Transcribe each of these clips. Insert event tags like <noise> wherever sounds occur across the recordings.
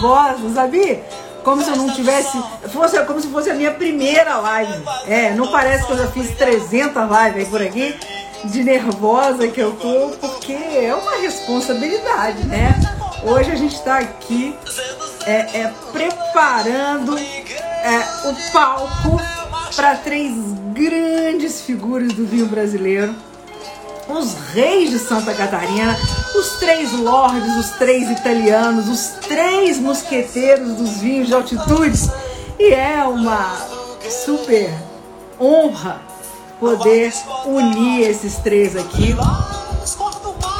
nervosa, sabia? Como se eu não tivesse. Fosse, como se fosse a minha primeira live. É, não parece que eu já fiz 300 lives por aqui. De nervosa que eu tô, porque é uma responsabilidade, né? Hoje a gente tá aqui é, é, preparando é, o palco para três grandes figuras do vinho brasileiro os reis de Santa Catarina, os três lordes, os três italianos, os três mosqueteiros dos vinhos de altitude. E é uma super honra poder unir esses três aqui.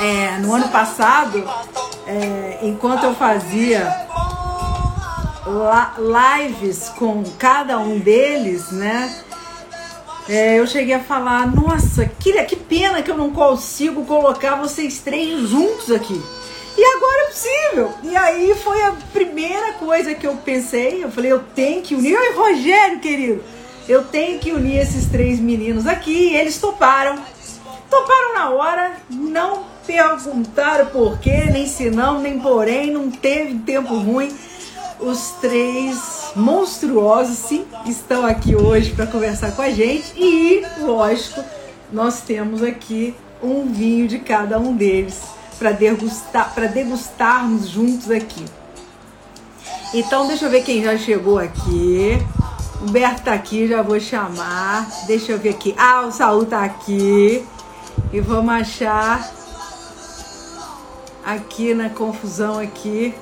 É, no ano passado, é, enquanto eu fazia lives com cada um deles, né? É, eu cheguei a falar, nossa, que, que pena que eu não consigo colocar vocês três juntos aqui. E agora é possível. E aí foi a primeira coisa que eu pensei. Eu falei, eu tenho que unir. Oi, Rogério, querido. Eu tenho que unir esses três meninos aqui. Eles toparam. Toparam na hora, não perguntaram por quê, nem se não, nem porém, não teve tempo ruim. Os três monstruosos, sim, estão aqui hoje para conversar com a gente. E, lógico, nós temos aqui um vinho de cada um deles para degustar, para degustarmos juntos aqui. Então, deixa eu ver quem já chegou aqui. Humberto tá aqui, já vou chamar. Deixa eu ver aqui. Ah, o Saul tá aqui. E vamos achar aqui na confusão aqui.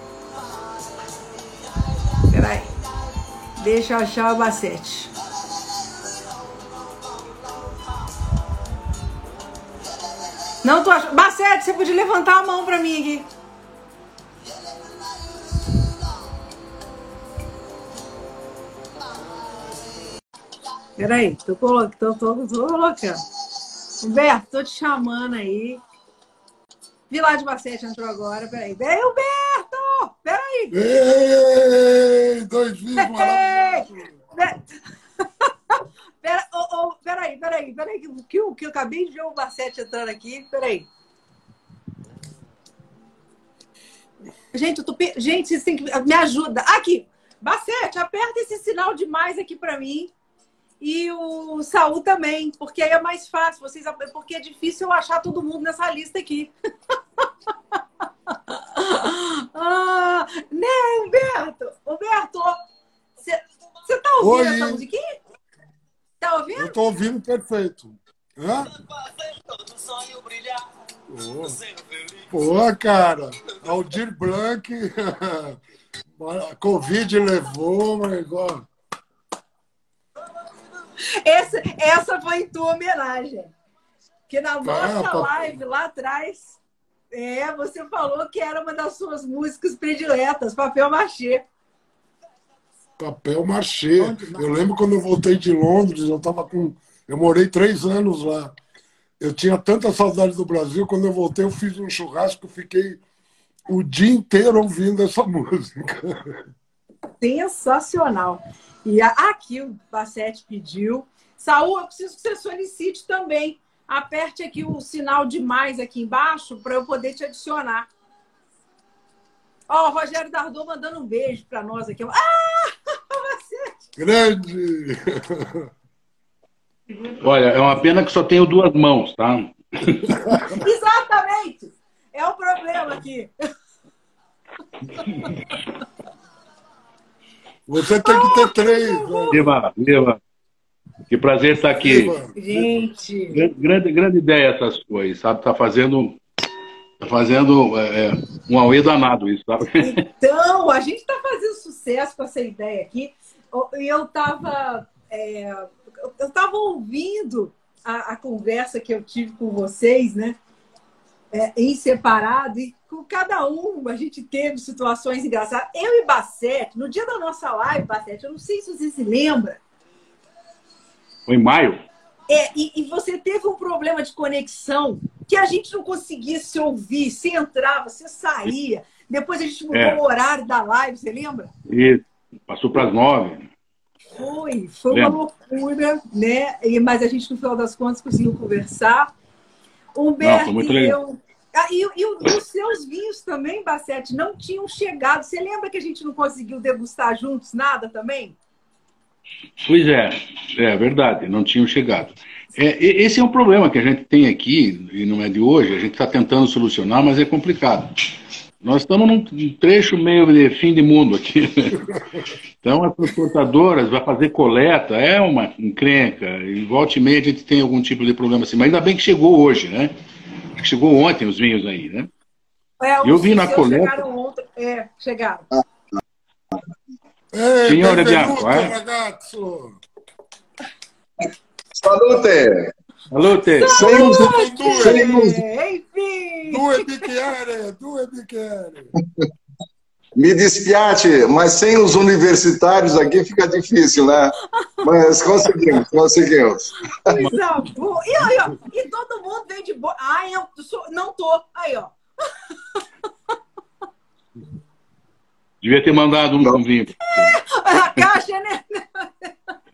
Deixa eu achar o Bacete. Não tô achando. Bacete, você podia levantar a mão pra mim aqui. Peraí, tô, colo... tô, tô, tô colocando. Humberto, tô te chamando aí. Vilar de Bacete entrou agora, peraí. Peraí, Humberto! Peraí! Ei, dois vinhos Ei! maravilhosos. Pera- <laughs> Pera, ô, ô, peraí, peraí, peraí, que, que, eu- que eu acabei de ver o Bacete entrando aqui, peraí. Gente, eu tô, gente, vocês têm que me ajuda. Aqui, Bacete, aperta esse sinal de mais aqui pra mim. E o Saul também, porque aí é mais fácil, vocês, porque é difícil eu achar todo mundo nessa lista aqui. <laughs> ah, né, Humberto? Humberto, você tá ouvindo Oi. essa musiquinha? Tá ouvindo? Eu tô ouvindo perfeito. Hã? brilhar. Pô, cara, Aldir Blanc, a <laughs> Covid levou, mas ó, Essa, essa foi em tua homenagem. Que na nossa live lá atrás, é, você falou que era uma das suas músicas prediletas, papel machê. papel machê. Eu lembro quando eu voltei de Londres, eu tava com. Eu morei três anos lá. Eu tinha tanta saudade do Brasil, quando eu voltei, eu fiz um churrasco, fiquei o dia inteiro ouvindo essa <laughs> música. Sensacional. E a- aqui o Bacete pediu. Saul, eu preciso que você solicite também. Aperte aqui o sinal de mais aqui embaixo para eu poder te adicionar. Ó, o Rogério Dardô mandando um beijo para nós aqui. Ah, <laughs> Bacete! Grande! Olha, é uma pena que só tenho duas mãos, tá? <laughs> Exatamente! É o problema aqui. Você tem que ter três. né? Viva, viva. Que prazer estar aqui. Gente, Grande, grande, ideia essas coisas, sabe? Tá fazendo, tá fazendo é, é, um auê danado isso, sabe? então, a gente está fazendo sucesso com essa ideia aqui. E eu estava eu tava ouvindo a, a conversa que eu tive com vocês, né? É, em separado, e com cada um a gente teve situações engraçadas. Eu e Bacete, no dia da nossa live, Bacete, eu não sei se você se lembra, Foi em maio. É, e, e você teve um problema de conexão que a gente não conseguia se ouvir, você entrava, você saía. Depois a gente mudou É. o horário da live, você lembra? E passou para as nove. Foi, foi uma Lembro. loucura, né? E, mas a gente, no final das contas, conseguiu conversar. Humberto Não, e eu. Ah, e, e os seus vinhos também, Bacete, não tinham chegado. Você lembra que a gente não conseguiu degustar juntos nada também? Pois é, é verdade, não tinham chegado. É, esse é um problema que a gente tem aqui, e não é de hoje, a gente está tentando solucionar, mas é complicado. Nós estamos num trecho meio de fim de mundo aqui. <laughs> Então, as transportadoras vai fazer coleta, é uma encrenca, e volta e meia a gente tem algum tipo de problema assim. Mas ainda bem que chegou hoje, né? Chegou ontem os vinhos aí, né? É, Eu vi na coleta. Chegaram ontem. É, chegaram. Ei, Signore Bianco, eh? ragazzo. Salute! Alô, Sem, Due, sem, É, enfim! due bicchiere, due bicchiere. me despiate, mas sem os universitários aqui fica difícil, né? Mas conseguimos, conseguimos. Coisa boa. E, aí, ó, e todo mundo vem de boa. Ai, eu sou- não tô. Aí, ó. Devia ter mandado um, um vinho. <laughs> A caixa, né?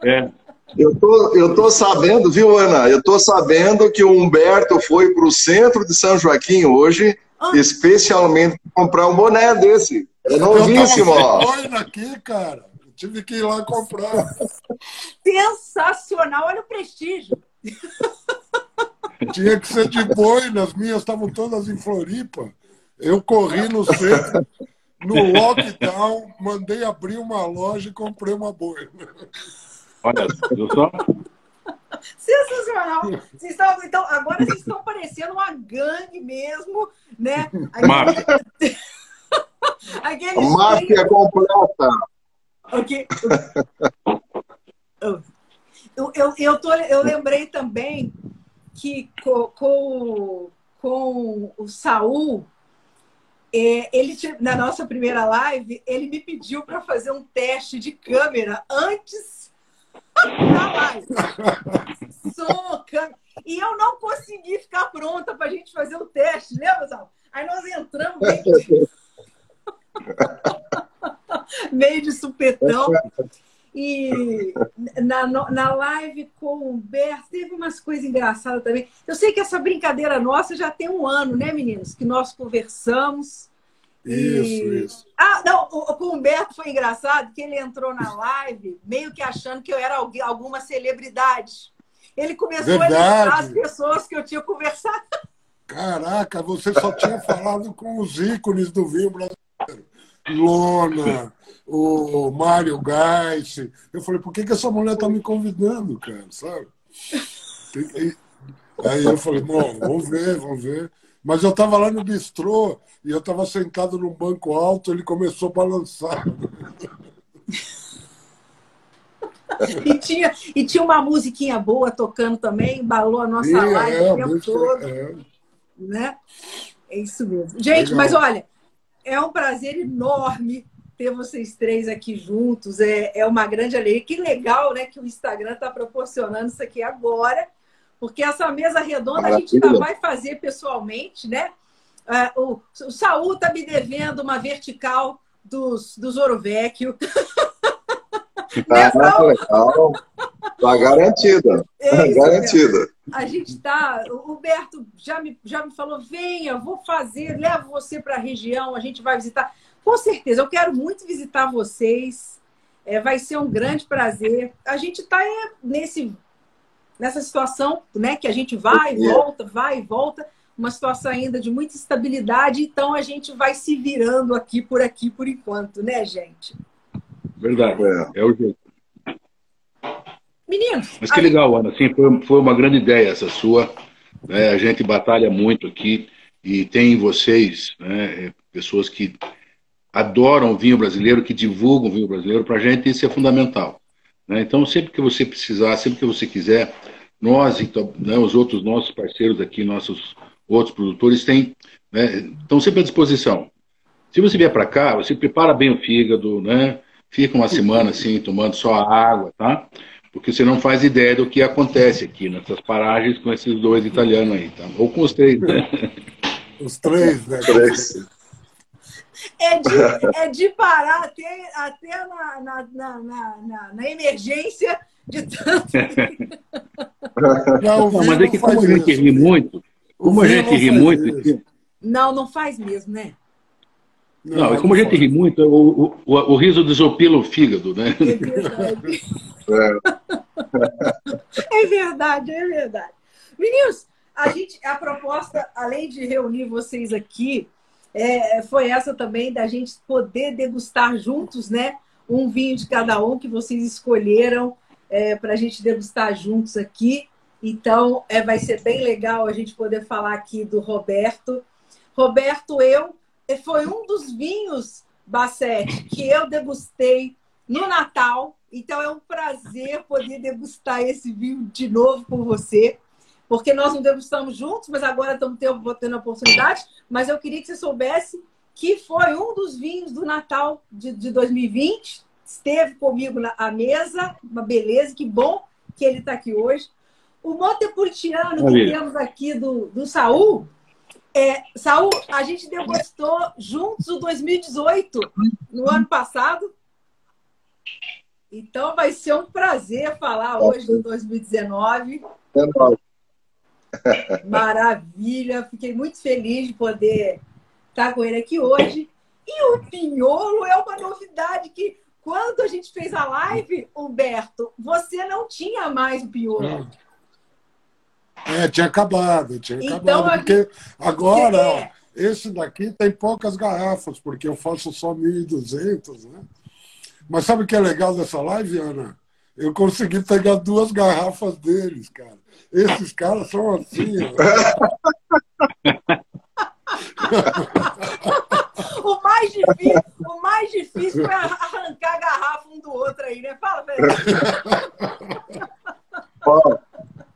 É, Eu tô, eu tô sabendo, viu, Ana? Eu tô sabendo que o Humberto foi para o centro de São Joaquim hoje, especialmente pra comprar um boné desse. É novíssimo, Eu tava ó. aqui, cara. Eu tive que ir lá comprar. Sensacional. Olha o prestígio. Tinha que ser de boina, as minhas estavam todas em Floripa. Eu corri no centro, no lockdown, mandei abrir uma loja e comprei uma boina. olha, viu só? Sensacional. Vocês estão, então, agora vocês estão parecendo uma gangue mesmo, né? Máfia. <laughs> Aqueles Máfia completa. Ok. Eu, eu, eu, tô, eu lembrei também que com, com, com o Saul, ele, tinha- na nossa primeira live, ele me pediu para fazer um teste de câmera antes da live. <laughs> Som, câmera. E eu não consegui ficar pronta para a gente fazer o teste, lembra, Saul? Aí nós entramos meio de, <laughs> <laughs> meio de supetão. E na, na live com o Humberto, teve umas coisas engraçadas também. Eu sei que essa brincadeira nossa já tem um ano, né, meninos? Que nós conversamos. Isso, E- isso. Ah, não, com o Humberto foi engraçado que ele entrou na live meio que achando que eu era alguém, alguma celebridade. Ele começou Verdade. a listar as pessoas que eu tinha conversado. Caraca, você só tinha falado com os ícones do vinho brasileiro. Lona, o Mário Gais. Eu falei, por que, que essa mulher tá me convidando, cara? Sabe? Aí eu falei, bom, vamos ver, vamos ver. Mas eu estava lá no bistrô e eu estava sentado num banco alto, ele começou a balançar. E tinha, e tinha uma musiquinha boa tocando também, embalou a nossa E, live é, o tempo todo. é. né? É isso mesmo. Gente, Legal. mas olha, é um prazer enorme ter vocês três aqui juntos. É, é uma grande alegria. Que legal, né, que o Instagram está proporcionando isso aqui agora, porque essa mesa redonda a gente ainda Maravilha. vai fazer pessoalmente, né? Ah, o, o Saul está me devendo uma vertical dos, dos Ouro Vecchio. Ah, <laughs> legal. Tá garantida. É isso garantida. A gente tá. O Humberto já me, já me falou: venha, vou fazer, levo você para a região, a gente vai visitar. Com certeza, eu quero muito visitar vocês. É, vai ser um grande prazer. A gente está nesse, nessa situação, né? Que a gente vai e É. volta, vai e volta, uma situação ainda de muita instabilidade, então a gente vai se virando aqui por aqui por enquanto, né, gente? Verdade. É. É o jeito. Meninos, Mas que a- legal, Ana. Assim, foi, foi uma grande ideia essa sua. né? A gente batalha muito aqui e tem em vocês né, é, pessoas que adoram o vinho brasileiro, que divulgam o vinho brasileiro. Para a gente isso é fundamental. né? Então, sempre que você precisar, sempre que você quiser, nós, então, né, os outros nossos parceiros aqui, nossos outros produtores, têm, né, estão sempre à disposição. Se você vier para cá, você prepara bem o fígado, né? Fica uma semana assim, tomando só a água, tá? porque você não faz ideia do que acontece aqui nessas paragens com esses dois italianos aí, tá? Ou com os três, né? Os três, né? Três. É de, é de parar até, até na, na, na, na, na- na emergência de tanto. <laughs> Não, mas é que como a gente isso. ri muito, como a gente ri muito, isso. Não, não faz mesmo, né? não, e como a gente ri muito, o, o, o, o riso desopila o fígado, né? É verdade. É <laughs> verdade, é verdade. Meninos, a gente, a proposta, além de reunir vocês aqui, é, foi essa também da gente poder degustar juntos, né? Um vinho de cada um que vocês escolheram para a gente degustar juntos aqui. Então, é, vai ser bem legal a gente poder falar aqui do Roberto. Roberto, eu foi um dos vinhos, Bassete, que eu degustei no Natal. Então é um prazer poder degustar esse vinho de novo com você. Porque nós não degustamos juntos, mas agora estamos tendo, tendo a oportunidade. Mas eu queria que você soubesse que foi um dos vinhos do Natal de, de 2020. Esteve comigo na à mesa, uma beleza, que bom que ele está aqui hoje. O Montepulciano que temos aqui do, do Saul, é, Saul, a gente degustou juntos o 2018, no ano passado. Então vai ser um prazer falar hoje do 2019. <laughs> Maravilha, fiquei muito feliz de poder estar com ele aqui hoje. E o Pinholo é uma novidade que quando a gente fez a live, Humberto, você não tinha mais o Pinholo. É, tinha acabado, tinha Então, acabado. Porque agora, É. esse daqui tem poucas garrafas, porque eu faço só 1.200, né? Mas sabe o que é legal dessa live, Ana? Eu consegui pegar duas garrafas deles, cara. Esses caras são assim. <laughs> O mais difícil, o mais difícil foi arrancar a garrafa um do outro aí, né? Fala, velho. Ó,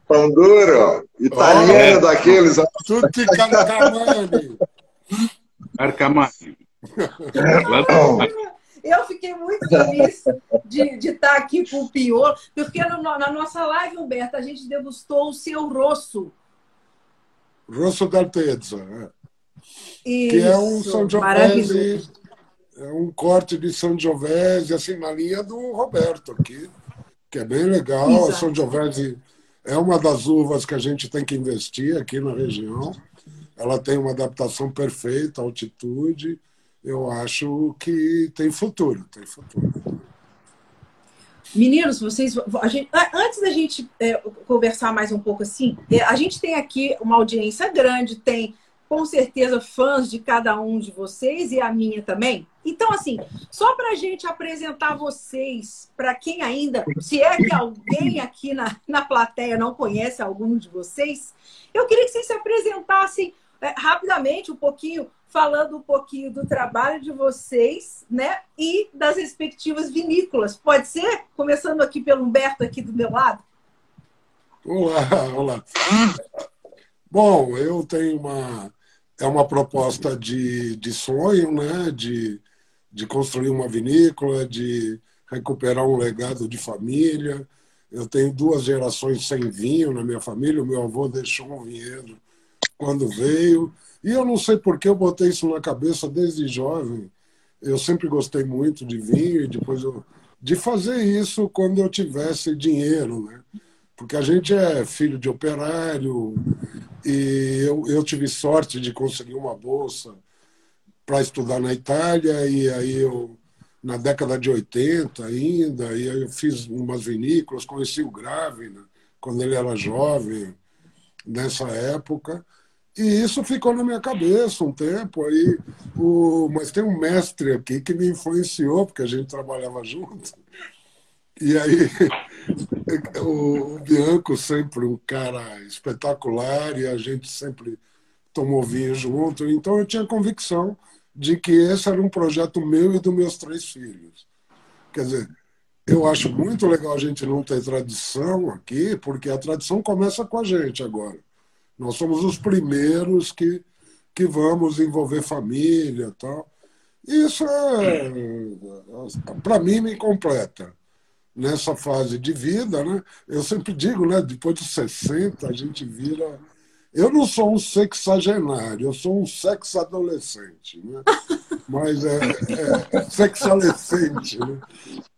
Pão duro, italiano É. daqueles. Tutti Calcamani. Arcamani. Eu fiquei muito feliz de, de estar aqui com o Pior, porque no- na nossa live, Humberto, a gente degustou o seu rosso. Rosso d'Altezza, né? Isso, que é um Sangiovese, maravilhoso. é um corte de Sangiovese, assim, na linha do Roberto aqui, que é bem legal. A Exato. Sangiovese é uma das uvas que a gente tem que investir aqui na região. Ela tem uma adaptação perfeita à altitude. Eu acho que tem futuro, tem futuro. Meninos, vocês. gente- antes da gente é, conversar mais um pouco assim, é, a gente tem aqui uma audiência grande, tem com certeza fãs de cada um de vocês e a minha também. Então, assim, só para a gente apresentar vocês, para quem ainda, se é que alguém aqui na, na plateia não conhece algum de vocês, eu queria que vocês se apresentassem é, rapidamente, um pouquinho, falando um pouquinho do trabalho de vocês, né? E das respectivas vinícolas. Pode ser? Começando aqui pelo Humberto, aqui do meu lado. Olá, olá. Bom, eu tenho uma é uma proposta de, de sonho, né? De, de construir uma vinícola, de recuperar um legado de família. Eu tenho duas gerações sem vinho na minha família. O meu avô deixou um vinhedo quando veio. E eu não sei por que eu botei isso na cabeça desde jovem. Eu sempre gostei muito de vinho e depois eu, de fazer isso quando eu tivesse dinheiro, né? Porque a gente é filho de operário e eu, eu tive sorte de conseguir uma bolsa para estudar na Itália e aí eu na década de 80 ainda, e eu fiz umas vinícolas, conheci o Gravina quando ele era jovem, nessa época. E isso ficou na minha cabeça um tempo. Aí, o... Mas tem um mestre aqui que me influenciou, porque a gente trabalhava junto. E aí, <laughs> o Bianco sempre um cara espetacular e a gente sempre tomou vinho junto. Então eu tinha convicção de que esse era um projeto meu e dos meus três filhos. Quer dizer, eu acho muito legal a gente não ter tradição aqui, porque a tradição começa com a gente agora. Nós somos os primeiros que, que vamos envolver família tal. Isso, é, para mim, me completa. nessa fase de vida, né? Eu sempre digo, né? Depois dos 60, a gente vira. Eu não sou um sexagenário, eu sou um sexadolescente, né? Mas é, é sexalescente, né?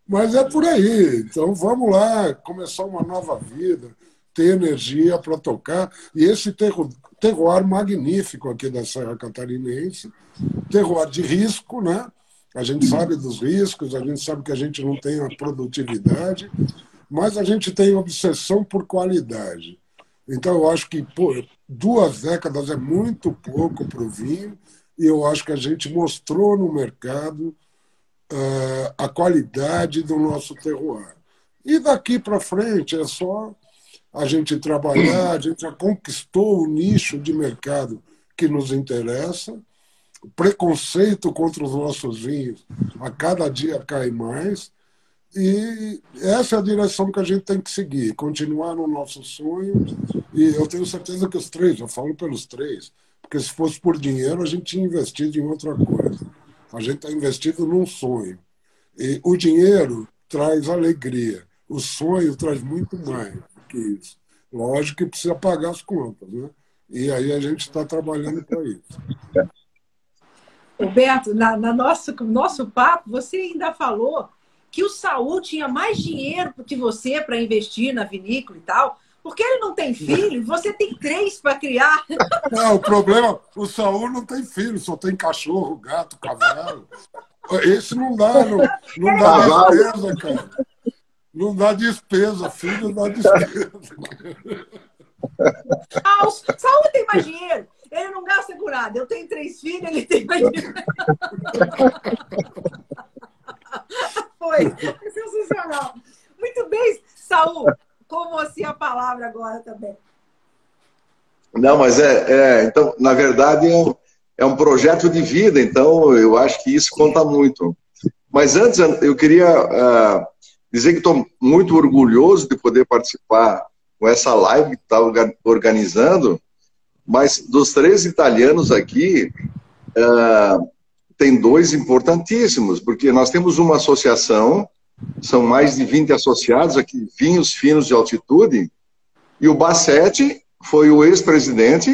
Mas é por aí. Então vamos lá, começar uma nova vida, ter energia para tocar. E esse terroir magnífico aqui da Serra Catarinense, terroir de risco, né? A gente sabe dos riscos, a gente sabe que a gente não tem a produtividade, mas a gente tem obsessão por qualidade. Então, eu acho que pô, duas décadas é muito pouco para o vinho, e eu acho que a gente mostrou no mercado uh, a qualidade do nosso terroir. E daqui para frente é só a gente trabalhar, a gente já conquistou o nicho de mercado que nos interessa, preconceito contra os nossos vinhos a cada dia cai mais. E essa é a direção que a gente tem que seguir, continuar no nosso sonho. E eu tenho certeza que os três, eu falo pelos três, porque se fosse por dinheiro, a gente tinha investido em outra coisa. A gente está investido num sonho. E o dinheiro traz alegria, o sonho traz muito mais que isso. Lógico que precisa pagar as contas, né? E aí a gente está trabalhando para isso. Roberto, na, na nosso, nosso papo, você ainda falou que o Saul tinha mais dinheiro que você para investir na vinícola e tal, porque ele não tem filho, você tem três para criar. <laughs> Não, o problema, o Saul não tem filho, só tem cachorro, gato, cavalo. Esse não dá, não, não dá despesa, cara. Não dá despesa, filho não dá despesa. Ah, o Saul tem mais dinheiro. Ele não gasta curado. Eu tenho três filhos, ele tem mais. <laughs> Foi. É sensacional. Muito bem, Saul. Com você a palavra agora também. Não, mas é, é então, na verdade, é um, é um projeto de vida, então eu acho que isso conta muito. Mas antes, eu queria uh, dizer que estou muito orgulhoso de poder participar com essa live que está organizando, mas dos três italianos aqui, uh, tem dois importantíssimos, porque nós temos uma associação, são mais de 20 associados aqui, vinhos finos de altitude, e o Bassetti foi o ex-presidente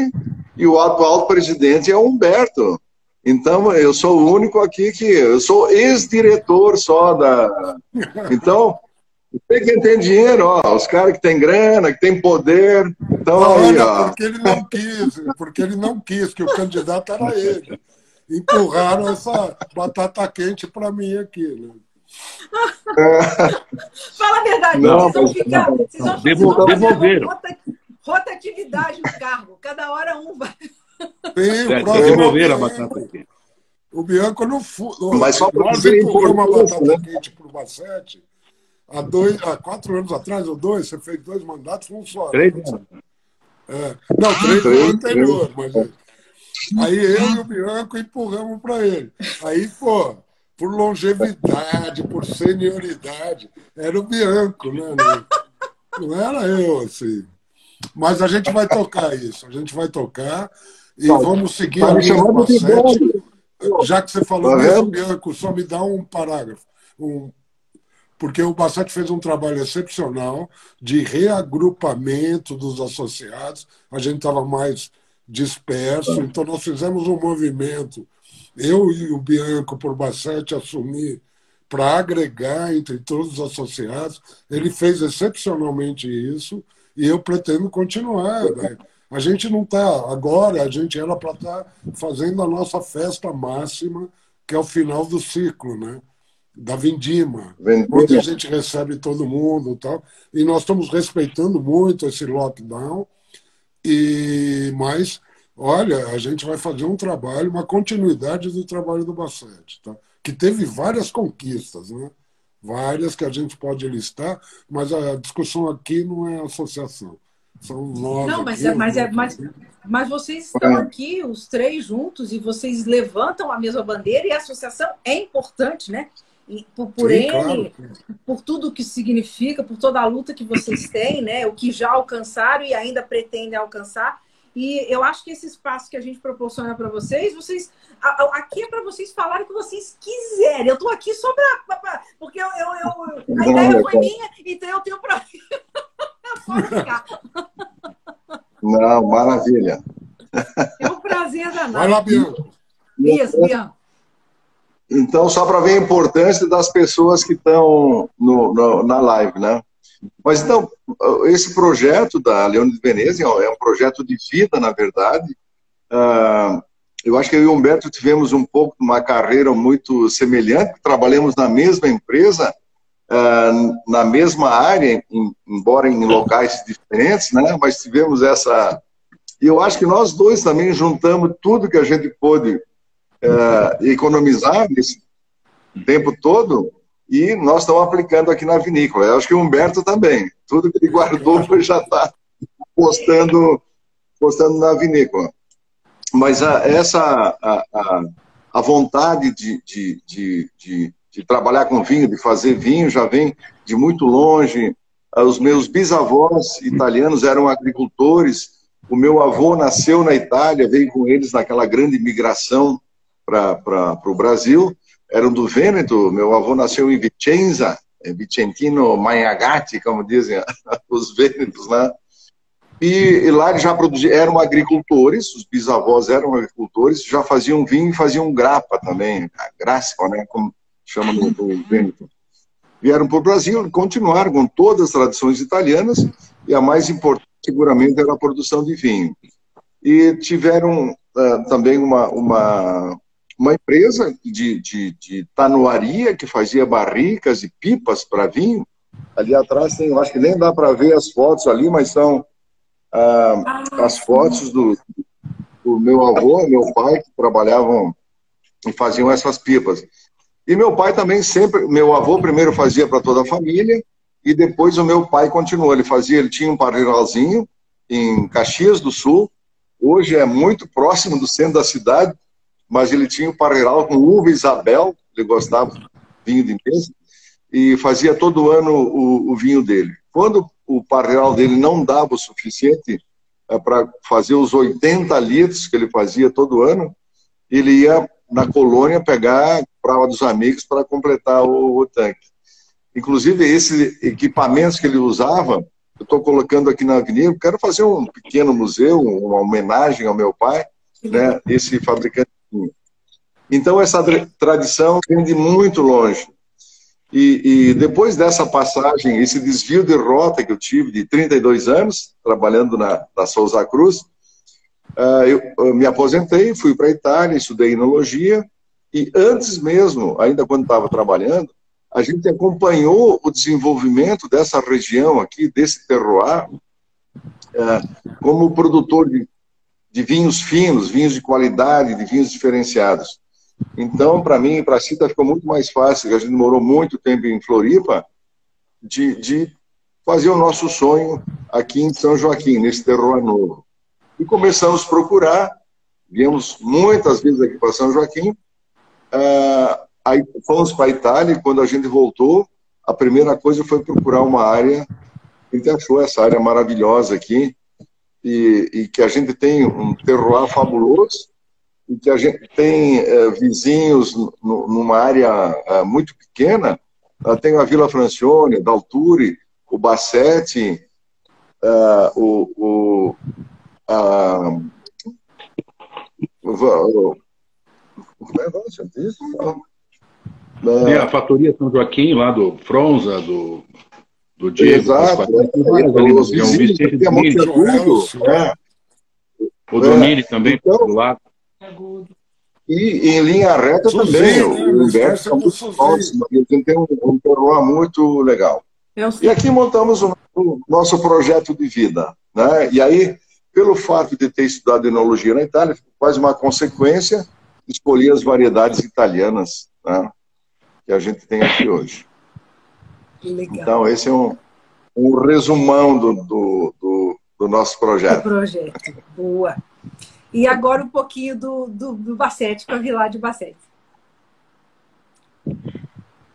e o atual presidente é o Humberto. Então, eu sou o único aqui que. Eu sou ex-diretor só da. Então, tem quem tem dinheiro, ó, os caras que têm grana, que têm poder. Então, Olha, ó. porque ele não quis, porque ele não quis, que o candidato era ele. Empurraram essa batata quente para mim aqui, né? <laughs> Fala a verdade, não, vocês vão ficar. Vocês vão, devolveram. Rotatividade no cargo, cada hora um vai. Sim, o próximo devolveram a batata quente. O Bianco não foi. Mas só para dizer uma batata né? quente para o Bacete há, dois, há quatro anos atrás, ou dois, você fez dois mandatos, um só. Três anos. É. Não, três no anterior, mas. Aí eu e o Bianco empurramos para ele. Aí, pô, por longevidade, por senioridade, era o Bianco, né? Não era eu, assim. Mas a gente vai tocar isso, a gente vai tocar e tá, vamos seguir tá a linha do Já que você falou tá isso, Bianco, só me dá um parágrafo. Um, porque o Bassett fez um trabalho excepcional de reagrupamento dos associados. A gente estava mais disperso, então nós fizemos um movimento. Eu e o Bianco, por Bassett, assumir para agregar entre todos os associados. Ele fez excepcionalmente isso e eu pretendo continuar. Né? A gente não está agora, a gente era para estar tá fazendo a nossa festa máxima, que é o final do ciclo, né? da Vindima, Vindima, onde a gente recebe todo mundo e tal. E nós estamos respeitando muito esse lockdown. E mas, olha, a gente vai fazer um trabalho, uma continuidade do trabalho do Bassete, tá? que teve várias conquistas, né? Várias que a gente pode listar, mas a discussão aqui não é associação. São. Não, mas, aqui, é, mas, é, mas, mas vocês estão aqui, os três juntos, e vocês levantam a mesma bandeira, e a associação é importante, né? E por, por Sim, ele, claro. por tudo que significa, por toda a luta que vocês têm, né? O que já alcançaram e ainda pretendem alcançar. E eu acho que esse espaço que a gente proporciona para vocês, vocês aqui é para vocês falarem o que vocês quiserem. Eu estou aqui só para. Porque eu, eu, eu, a ideia foi minha, então eu tenho para. <laughs> Pode ficar. Não, maravilha. É um prazer danado. Vai lá, Bianca. Isso, Bianca. Então, só para ver a importância das pessoas que estão no, no, na live, né? Mas então, esse projeto da Leone de Veneza é um projeto de vida, na verdade. Uh, eu acho que eu e o Humberto tivemos um pouco uma carreira muito semelhante, trabalhamos na mesma empresa, uh, na mesma área, em, embora em locais diferentes, né? Mas tivemos essa. E eu acho que nós dois também juntamos tudo que a gente pôde uh, economizar nesse tempo todo e nós estamos aplicando aqui na vinícola. Eu acho que o Humberto também. Tudo que ele guardou já está postando, postando na vinícola. Mas a, essa a, a, a vontade de, de, de, de, de trabalhar com vinho, de fazer vinho, já vem de muito longe. Os meus bisavós italianos eram agricultores. O meu avô nasceu na Itália, veio com eles naquela grande migração para o Brasil eram do Vêneto. Meu avô nasceu em Vicenza, em Vicentino Magnagatti, como dizem <laughs> os vênetos lá. E, e lá eles já produziam, eram agricultores, os bisavós eram agricultores, já faziam vinho e faziam grapa também, gráfico, né, como chama no Vêneto. Vieram para o Brasil, continuaram com todas as tradições italianas, e a mais importante, seguramente, era a produção de vinho. E tiveram uh, também uma, uma, uma empresa de, de, de tanuaria que fazia barricas e pipas para vinho. Ali atrás tem, acho que nem dá para ver as fotos ali, mas são ah, as fotos do, do meu avô e meu pai que trabalhavam e faziam essas pipas. E meu pai também sempre, meu avô primeiro fazia para toda a família e depois o meu pai continuou. Ele fazia, ele tinha um parreiralzinho em Caxias do Sul. Hoje é muito próximo do centro da cidade, mas ele tinha um parreiral com uva Isabel, ele gostava de vinho de mesa, e fazia todo ano o, o vinho dele. Quando o parreiral dele não dava o suficiente é, para fazer os 80 litros que ele fazia todo ano, ele ia na colônia pegar prova dos amigos para completar o, o tanque. Inclusive, esses equipamentos que ele usava, eu estou colocando aqui na avenida, quero fazer um pequeno museu, uma homenagem ao meu pai, né, esse fabricante então, essa tradição vem de muito longe. E, e, depois dessa passagem, esse desvio de rota que eu tive de 32 anos, trabalhando na, na Souza Cruz, eu, eu, me aposentei, fui para a Itália, estudei enologia, e antes mesmo, ainda quando estava trabalhando, a gente acompanhou o desenvolvimento dessa região aqui, desse terroir, uh, como produtor de de vinhos finos, vinhos de qualidade, de vinhos diferenciados. Então, para mim, para a Cita ficou muito mais fácil, a gente demorou muito tempo em Floripa, de, de fazer o nosso sonho aqui em São Joaquim, nesse terroir novo. E começamos a procurar, viemos muitas vezes aqui para São Joaquim, uh, aí fomos para a Itália. E quando a gente voltou, a primeira coisa foi procurar uma área, a gente achou essa área maravilhosa aqui, e, e, que a gente tem um terroir fabuloso. E que a gente tem é, vizinhos numa área é, muito pequena. Uh, tem a Vila Francione, Dalturi, o Bassetti, uh, o, o, uh, o, é a Fatoria São Joaquim, lá do Fronza, do do Diego. Exato. É, os vizinhos, tem né? O Domini é. também, então, do lado. E em linha reta Suzinho, também, o Humberto é muito próximo. Tem um, um terroir muito legal. E aqui montamos o, o nosso projeto de vida. Né? E aí, pelo fato de ter estudado enologia na Itália, faz uma consequência escolher as variedades italianas né? que a gente tem aqui hoje. Legal. Então, esse é um, um resumão do, do, do, do nosso projeto. Do projeto, boa. E agora um pouquinho do, do, do Bacete, com a Vilade Bacete.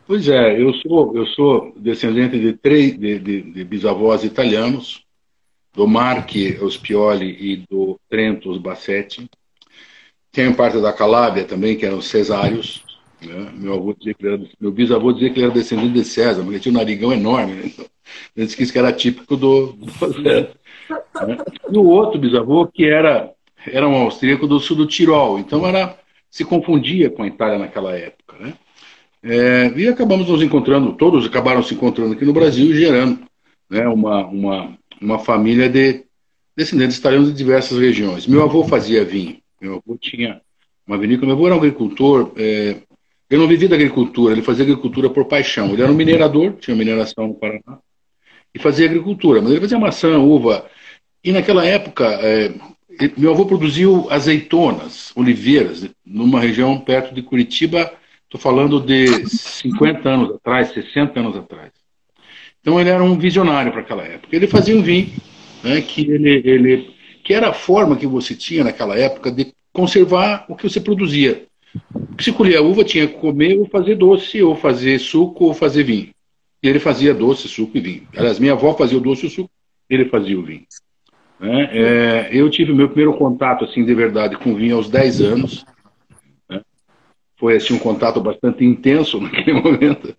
Pois é, eu sou, eu sou descendente de três de, de, de bisavós italianos. Do Marque, os Pioli e do Trento, os Bassetti. Tem parte da Calábia também, que eram os Cesários. Né? Meu, avô dizia que era, meu bisavô dizia que ele era descendente de César, porque tinha um narigão enorme. Né? Então, ele disse que isso era típico do, do né? E o outro bisavô, que era, era um austríaco do sul do Tirol. Então era, se confundia com a Itália naquela época. Né? É, e acabamos nos encontrando, todos acabaram se encontrando aqui no Brasil, gerando né, uma, uma, uma família de descendentes italianos de diversas regiões. Meu avô fazia vinho, meu avô tinha uma vinícola, meu avô era um agricultor, é, ele não vivia da agricultura, ele fazia agricultura por paixão. Ele era um minerador, tinha mineração no Paraná, e fazia agricultura, mas ele fazia maçã, uva. E naquela época, é, meu avô produziu azeitonas, oliveiras, numa região perto de Curitiba, estou falando de 50 anos atrás, 60 anos atrás. Então ele era um visionário para aquela época. Ele fazia um vinho, né, que, ele, ele, que era a forma que você tinha naquela época de conservar o que você produzia. Se colher a uva, tinha que comer ou fazer doce, ou fazer suco, ou fazer vinho. E ele fazia doce, suco e vinho. Aliás, minha avó fazia o doce e o suco, ele fazia o vinho. Né? É, eu tive meu primeiro contato, assim, de verdade, com vinho aos 10 anos. Né? Foi, assim, um contato bastante intenso <laughs> naquele momento.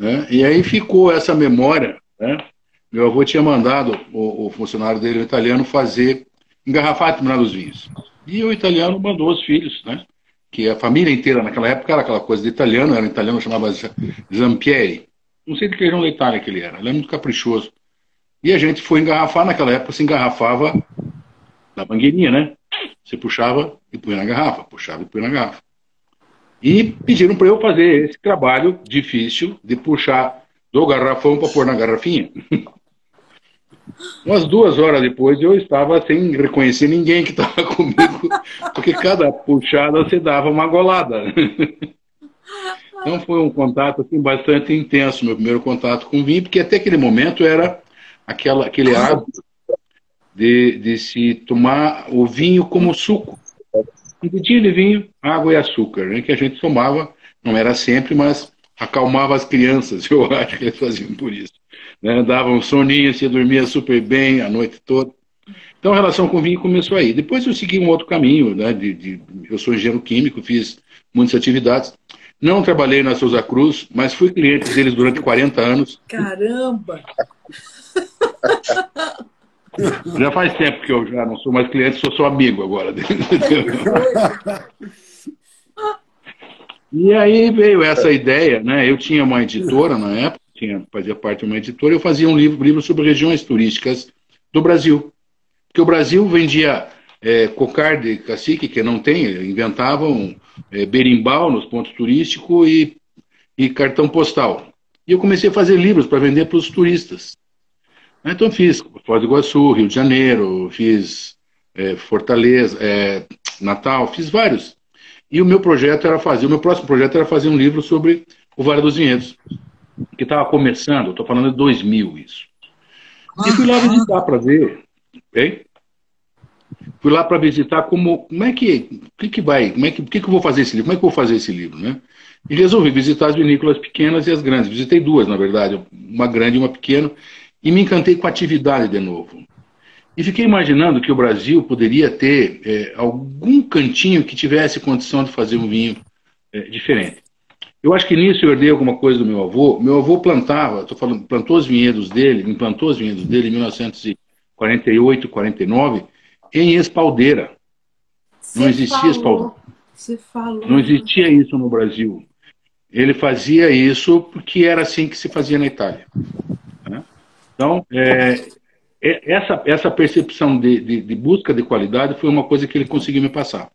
Né? E aí ficou essa memória. Né? Meu avô tinha mandado o, o funcionário dele, o italiano, fazer engarrafar determinados vinhos. E o italiano mandou os filhos, né? que a família inteira naquela época era aquela coisa de italiano, era um italiano chamava Zampieri. Não sei de que região da Itália que ele era, ele é muito caprichoso. E a gente foi engarrafar, naquela época se engarrafava na mangueirinha, né? Você puxava e punha na garrafa, puxava e punha na garrafa. E pediram para eu fazer esse trabalho difícil de puxar do garrafão para pôr na garrafinha. Umas duas horas depois eu estava sem reconhecer ninguém que estava <laughs> comigo, porque cada puxada você dava uma golada. Então foi um contato assim, bastante intenso, meu primeiro contato com vinho, porque até aquele momento era aquela, aquele hábito de, de se tomar o vinho como suco. Um dedinho de vinho, água e açúcar, né, que a gente tomava, não era sempre, mas acalmava as crianças, <laughs> eu acho que eles faziam por isso né? dava um soninho, você dormia super bem a noite toda. Então a relação com o vinho começou aí. Depois eu segui um outro caminho, né? De, de, eu sou engenheiro químico, fiz muitas atividades. Não trabalhei na Souza Cruz, mas fui cliente deles durante 40 anos. Caramba! <laughs> Já faz tempo que eu já não sou mais cliente, sou só amigo agora. e aí veio essa ideia, né? Eu tinha uma editora na época, tinha, fazia parte de uma editora, eu fazia um livro, livro sobre regiões turísticas do Brasil. Porque o Brasil vendia é, cocar de cacique, que não tem, inventavam é, berimbau nos pontos turísticos e, e cartão postal. E eu comecei a fazer livros para vender para os turistas. Então fiz Foz do Iguaçu, Rio de Janeiro, fiz é, Fortaleza, é, Natal, fiz vários. E o meu projeto era fazer, o meu próximo projeto era fazer um livro sobre o Vale dos Vinhedos que estava começando, estou falando de 2000 isso. E fui lá visitar para ver, ok? Fui lá para visitar como, como é que, que, que vai, como é que, que, que eu vou fazer esse livro, como é que eu vou fazer esse livro, né? E resolvi visitar as vinícolas pequenas e as grandes. Visitei duas, na verdade, uma grande e uma pequena, e me encantei com a atividade de novo. E fiquei imaginando que o Brasil poderia ter é, algum cantinho que tivesse condição de fazer um vinho é, diferente. Eu acho que nisso eu herdei alguma coisa do meu avô. Meu avô plantava, estou falando, plantou os vinhedos dele, implantou os vinhedos dele em 1948, 49, em espaldeira. Não existia falou, espaldeira. Não existia isso no Brasil. Ele fazia isso porque era assim que se fazia na Itália. Então, é, é, essa, essa percepção de, de, de busca de qualidade foi uma coisa que ele conseguiu me passar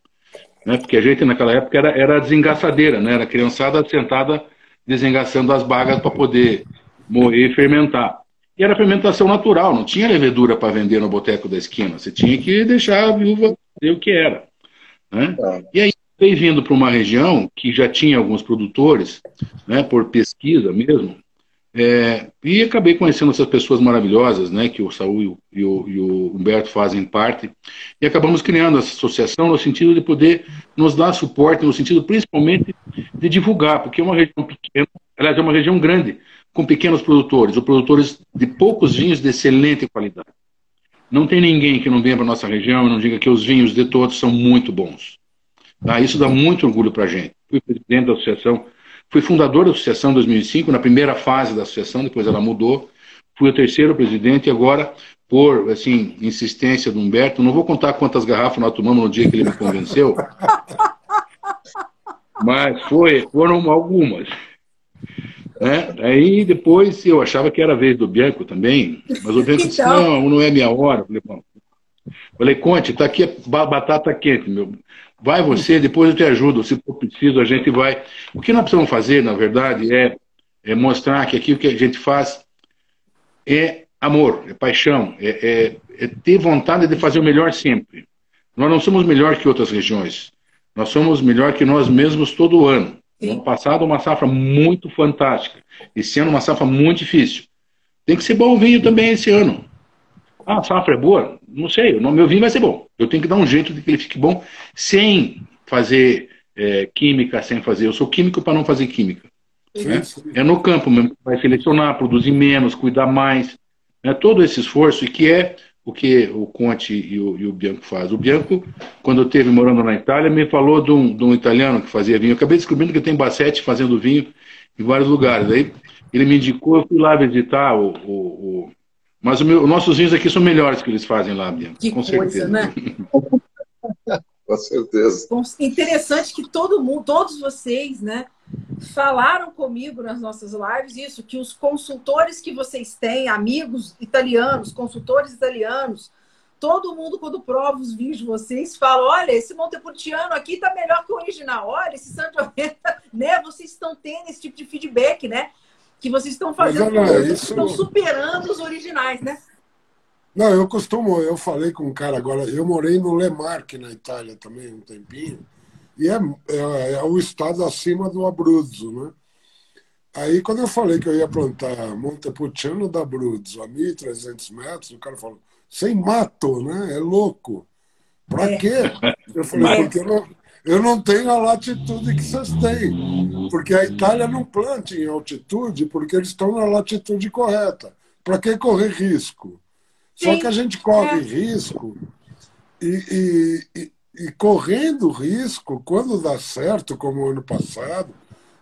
né? Porque a gente naquela época era, era desengaçadeira, né? Era criançada sentada desengaçando as bagas para poder moer e fermentar. E era fermentação natural, não tinha levedura para vender no boteco da esquina. Você tinha que deixar a viúva ver o que era. Né? E aí veio vindo para uma região que já tinha alguns produtores, né, por pesquisa mesmo, é, e acabei conhecendo essas pessoas maravilhosas, né, que o Saúl e o, e o, Humberto fazem parte, e acabamos criando essa associação no sentido de poder nos dar suporte, no sentido principalmente de divulgar, porque é uma região pequena, aliás, é uma região grande, com pequenos produtores, ou produtores de poucos vinhos de excelente qualidade. Não tem ninguém que não venha para nossa região e não diga que os vinhos de todos são muito bons. Tá? Isso dá muito orgulho para a gente. Fui presidente da associação, fui fundador da associação em 2005, na primeira fase da associação, depois ela mudou. Fui o terceiro presidente e agora, por assim, insistência do Humberto, não vou contar quantas garrafas nós tomamos no dia que ele me convenceu, mas foi, foram algumas. Né? Aí depois eu achava que era a vez do Bianco também, mas o Bianco disse, Então. não, não é minha hora. Eu Falei, bom. Falei, Conte, tá aqui a batata quente, meu. Vai você, depois eu te ajudo. Se for preciso, a gente vai. O que nós precisamos fazer, na verdade, é, é mostrar que aqui o que a gente faz é amor, é paixão, é, é, é ter vontade de fazer o melhor sempre. Nós não somos melhor que outras regiões. Nós somos melhor que nós mesmos todo ano. Sim. Ano passado, uma safra muito fantástica. Esse ano, uma safra muito difícil. Tem que ser bom vinho também esse ano. Ah, a safra é boa? Não sei, o meu vinho vai ser bom. Eu tenho que dar um jeito de que ele fique bom sem fazer é, química, sem fazer. Eu sou químico para não fazer química. né? É no campo mesmo vai selecionar, produzir menos, cuidar mais. Né? Todo esse esforço, e que é o que o Conte e o, e o Bianco fazem. O Bianco, quando eu esteve morando na Itália, me falou de um, de um italiano que fazia vinho. Eu acabei descobrindo que tem Bassetti fazendo vinho em vários lugares. Aí ele me indicou, eu fui lá visitar o, o... Mas o meu, os nossos vinhos aqui são melhores que eles fazem lá, Bianco. Que com coisa, certeza. né? <laughs> Com certeza. Bom, Interessante que todo mundo, todos vocês, né, falaram comigo nas nossas lives isso, que os consultores que vocês têm, amigos italianos, consultores italianos, todo mundo quando prova os vinhos de vocês fala, olha, esse Montepulciano aqui tá melhor que o original, olha, esse Sangiovese, <laughs> né, vocês estão tendo esse tipo de feedback, né, que vocês estão fazendo, Mas, olha, produtos isso- que estão superando os originais, né? Não, eu costumo, eu falei com um cara agora, eu morei no Lemarque, na Itália também, um tempinho, e é, é, é o estado acima do Abruzzo, né? Aí, quando eu falei que eu ia plantar Montepulciano da Abruzzo a 1.300 metros, o cara falou, sem mato, né? É louco. Pra É. quê? Eu falei, porque eu não, eu não tenho a latitude que vocês têm. Porque a Itália não planta em altitude, porque eles estão na latitude correta. Para que correr risco? Só Sim, que a gente corre é. risco e, e- e- e correndo risco, quando dá certo, como o ano passado,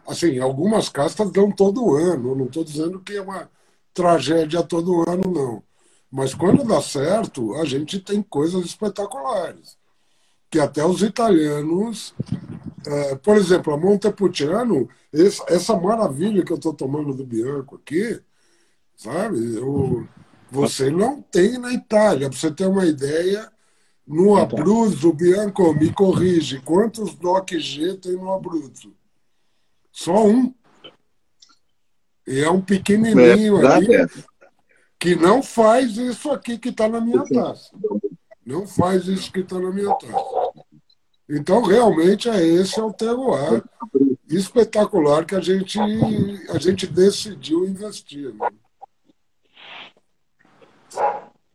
assim, algumas castas dão todo ano. Eu não estou dizendo que é uma tragédia todo ano, não. Mas quando dá certo, a gente tem coisas espetaculares. Que até os italianos. eh, por exemplo, a Montepulciano, esse- essa maravilha que eu estou tomando do Bianco aqui, sabe? Eu, você não tem na Itália. Para você ter uma ideia, no Abruzzo, Bianco, me corrige, quantos DOC G tem no Abruzzo? Só um. E é um pequenininho Verdade, ali é. que não faz isso aqui que está na minha taça. Não faz isso que está na minha taça. Então, realmente, é esse é o terroir espetacular que a gente, a gente decidiu investir. né?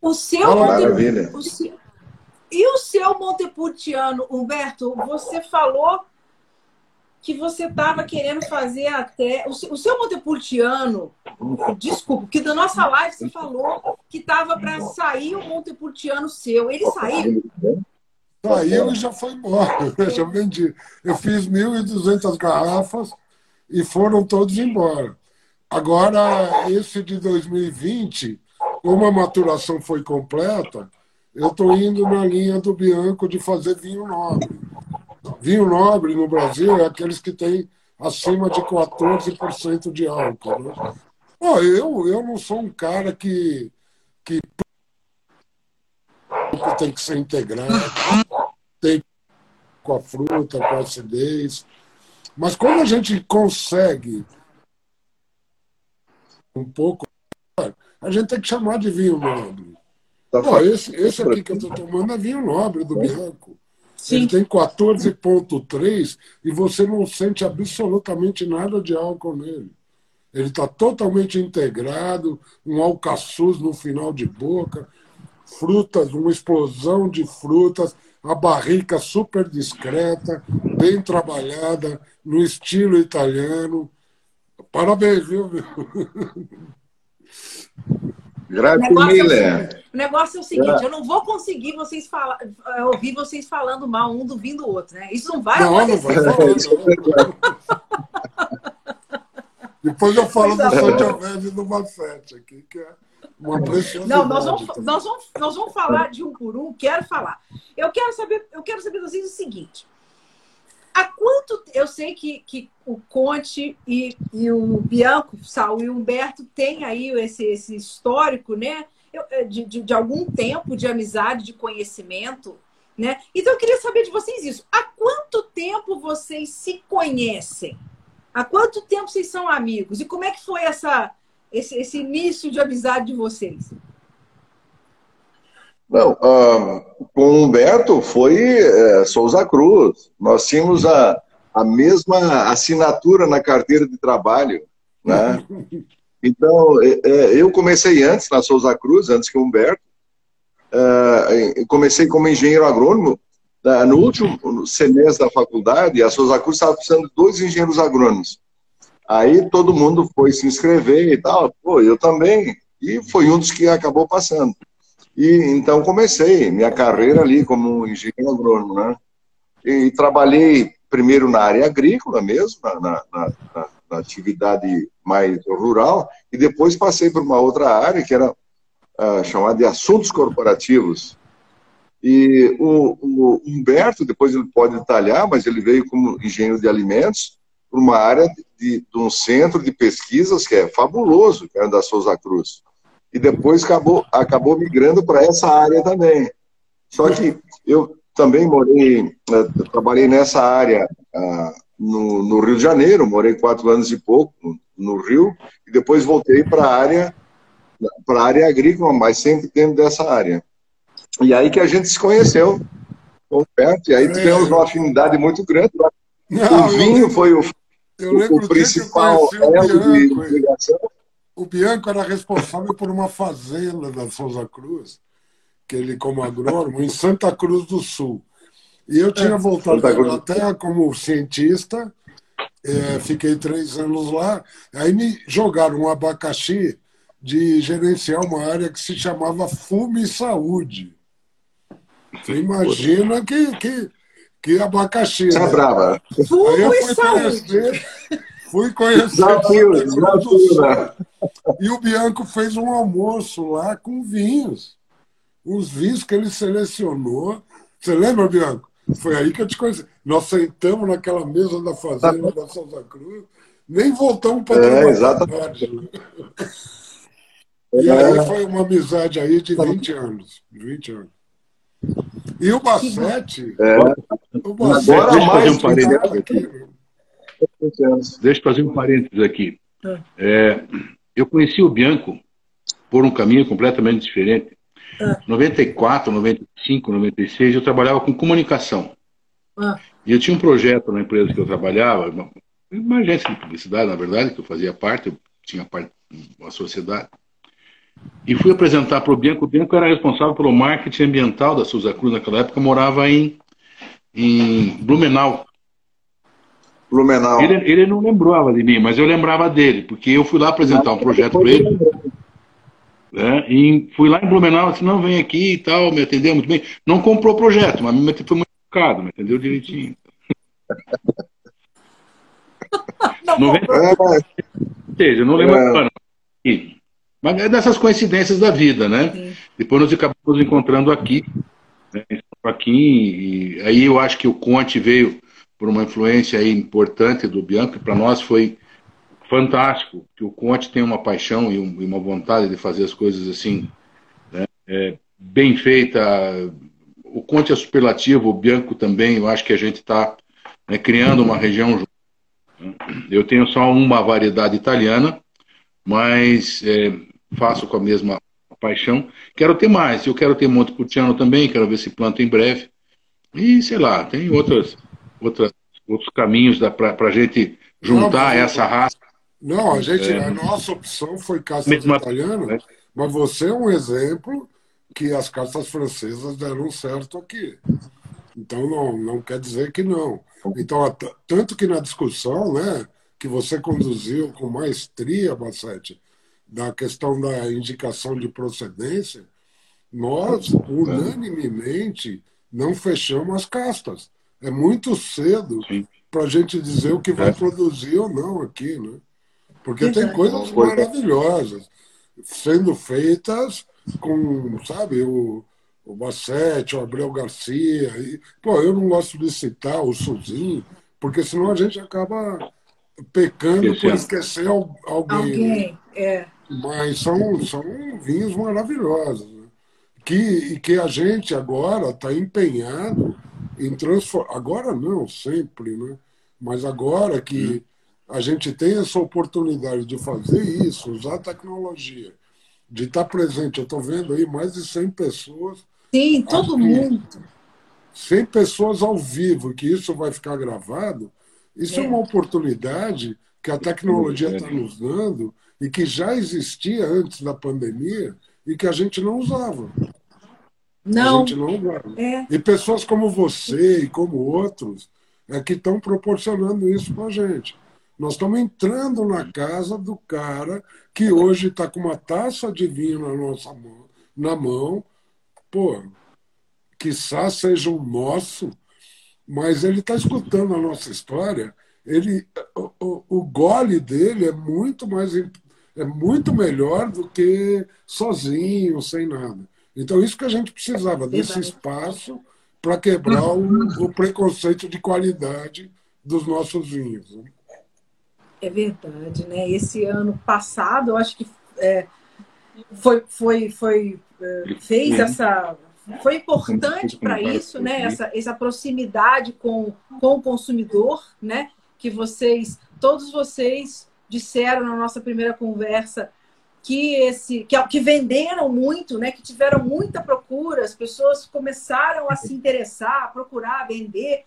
O seu Monte- o seu- E o seu Montepulciano, Humberto, você falou que você estava querendo fazer até. O seu, o seu desculpa, que da nossa live você falou que estava para sair o Montepulciano seu. Ele saiu? Saiu e já foi embora. <laughs> Eu já vendi. Eu fiz 1.200 garrafas e foram todos embora. Agora, esse de 2020, como a maturação foi completa, eu estou indo na linha do Bianco de fazer vinho nobre. Vinho nobre no Brasil é aqueles que têm acima de 14% de álcool. Né? Pô, eu, eu não sou um cara que, que tem que ser integrado, tem com a fruta, com a acidez. Mas quando a gente consegue um pouco, a gente tem que chamar de vinho nobre. Tá Pô, esse, esse aqui que eu estou tomando é vinho nobre do Bianco. Ele Sim. tem 14,3 e você não sente absolutamente nada de álcool nele. Ele está totalmente integrado, um alcaçuz no final de boca, frutas, uma explosão de frutas, a barrica super discreta, bem trabalhada, no estilo italiano. Parabéns, viu? <laughs> O negócio, é o, negócio é o seguinte, eu não vou conseguir vocês falar, eh, ouvir vocês falando mal um do vindo do outro, né? Isso não vai Não, não acontecer. vai não. <laughs> Depois eu falo do Sangiovese e do Massete aqui, que é uma preciosidade. Não, nós vamos, nós, vamos, nós vamos falar de um por um, quero falar. Eu quero saber, eu quero saber de vocês o seguinte. Há quanto eu sei que, que o Conte e, e o Bianco, Saul e o Humberto têm aí esse, esse histórico, né? Eh, De, de, de algum tempo de amizade, de conhecimento, né? Então eu queria saber de vocês isso. Há quanto tempo vocês se conhecem? Há quanto tempo vocês são amigos? E como é que foi essa, esse, esse início de amizade de vocês? Não, ah, com o Humberto foi eh, Souza Cruz. Nós tínhamos a, a mesma assinatura na carteira de trabalho, né? <laughs> Então, eh, eh, eu comecei antes na Souza Cruz, antes que o Humberto. Eh, comecei como engenheiro agrônomo. No último semestre da faculdade, a Souza Cruz estava precisando de dois engenheiros agrônomos. Aí todo mundo foi se inscrever e tal. Pô, eu também. E foi um dos que acabou passando. E então comecei minha carreira ali como engenheiro agrônomo, né? E trabalhei primeiro na área agrícola mesmo, na, na, na- na- atividade mais rural, e depois passei para uma outra área que era ah, chamada de assuntos corporativos. E o, o Humberto, depois ele pode detalhar, mas ele veio como engenheiro de alimentos para uma área de, de um centro de pesquisas que é fabuloso, que é da Souza Cruz e depois acabou, acabou migrando para essa área também. Só que eu também morei, eh, trabalhei nessa área ah, no, no Rio de Janeiro, morei quatro anos e pouco no Rio, e depois voltei para a área, para a área agrícola, mas sempre dentro dessa área. E aí que a gente se conheceu, o perto, e aí tivemos uma afinidade muito grande. Não, O vinho foi o, o eu principal o elo de ligação. O Bianco era responsável por uma fazenda da Souza Cruz, que ele, como agrônomo, em Santa Cruz do Sul. E eu tinha voltado Santa da Cruz. Inglaterra como cientista, eh, fiquei três anos lá. Aí me jogaram um abacaxi de gerenciar uma área que se chamava Fume e Saúde. Você imagina que, que, que abacaxi. Tá né? brava. Aí Fumo eu e fui saúde. conhecer, fui conhecer Desafio, desafio, né? E o Bianco fez um almoço lá com vinhos. Os vinhos que ele selecionou. Você lembra, Bianco? Foi aí que eu te conheci. Nós sentamos naquela mesa da fazenda da Souza Cruz, nem voltamos para É, exatamente. E aí foi uma amizade aí de 20 anos. 20 anos. E o Bassete. O Bassete Agora Deixa eu fazer mais um parênteses cara aqui. que- Deixa eu fazer um parênteses aqui. Ah. É, eu conheci o Bianco por um caminho completamente diferente. Ah. 94, 95, 96, eu trabalhava com comunicação. Ah. E eu tinha um projeto na empresa que eu trabalhava, uma, uma agência de publicidade, na verdade, que eu fazia parte, eu tinha parte uma sociedade. E fui apresentar para o Bianco. O Bianco era responsável pelo marketing ambiental da Souza Cruz naquela época, morava em, em Blumenau. Blumenau. Ele, ele não lembrava de mim, mas eu lembrava dele, porque eu fui lá apresentar um projeto para ele. Né, e fui lá em Blumenau, disse, não, vem aqui e tal, me atendeu muito bem. Não comprou o projeto, mas me foi muito educado, me atendeu direitinho. <laughs> Não, Não vem-. É, mas- seja, eu não lembro. É. agora. Mas é dessas coincidências da vida, né? Sim. Depois nós acabamos nos encontrando aqui, né, em São Joaquim, e aí eu acho que o Conte veio por uma influência importante do Bianco, e para nós foi fantástico, que o Conte tem uma paixão e, um- e uma vontade de fazer as coisas assim, né, é, bem feita. O Conte é superlativo, o Bianco também, eu acho que a gente está criando uma região né. Eu tenho só uma variedade italiana, mas é, faço com a mesma paixão. Quero ter mais, eu quero ter Montepulciano também, quero ver se planta em breve. E sei lá, tem outras, outras, outros caminhos para a gente juntar Não, essa raça. Não, a gente, É. a nossa opção foi castas Mesma- italianas, né? mas você é um exemplo que as castas francesas deram certo aqui. Então não, não quer dizer que não. Então, tanto que na discussão, né, que você conduziu com maestria, Bassete, da questão da indicação de procedência, nós, unanimemente, não fechamos as castas. É muito cedo para a gente dizer o que vai produzir ou não aqui, né? Porque tem coisas maravilhosas sendo feitas com, sabe, o, o Bassete, o Abreu Garcia. E, pô, eu não gosto de citar o Suzinho, porque senão a gente acaba pecando por esquecer alguém. Alguém, é. Mas são, são vinhos maravilhosos. Né? Que, e que a gente agora está empenhado em transformar. Agora não, sempre, né? Mas agora que a gente tem essa oportunidade de fazer isso, usar a tecnologia, de estar presente. Eu estou vendo aí mais de 100 pessoas. Sim, todo mundo. 100 pessoas ao vivo, que isso vai ficar gravado. Isso é, é uma oportunidade que a tecnologia está nos dando e que já existia antes da pandemia e que a gente não usava. Não. A gente não usava. É. E pessoas como você e como outros é que estão proporcionando isso para a gente. Nós estamos entrando na casa do cara que hoje está com uma taça de vinho na nossa mão, na mão. Pô, quiçá seja um nosso, mas ele está escutando a nossa história. Ele, o, o, o gole dele é muito mais é muito melhor do que sozinho, sem nada. Então, isso que a gente precisava, desse espaço para quebrar o, o, preconceito de qualidade dos nossos vinhos. Né? É verdade, né? Esse ano passado, eu acho que é, foi, foi, foi é, fez essa foi importante para isso, né? Essa, essa proximidade com, com o consumidor, né? Que vocês, todos vocês disseram na nossa primeira conversa que esse que, que venderam muito, né? Que tiveram muita procura, as pessoas começaram a se interessar, a procurar vender.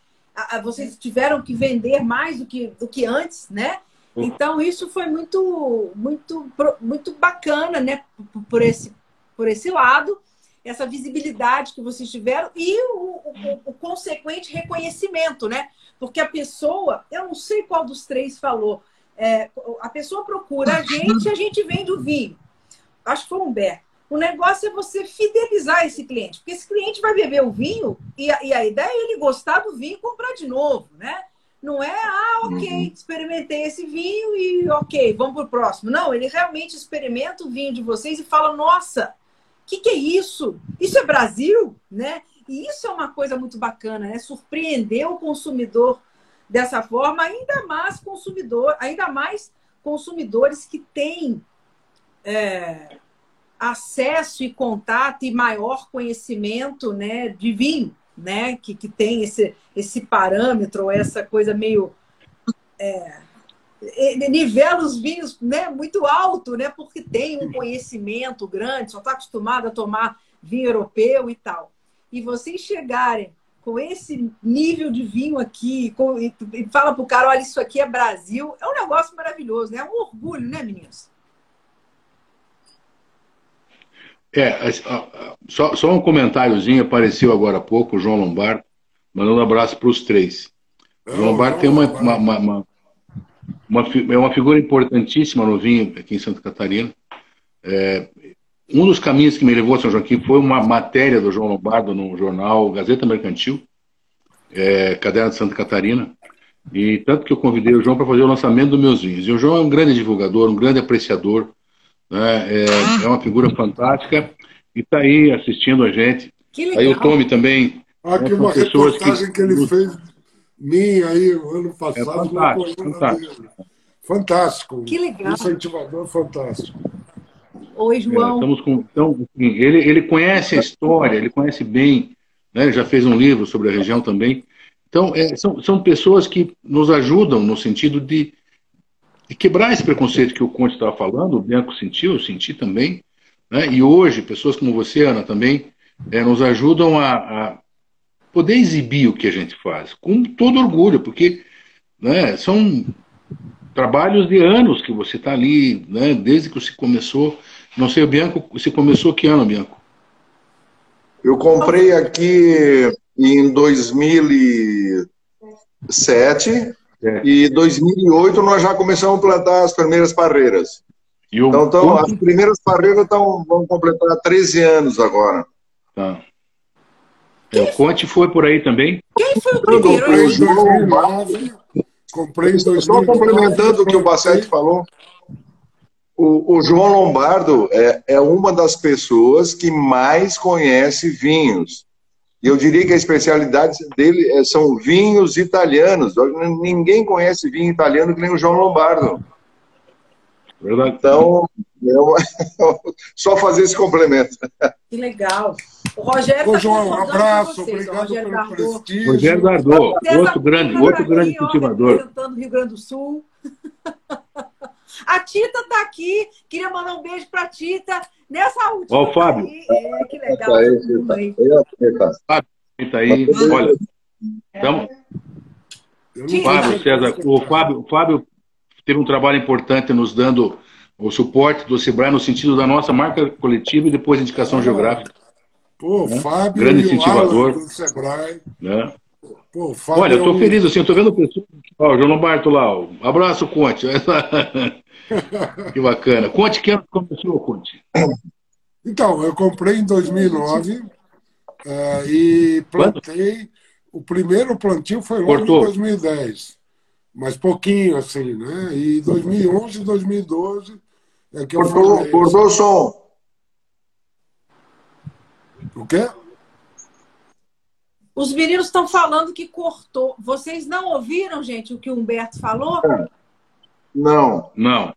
Vocês tiveram que vender mais do que, do que antes, né? Então isso foi muito muito muito bacana, né? Por esse por esse lado, essa visibilidade que vocês tiveram e o, o, o consequente reconhecimento, né? Porque a pessoa, eu não sei qual dos três falou, é, a pessoa procura a gente e a gente vende o vinho. Acho que foi o Humberto. O negócio é você fidelizar esse cliente, porque esse cliente vai beber o vinho e a, e a ideia é ele gostar do vinho e comprar de novo, né? Não é, ah, ok, uhum. experimentei esse vinho e ok, vamos para o próximo. Não, ele realmente experimenta o vinho de vocês e fala, nossa, o que, que é isso? Isso é Brasil, né? E isso é uma coisa muito bacana, né? Surpreender o consumidor dessa forma, ainda mais consumidor, ainda mais consumidores que têm é, acesso e contato e maior conhecimento né, de vinho né? Que, que tem esse, esse parâmetro, essa coisa meio. É, nivela os vinhos né, muito alto, né? Porque tem um conhecimento grande, só está acostumado a tomar vinho europeu e tal. E vocês chegarem com esse nível de vinho aqui, com, e, e fala para o cara, olha, isso aqui é Brasil, é um negócio maravilhoso, né? É um orgulho, né, meninos? É, só, só um comentáriozinho, apareceu agora há pouco, o João Lombardo, mandando um abraço para os três. O João Lombardo tem uma, uma, uma, uma, uma, é uma figura importantíssima no vinho aqui em Santa Catarina. É, um dos caminhos que me levou a São Joaquim foi uma matéria do João Lombardo no jornal Gazeta Mercantil, é, Caderno de Santa Catarina, e tanto que eu convidei o João para fazer o lançamento dos meus vinhos. E o João é um grande divulgador, um grande apreciador né? É, é uma figura fantástica e está aí assistindo a gente. Que legal. Aí o Tommy também. Aqui né, uma reportagem que, que ele fez minha aí ano passado. É fantástico, fantástico. fantástico. Que legal. Incentivador fantástico. Oi, João. É, estamos com, então, ele, ele conhece a história, ele conhece bem, né? já fez um livro sobre a região também. Então, é, são, são pessoas que nos ajudam no sentido de e quebrar esse preconceito que o Conte estava falando, o Bianco sentiu, eu senti também, né? e hoje, pessoas como você, Ana, também, é, nos ajudam a, a, poder exibir o que a gente faz, com todo orgulho, porque né, são trabalhos de anos que você está ali, né, desde que você começou. Não sei, o Bianco, você começou que ano, Bianco? Eu comprei aqui em 2007 é. E 2008 nós já começamos a plantar as primeiras parreiras. E o Então, então as primeiras barricas tão, vão completar 13 anos agora. Tá. É, o Conte foi por aí também? Quem foi o Eu primeiro? comprei hein? Em 2009, comprei em 2009. Só complementando o que o Bassetti falou, o, o João Lombardo é, é uma das pessoas que mais conhece vinhos. E eu diria que a especialidade dele é- são vinhos italianos. Ninguém conhece vinho italiano que nem o João Lombardo. Verdade. Então, eu- <laughs> só fazer esse complemento. Que legal. O Rogério Ô, tá João, um abraço, vocês, obrigado Rogério pelo prestígio. Rogério Dardot, César outro grande, outro grande. Representando o Rio Grande do Sul. <laughs> A Tita tá aqui. Queria mandar um beijo pra Tita. Nessa última. Ó, o Fábio. aí. É, que legal. Aí, todo mundo aí. Tá aí, olha. Então, sei Fábio, César, o Fábio, o Fábio teve um trabalho importante nos dando o suporte do Sebrae no sentido da nossa marca coletiva e depois indicação geográfica. Pô, o Fábio Grande e o incentivador. Alan do Sebrae. Né? Pô, o Fábio Olha, eu é estou um- feliz assim, eu estou vendo pessoas. Ó, o João Lombardo lá, ó. abraço, Conte. <laughs> que bacana. Conte que ano começou, Conte. Então, eu comprei em 2009 eh, e plantei. O primeiro plantio foi logo Cortou. em 2010, mas pouquinho assim, né? E 2011 e 2012 é que eu Cortou, formei. cortou o som. O quê? Os meninos estão falando que cortou. Vocês não ouviram, gente, o que o Humberto falou? Não. Não.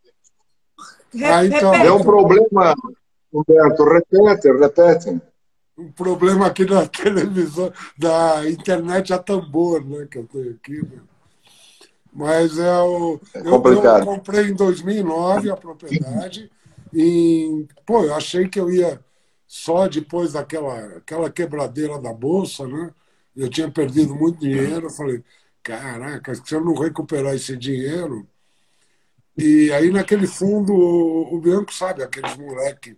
Ah, então. É um problema, Humberto. Repete, repete. Um problema aqui na televisão, da internet a tambor, né? Que eu tenho aqui. né? Mas é o. É eu- complicado. Eu, comprei em 2009 a propriedade. E, pô, eu achei que eu ia só depois daquela aquela quebradeira da bolsa, né? Eu tinha perdido muito dinheiro. Eu falei, caraca, se eu não recuperar esse dinheiro. E aí, naquele fundo, o Bianco sabe, aqueles moleques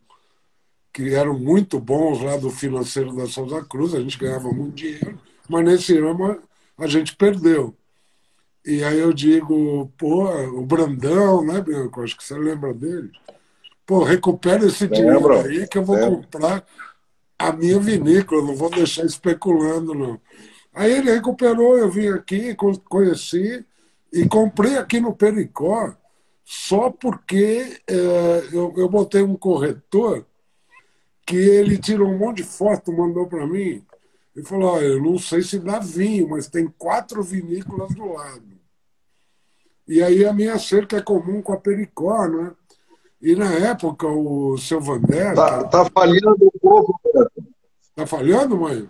que eram muito bons lá do financeiro da Souza Cruz, a gente ganhava muito dinheiro, mas nesse ano a gente perdeu. E aí eu digo, pô, o Brandão, né, Bianco? Acho que você lembra dele. Pô, recupera esse dinheiro aí que eu vou Lembro. comprar a minha vinícola, não vou deixar especulando, não. Aí ele recuperou, eu vim aqui, con- conheci e comprei aqui no Pericó só porque eh, eu, eu botei um corretor que ele tirou um monte de foto, mandou para mim. Ele falou: "Olha, eu não sei se dá vinho, mas tem quatro vinícolas do lado. E aí a minha cerca é comum com a Pericó, né? E na época o seu Vander. Tá, tá falhando um pouco, Humberto. Tá falhando, mãe?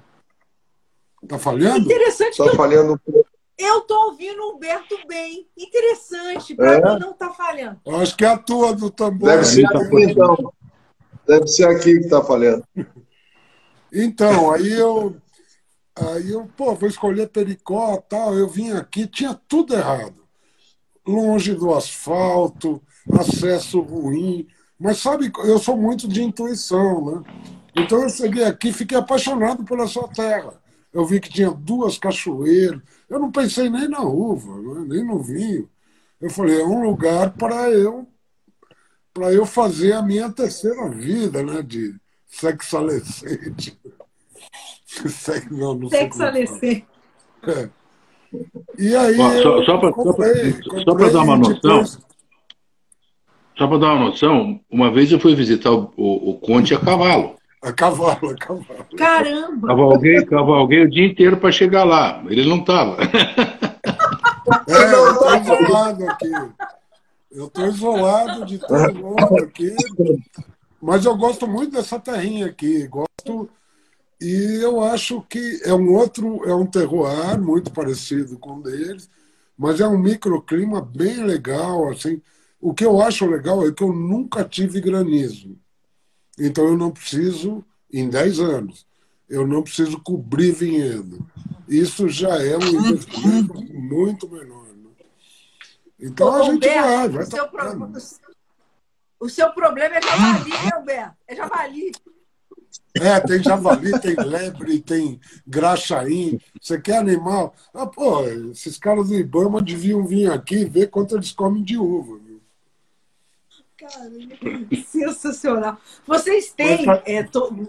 Tá falhando? Interessante que Tá eu, falhando um pouco. Eu tô ouvindo o Humberto bem. Interessante. Para É? mim não tá falhando. Eu Acho que é a tua do tambor. Deve ser tá aqui, então. Deve ser aqui que tá falhando. Então, aí eu. Aí eu, pô, vou escolher Pericó tal. Eu vim aqui, tinha tudo errado. Longe do asfalto, acesso ruim. Mas sabe, eu sou muito de intuição, né? Então eu cheguei aqui e fiquei apaixonado pela sua terra. Eu vi que tinha duas cachoeiras. Eu não pensei nem na uva, né? nem no vinho. Eu falei, é um lugar para eu para eu fazer a minha terceira vida, né? De sexalescente. <laughs> Sex- Não, Sexo é fala. É. E aí. Ó, só- só comprei dar uma noção, depois- Só para dar uma noção, uma vez eu fui visitar o, o, o Conte a cavalo. A cavalo, a cavalo. Caramba! Cavalguei, cavalguei o dia inteiro para chegar lá. Ele não estava. É, eu estou isolado aqui. Eu estou isolado de todo mundo aqui. Mas eu gosto muito dessa terrinha aqui. Gosto. E eu acho que é um outro, é um terroir muito parecido com o deles, mas é um microclima bem legal. Assim. O que eu acho legal é que eu nunca tive granizo. Então eu não preciso, em 10 anos, eu não preciso cobrir vinhedo. Isso já é um investimento muito menor. né? Então a Ô, gente Humberto, vai, vai o, seu pro- tocando. o seu problema é javali, né, Humberto? É javali. É, tem javali, tem lebre, tem graxaim. Você quer animal? Ah, pô, esses caras do Ibama deviam vir aqui e ver quanto eles comem de uva. Cara, <laughs> sensacional. Vocês têm, é, to-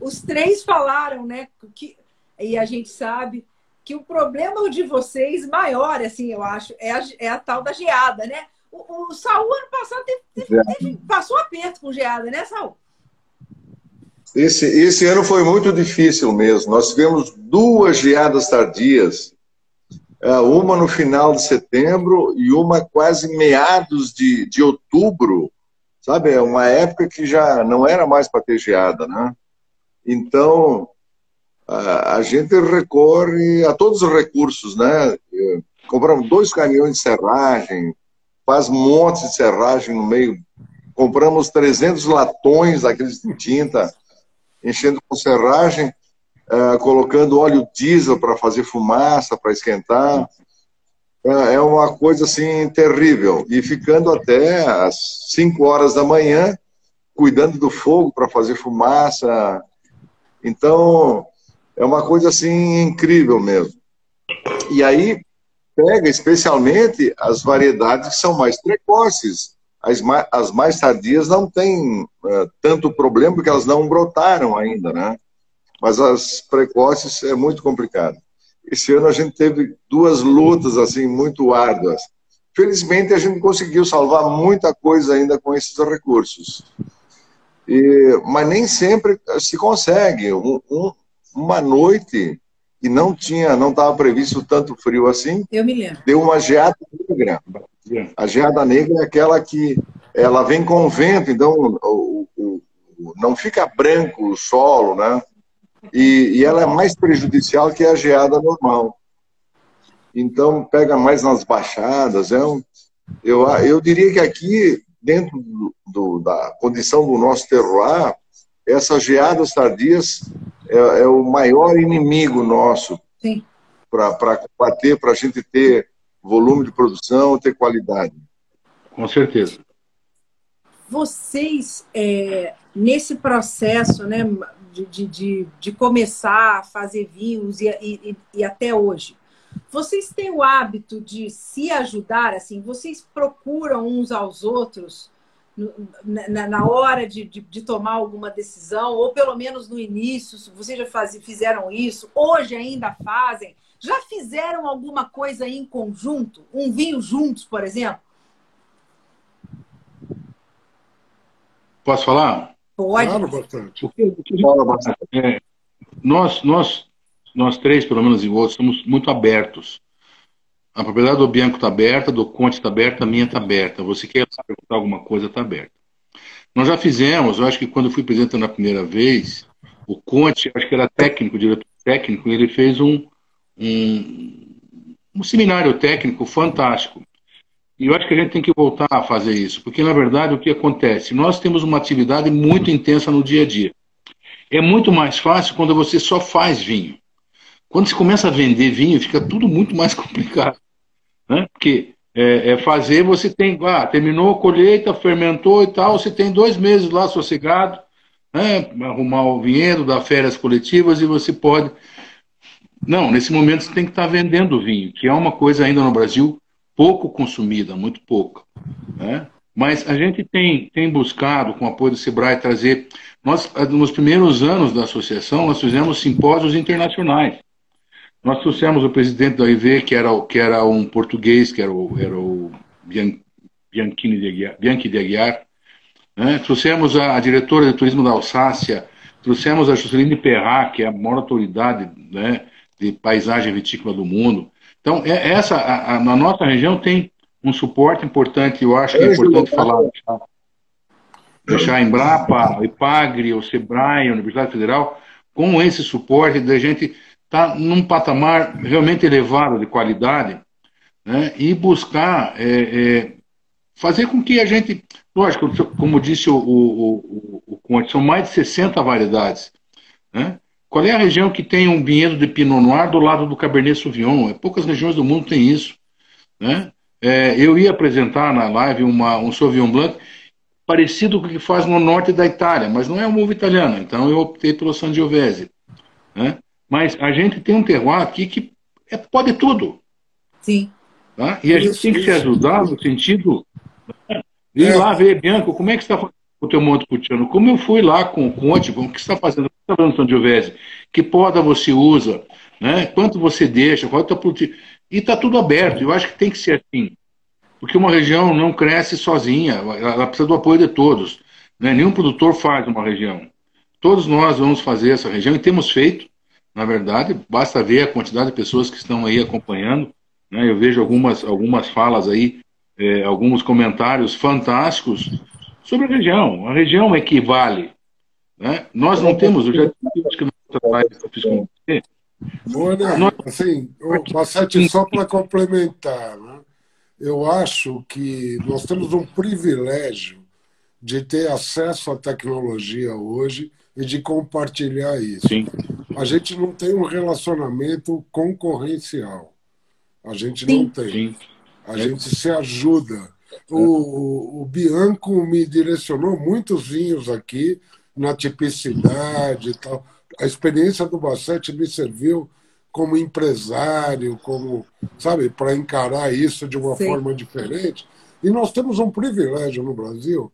os três falaram, né, que, e a gente sabe que o problema de vocês maior, assim, eu acho, é a, é a tal da geada, né? O, o Saul, ano passado, teve- teve- passou aperto com geada, né, Saul? Esse, esse ano foi muito difícil mesmo. Nós tivemos duas geadas tardias, uma no final de setembro e uma quase meados de, de outubro. Sabe, é uma época que já não era mais para ter geada, né? Então, a, a gente recorre a todos os recursos, né? Eh, Compramos dois caminhões de serragem, faz montes de serragem no meio. Compramos 300 latões daqueles de tinta, enchendo com serragem, eh, colocando óleo diesel para fazer fumaça, para esquentar. É é uma coisa assim terrível. E ficando até às 5 horas da manhã, cuidando do fogo para fazer fumaça. Então, é uma coisa assim incrível mesmo. E aí pega especialmente as variedades que são mais precoces. As mais, as mais tardias não têm eh, tanto problema porque elas não brotaram ainda, né? Mas as precoces é muito complicado. Esse ano a gente teve duas lutas assim muito árduas. Felizmente a gente conseguiu salvar muita coisa ainda com esses recursos. E, mas nem sempre se consegue. Um, um, uma noite e não tinha, não estava previsto tanto frio assim, Eu me lembro. deu uma geada negra. A geada negra é aquela que ela vem com vento, então o, o- o- não fica branco o solo, né? E, e ela é mais prejudicial que a geada normal. Então pega mais nas baixadas. É um, eu, eu diria que aqui, dentro do- do- da condição do nosso terroir, essas geadas tardias é, é o maior inimigo nosso para combater, para a gente ter volume de produção, ter qualidade. Com certeza. Vocês, é, nesse processo né, de, de, de, começar a fazer vinhos e, e, e até hoje, vocês têm o hábito de se ajudar? assim? Vocês procuram uns aos outros na, na hora de, de, de tomar alguma decisão? Ou pelo menos no início, vocês já faz, fizeram isso? Hoje ainda fazem? Já fizeram alguma coisa em conjunto? Um vinho juntos, por exemplo? Posso falar? Pode. Bastante. O que- o que- Fala, Marcelo. é, nós, nós, nós três, pelo menos em outros, somos muito abertos. A propriedade do Bianco está aberta, do Conte está aberta, a minha está aberta. Você quer perguntar alguma coisa, está aberta. Nós já fizemos, eu acho que quando eu fui presidente na primeira vez, o Conte, acho que era técnico, diretor técnico, ele fez um, um, um seminário técnico fantástico. E eu acho que a gente tem que voltar a fazer isso, porque na verdade o que acontece? Nós temos uma atividade muito intensa no dia a dia. É muito mais fácil quando você só faz vinho. Quando você começa a vender vinho, fica tudo muito mais <laughs> complicado. Né? Porque é, é fazer, você tem, ah, terminou a colheita, fermentou e tal, você tem dois meses lá sossegado, né? arrumar o vinhedo, dar férias coletivas e você pode. Não, nesse momento você tem que estar vendendo vinho, que é uma coisa ainda no Brasil pouco consumida, muito pouca. Né? Mas a gente tem, tem buscado, com o apoio do Sebrae, trazer. Nós, nos primeiros anos da associação, nós fizemos simpósios internacionais. Nós trouxemos o presidente da OIV, que era, que era um português, que era o, era o Bian- Bianchini de Aguiar, Bianchi de Aguiar. né? Trouxemos a, a diretora de turismo da Alsácia, trouxemos a Jusceline Perrat, que é a maior autoridade né, de paisagem vitícola do mundo. Então, é, essa, a, a- na nossa região tem um suporte importante, eu acho que é importante falar, deixar, a Embrapa, o IPAGRE, o SEBRAE, a Universidade Federal, com esse suporte da gente estar num patamar realmente elevado de qualidade né, e buscar é, é, fazer com que a gente, lógico, como disse o, o, o, o Conte, são mais de 60 variedades. Né? Qual é a região que tem um vinhedo de Pinot Noir do lado do Cabernet Sauvignon? É, poucas regiões do mundo têm isso. Né? É, eu ia apresentar na live uma, um Sauvignon Blanc parecido com o que faz no norte da Itália, mas não é uma uva italiana, então eu optei pelo Sangiovese. Né? Mas a gente tem um terroir aqui que é, pode tudo. Sim. Tá? E a gente Isso, tem que se isso. ajudar no sentido Ir É. lá ver, Bianco, como é que você está fazendo o teu Montepulciano? Como eu fui lá com o Conte, o que está fazendo? O que está fazendo? Que poda você usa? Né? Quanto você deixa? Qual é produtivo? E está tudo aberto. Eu acho que tem que ser assim. Porque uma região não cresce sozinha, ela ela precisa do apoio de todos. Né? Nenhum produtor faz uma região. Todos nós vamos fazer essa região e temos feito, na verdade, basta ver a quantidade de pessoas que estão aí acompanhando. Né? Eu vejo algumas, algumas falas aí, eh, alguns comentários fantásticos sobre a região. A região equivale. Né? Nós não temos, eu já disse, acho que outra live que eu fiz com você, Olha, Nós- assim, Bassetti, só para complementar, né? eu acho que nós temos um privilégio de ter acesso à tecnologia hoje e de compartilhar isso. sim, A gente não tem um relacionamento concorrencial. A gente não Sim. tem. sim, A gente se ajuda. O, o, o Bianco me direcionou muitos vinhos aqui na tipicidade e tal. A experiência do Bassetti me serviu como empresário, como, sabe, para encarar isso de uma Sim. forma diferente. E nós temos um privilégio no Brasil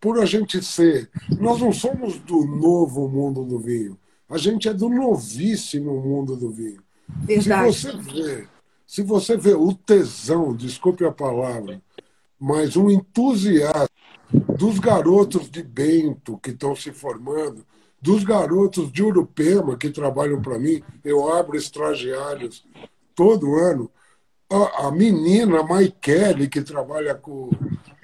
por a gente ser. Nós não somos do novo mundo do vinho. A gente é do novíssimo mundo do vinho. Verdade. Se você vê, se você vê o tesão, desculpe a palavra, mas um entusiasmo dos garotos de Bento que estão se formando, dos garotos de Urupema que trabalham para mim, eu abro estagiários todo ano. A, a menina Maikele, que trabalha com,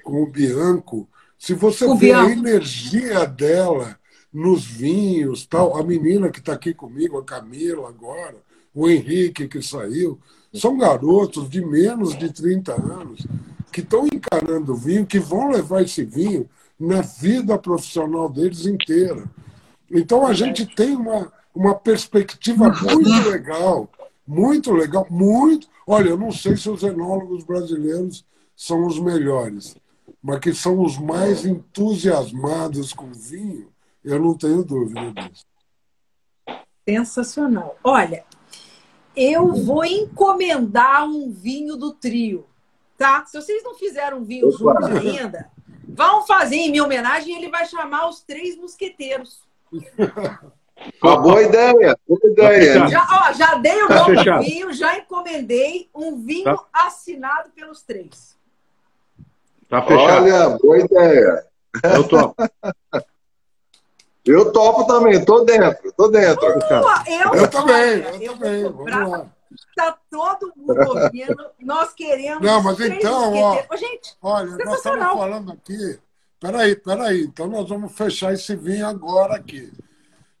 com o Bianco, se você O vê a Bianco. energia dela nos vinhos, tal, a menina que está aqui comigo, a Camila agora, o Henrique que saiu, são garotos de menos de 30 anos que estão encarando o vinho, que vão levar esse vinho na vida profissional deles inteira. Então a gente tem uma, uma perspectiva muito legal, muito legal, muito. Olha, eu não sei se os enólogos brasileiros são os melhores, mas que são os mais entusiasmados com vinho, eu não tenho dúvida disso. Sensacional. Olha, eu vou encomendar um vinho do trio, tá? Se vocês não fizeram um vinho juntos ainda, vão fazer em minha homenagem e ele vai chamar os três mosqueteiros. <laughs> Uma boa ideia, boa ideia. Já, ó, já dei o Tá nome do vinho, já encomendei um vinho Tá. assinado pelos três. tá fechado. Olha, boa ideia. Eu topo. Eu topo também, tô dentro, tô dentro. Pô, eu, Eu também, eu vou também. Vamos lá. Tá todo mundo ouvindo. Nós queremos. Não, mas então, ó. gente, Olha, nós estamos falando aqui. Peraí, peraí. Então nós vamos fechar esse vinho agora aqui.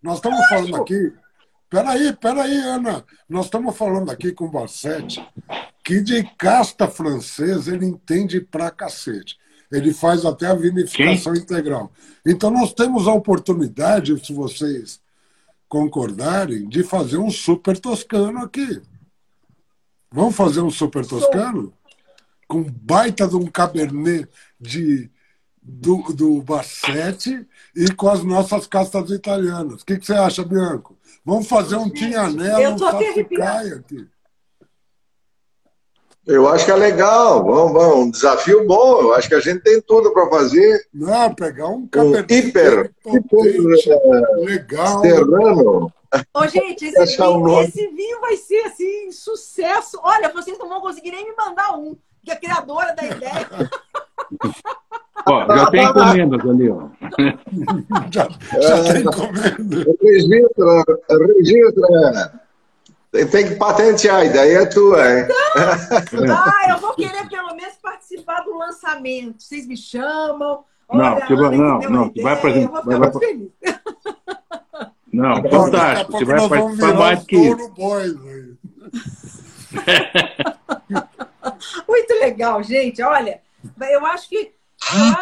Nós estamos falando aqui. Peraí, peraí, Ana. Nós estamos falando aqui com o Bassetti que de casta francesa ele entende pra cacete. Ele faz até a vinificação integral. Então nós temos a oportunidade, se vocês concordarem, de fazer um super toscano aqui. Vamos fazer um super toscano? Com baita de um cabernet de, do, do Bassetti e com as nossas castas italianas. O que, que você acha, Bianco? Vamos fazer um Tinhanello, um Sassicaia aqui. Eu acho que é legal, vamos, vamos, um desafio bom. Eu acho que a gente tem tudo para fazer. Não, pegar um Um cabernet hiper, potente, hiper legal. serrano. Ô, gente, esse um vinho, esse vinho vai ser assim, sucesso. Olha, vocês não vão conseguir nem me mandar um, que é a criadora da ideia. <laughs> Ó, já tem encomendas ali, ó. <laughs> Já, já tem comendo. Registra, registra. Tem, tem que patentear, a ideia é tua, hein? Ah, eu vou querer pelo menos participar do lançamento. Vocês me chamam. Não, Olha, Ana que não, não, você vai ideia, apresentar- Eu vou vai- ficar vai- muito feliz. Não, Daqui a fantástico. Você vai participar mais que isso. Aí. <laughs> Muito legal, gente. Olha, eu acho que eu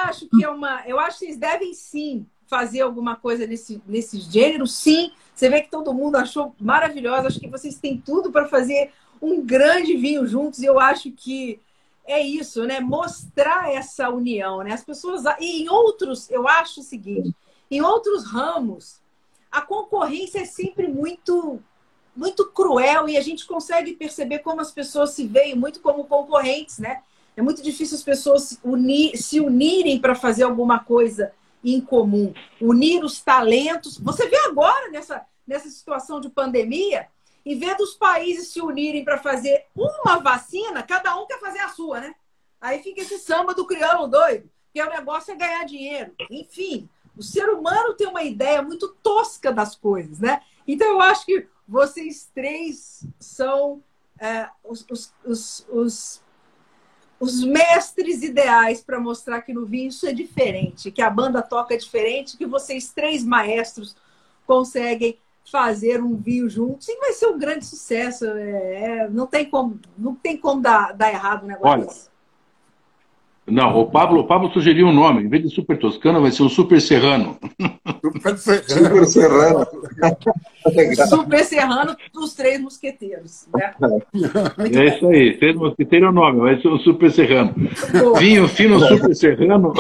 acho que é uma, eu acho que vocês devem sim fazer alguma coisa nesse nesse gênero, sim. Você vê que todo mundo achou maravilhoso. Acho que vocês têm tudo para fazer um grande vinho juntos. E eu acho que é isso, né? Mostrar essa união, né? As pessoas e em outros, eu acho o seguinte, em outros ramos, a concorrência é sempre muito muito cruel e a gente consegue perceber como as pessoas se veem muito como concorrentes, né? É muito difícil as pessoas unir, se unirem para fazer alguma coisa em comum, unir os talentos. Você vê agora nessa, nessa situação de pandemia, em vez dos países se unirem para fazer uma vacina, cada um quer fazer a sua, né? Aí fica esse samba do crioulo doido, que é o negócio é ganhar dinheiro. Enfim, o ser humano tem uma ideia muito tosca das coisas, né? Então eu acho que vocês três são é, os, os, os, os os mestres ideais para mostrar que no vinho isso é diferente, que a banda toca diferente, que vocês três maestros conseguem fazer um vinho juntos e vai ser um grande sucesso. É, é não tem como, não tem como dar, dar errado um negócio Olha, desse. Não, o Pablo, o Pablo sugeriu um nome. Em vez de Super Toscano, vai ser o Super Serrano. Super Serrano. Super Serrano. Super Serrano dos Três Mosqueteiros. Né? É isso aí. Três Mosqueteiros é o nome, vai ser o Super Serrano. Boa. Vinho fino Super Serrano.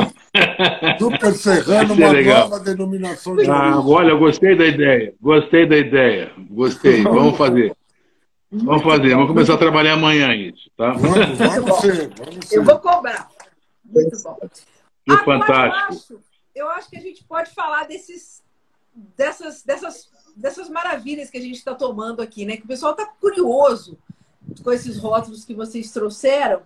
Super Serrano, uma legal. nova denominação de ah, Olha, gostei da ideia. Gostei da ideia. Gostei. Vamos fazer. Vamos fazer, vamos começar a trabalhar amanhã isso, tá? Vamos, vamos ser, vamos ser. Eu vou cobrar. Muito bom. Agora, fantástico. Eu acho, eu acho que a gente pode falar desses, dessas, dessas, dessas maravilhas que a gente está tomando aqui, né? Que o pessoal está curioso com esses rótulos que vocês trouxeram.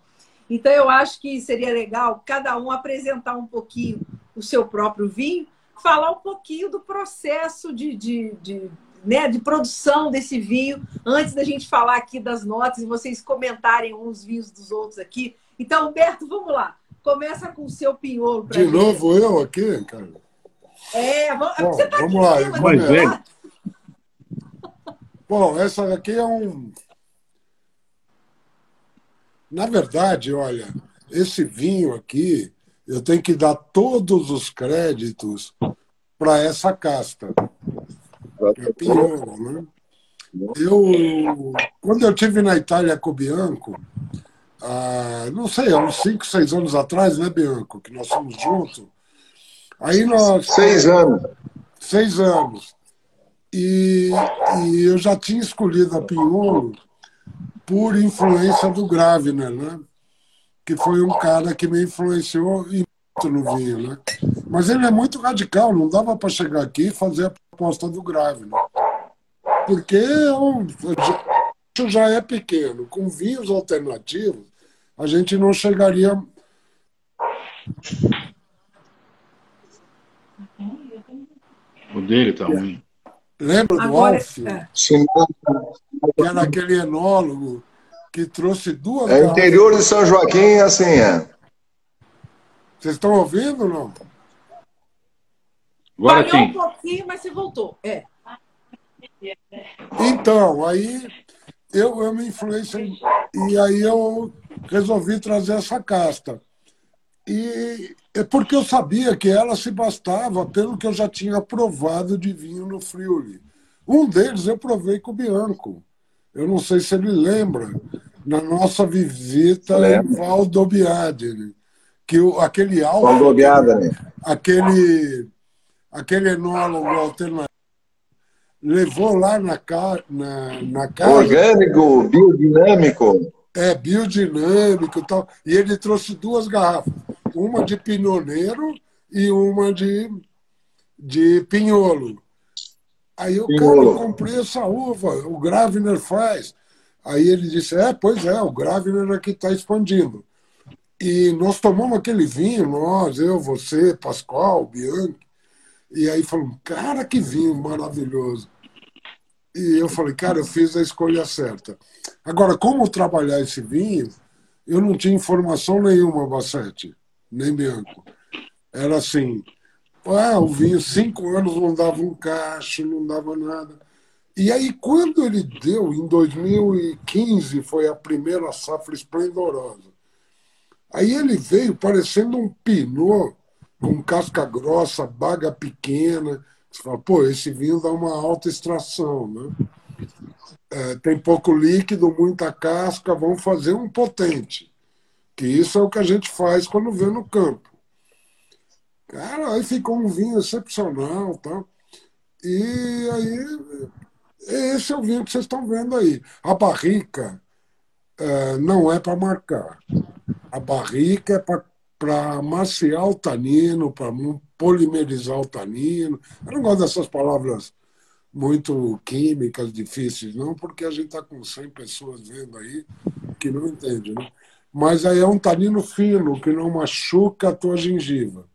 Então, eu acho que seria legal cada um apresentar um pouquinho o seu próprio vinho, falar um pouquinho do processo de, de, de, né, de produção desse vinho, antes da gente falar aqui das notas e vocês comentarem uns vinhos dos outros aqui. Então, Humberto, vamos lá. Começa com o seu pinholo. De gente. novo eu aqui, cara? É, vamos, Bom, você tá vamos lá. Cima, mais velho. Bom, essa aqui é um. Na verdade, olha, esse vinho aqui, eu tenho que dar todos os créditos para essa casta. É pinholo, né? Eu, quando eu tive na Itália com o Bianco, ah, não sei, há uns 5, 6 anos atrás, né, Bianco, que nós fomos juntos. Aí nós. Seis anos. Seis anos. E, e eu já tinha escolhido a Pinholo por influência do Gravner, né? Que foi um cara que me influenciou muito no vinho, né? Mas ele é muito radical, não dava para chegar aqui e fazer a proposta do Gravner. Porque eu, eu já é pequeno, com vinhos alternativos, a gente não chegaria. O dele tá ruim. Lembra do Alf? É. Que era aquele enólogo que trouxe duas. É interior de São Joaquim, assim é. Vocês estão ouvindo ou não? Agora Parou sim. um pouquinho, mas você voltou. É. Então, aí eu, eu me influenciei e aí eu resolvi trazer essa casta. E é porque eu sabia que ela se bastava pelo que eu já tinha provado de vinho no Friuli. Um deles eu provei com o Bianco. Eu não sei se ele lembra, na nossa visita em Valdobiadene, que o, aquele álbum, aquele, aquele enólogo alternativo levou lá na, na, na casa. Orgânico, biodinâmico. É, biodinâmico e tal. E ele trouxe duas garrafas, uma de pinoneiro e uma de, de pinholo. Aí eu, cara, eu comprei essa uva, o Gravner faz. Aí ele disse, é, pois é, o Gravner aqui está expandindo. E nós tomamos aquele vinho, nós, eu, você, Pascoal, Bianchi, e aí falamos, cara, que vinho maravilhoso. E eu falei, cara, eu fiz a escolha certa. Agora, como trabalhar esse vinho, eu não tinha informação nenhuma, Bassete, nem Bianco. Era assim, ah, o vinho cinco anos não dava um cacho, não dava nada. E aí, quando ele deu, em 2015, foi a primeira safra esplendorosa. Aí ele veio parecendo um pinot, com casca grossa, baga pequena, você fala, pô, esse vinho dá uma alta extração, né? É, tem pouco líquido, muita casca, vamos fazer um potente. Que isso é o que a gente faz quando vê no campo. Cara, aí ficou um vinho excepcional, tá? E aí, esse é o vinho que vocês estão vendo aí. A barrica é, não é para marcar. A barrica é para amaciar o tanino, para polimerizar o tanino. Eu não gosto dessas palavras muito químicas, difíceis, não, porque a gente está com 100 pessoas vendo aí que não entendem, né? Mas aí é um tanino fino, que não machuca a tua gengiva.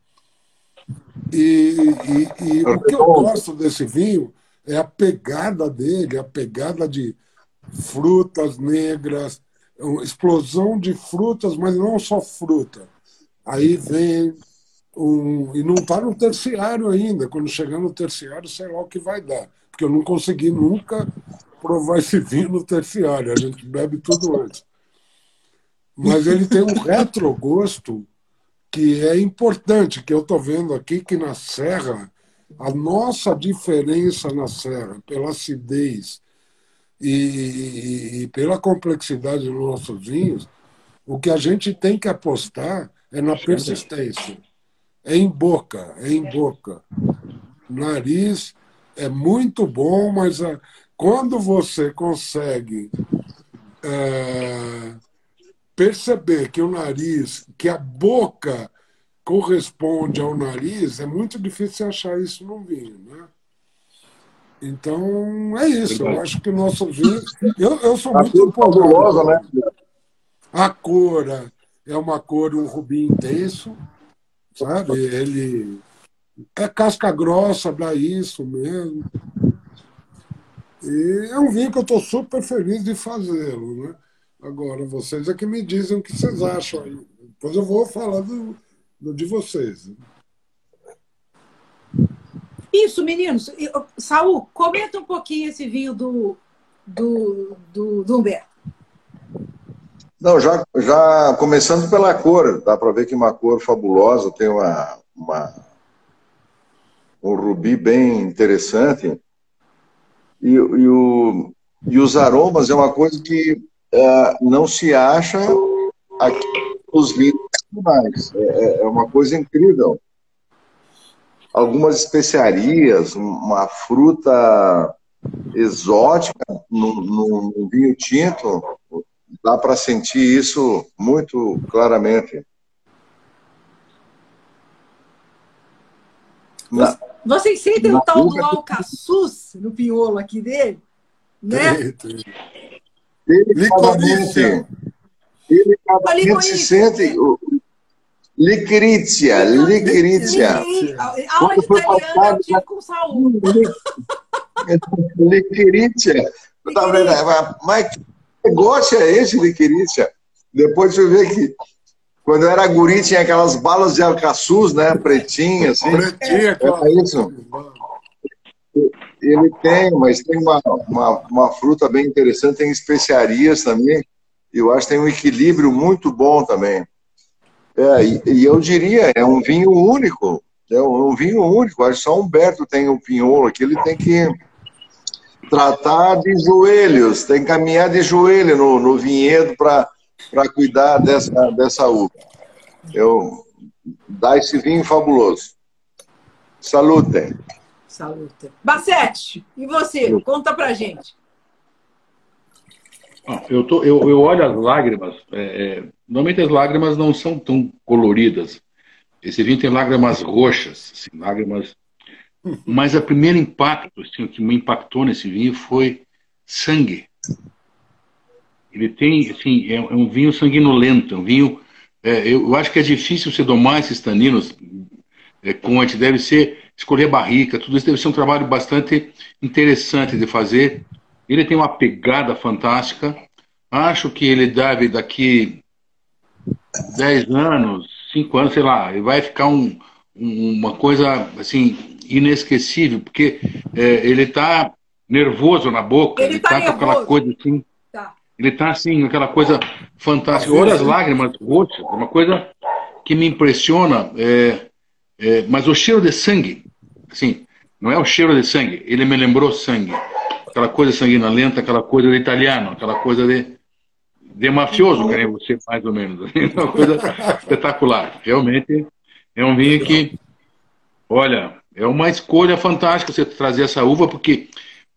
E, e, e o que eu gosto desse vinho é a pegada dele, a pegada de frutas negras, explosão de frutas, mas não só fruta. Aí vem um. E não está no terciário ainda. Quando chegar no terciário, sei lá o que vai dar porque eu não consegui nunca provar esse vinho no terciário. A gente bebe tudo antes. Mas ele tem um retrogosto que é importante, que eu estou vendo aqui que na Serra, a nossa diferença na Serra, pela acidez e, e, e pela complexidade dos nossos vinhos, o que a gente tem que apostar é na persistência. É em boca, é em boca. Nariz é muito bom, mas é, quando você consegue é, perceber que o nariz, que a boca corresponde ao nariz, é muito difícil achar isso no vinho, né? Então, é isso. Eu acho que o nosso vinho. Eu, eu sou muito empolgado. Né? A cor é, é uma cor, um rubi intenso, sabe? Ele é casca grossa para isso mesmo. E é um vinho que eu estou super feliz de fazê-lo. Né? Agora, vocês é que me dizem o que vocês acham aí. Depois eu vou falar do, do de vocês. Isso, meninos. Saul, comenta um pouquinho esse vinho do, do, do, do Humberto. Não, já, já começando pela cor, dá para ver que é uma cor fabulosa, tem uma, uma um rubi bem interessante. E, e, o, e os aromas é uma coisa que uh, não se acha aqui nos vinhos nacionais. É, é, é uma coisa incrível. Algumas especiarias, uma fruta exótica no, vinho tinto, dá para sentir isso muito claramente. Na, vocês sentem o tal do alcaçuz no pinholo aqui dele? Né? Licorícia. Ele cada se sente. Licrícia, licrícia. Aula de italiano eu tive com Saúl. Licrícia. <laughs> Tá vendo? Mas que negócio é esse, licrícia? Depois eu ver que quando eu era guri, tinha aquelas balas de alcaçuz, né? Pretinha, assim. Pretinha. É isso. Ele tem, mas tem uma, uma, uma, fruta bem interessante, tem especiarias também. Eu acho que tem um equilíbrio muito bom também. É, e, e, eu diria, é um vinho único. É um, um vinho único. Acho que só Humberto tem o um pinholo aqui, ele tem que tratar de joelhos, tem que caminhar de joelho no, no vinhedo para para cuidar dessa, dessa uva. Eu dá esse vinho fabuloso. Salute. Salute. Bacete, e você? Conta pra gente. Eu, tô, eu, eu olho as lágrimas. É, é, normalmente as lágrimas não são tão coloridas. Esse vinho tem lágrimas roxas, assim, lágrimas. Mas o primeiro impacto, assim, o que me impactou nesse vinho foi sangue. Ele tem, assim, é, é um vinho sanguinolento, é um vinho. É, eu acho que é difícil você domar esses taninos é, com antes, deve ser escolher barrica, tudo isso deve ser um trabalho bastante interessante de fazer. Ele tem uma pegada fantástica. Acho que ele deve, daqui 10 anos, 5 anos, sei lá, ele vai ficar um, um, uma coisa assim inesquecível, porque é, ele está nervoso na boca, ele está tá com aquela coisa assim. Ele está assim, aquela coisa fantástica. Olha as lágrimas roxas, uma coisa que me impressiona. É, é, mas o cheiro de sangue, assim, não é o cheiro de sangue, ele me lembrou sangue. Aquela coisa sanguinolenta, aquela coisa de italiano, aquela coisa de, de mafioso, que nem você, mais ou menos. Assim, <laughs> uma coisa espetacular. Realmente é um vinho que, olha, é uma escolha fantástica você trazer essa uva, porque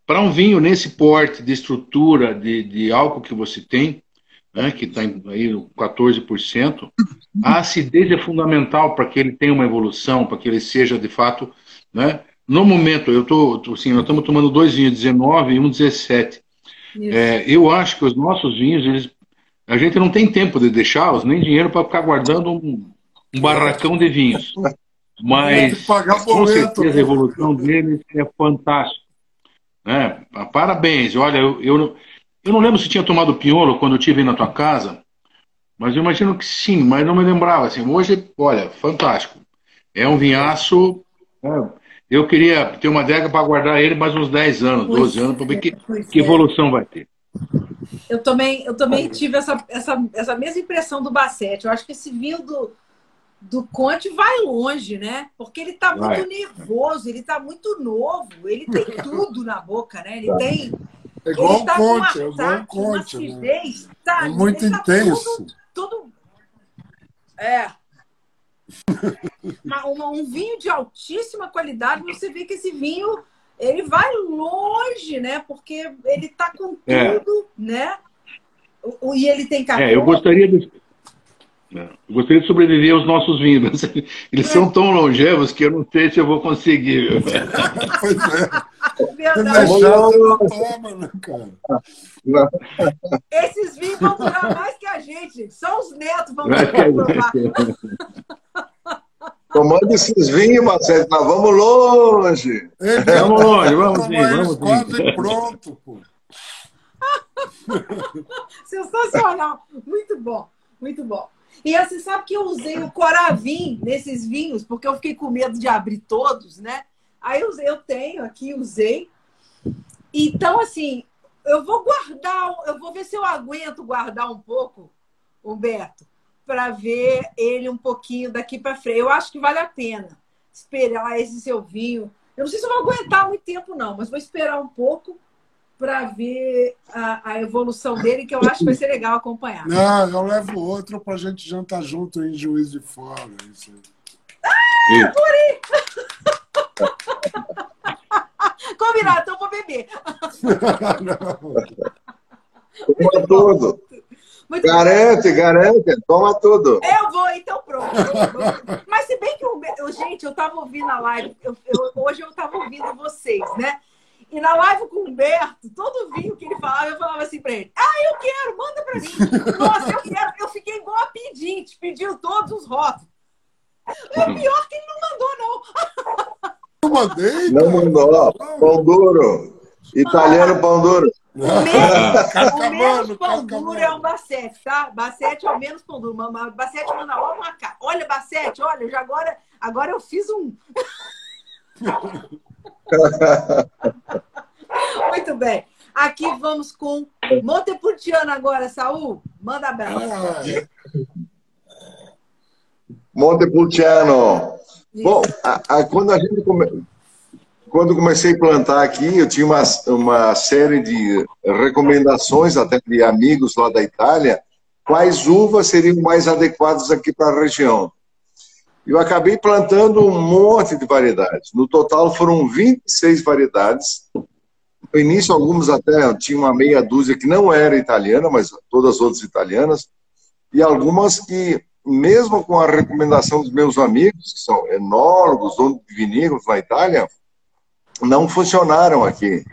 para um vinho nesse porte de estrutura de, de álcool que você tem, né, que está aí 14%. A acidez é fundamental para que ele tenha uma evolução, para que ele seja de fato, né? No momento, eu tô, assim, nós estamos tomando dois vinhos 19 e um 17. É, eu acho que os nossos vinhos, eles, a gente não tem tempo de deixá-los, nem dinheiro para ficar guardando um, um, barracão de vinhos. Mas com certeza a evolução deles é fantástica. Né? Parabéns. Olha, eu, eu, eu não lembro se tinha tomado pinholo quando eu estive na tua casa, mas eu imagino que sim, mas não me lembrava. Assim, hoje, olha, fantástico. É um vinhaço. Né? Eu queria ter uma adega para guardar ele mais uns 10 anos, pois 12 anos, para ver que, que é. evolução vai ter. Eu também, eu também tive essa, essa, essa mesma impressão do Bassete. Eu acho que esse vinho do, do Conte vai longe, né? Porque ele está muito nervoso, ele está muito novo, ele tem <laughs> tudo na boca, né? Ele tem é igual o tá Conte, é igual o Conte. Né? Tá, é muito tá intenso. Tudo, tudo... É. uma, uma, um vinho de altíssima qualidade, você vê que esse vinho ele vai longe, né? Porque ele tá com é. tudo, é. né? O, e ele tem café. É, eu gostaria de eu gostaria de sobreviver aos nossos vinhos. <laughs> Eles são tão longevos que eu não sei se eu vou conseguir. <laughs> pois é. Verdade. não toma, né, cara? <laughs> Esses vinhos vão durar mais que a gente. Só os netos vão tomar. Tomando esses vinhos, Marcelo, nós vamos longe. vamos longe, vamos sim, vamos Quase pronto, pô. Sensacional. Muito bom, muito bom. E você sabe que eu usei o Coravim nesses vinhos, porque eu fiquei com medo de abrir todos, né? Aí eu, eu tenho aqui, usei. Então, assim, eu vou guardar, eu vou ver se eu aguento guardar um pouco, Humberto, para ver ele um pouquinho daqui para frente. Eu acho que vale a pena esperar esse seu vinho. Eu não sei se eu vou aguentar muito tempo, não, mas vou esperar um pouco para ver a, a, evolução dele, que eu acho que vai ser legal acompanhar. Não, eu levo outro para a gente jantar junto em Juiz de Fora. Isso. Ah, Puri! <laughs> Combinado, então vou beber. Toma tudo. Muito garante, bom. garante, toma tudo. Eu vou, então pronto. Mas se bem que, eu, gente, eu estava ouvindo a live, eu, eu, hoje eu estava ouvindo vocês, né? E na live com o Humberto, todo vinho que ele falava, eu falava assim pra ele: Ah, eu quero, manda pra mim. Nossa, eu quero. Eu fiquei igual a pedinte, pediu todos os rótulos. O pior que ele não mandou, não. Não mandei? Não mandou. Pão duro. Italiano pão duro. O menos, o menos pão duro é o Bassete, tá? Bassete é o menos pão duro. Bassete manda logo uma cara. Olha, Bassete, olha, já agora, agora eu fiz um. <laughs> <laughs> Muito bem. Aqui vamos com Montepulciano agora, Saul. Manda abraço. Montepulciano. Bom, a, a, quando a gente come... quando comecei a plantar aqui, eu tinha uma, uma série de recomendações até de amigos lá da Itália, quais uvas seriam mais adequadas aqui para a região. Eu acabei plantando um monte de variedades. No total foram 26 variedades. No início, algumas até tinha uma meia dúzia que não era italiana, mas todas as outras italianas. E algumas que, mesmo com a recomendação dos meus amigos, que são enólogos, donos de vinícolas na Itália, não funcionaram aqui.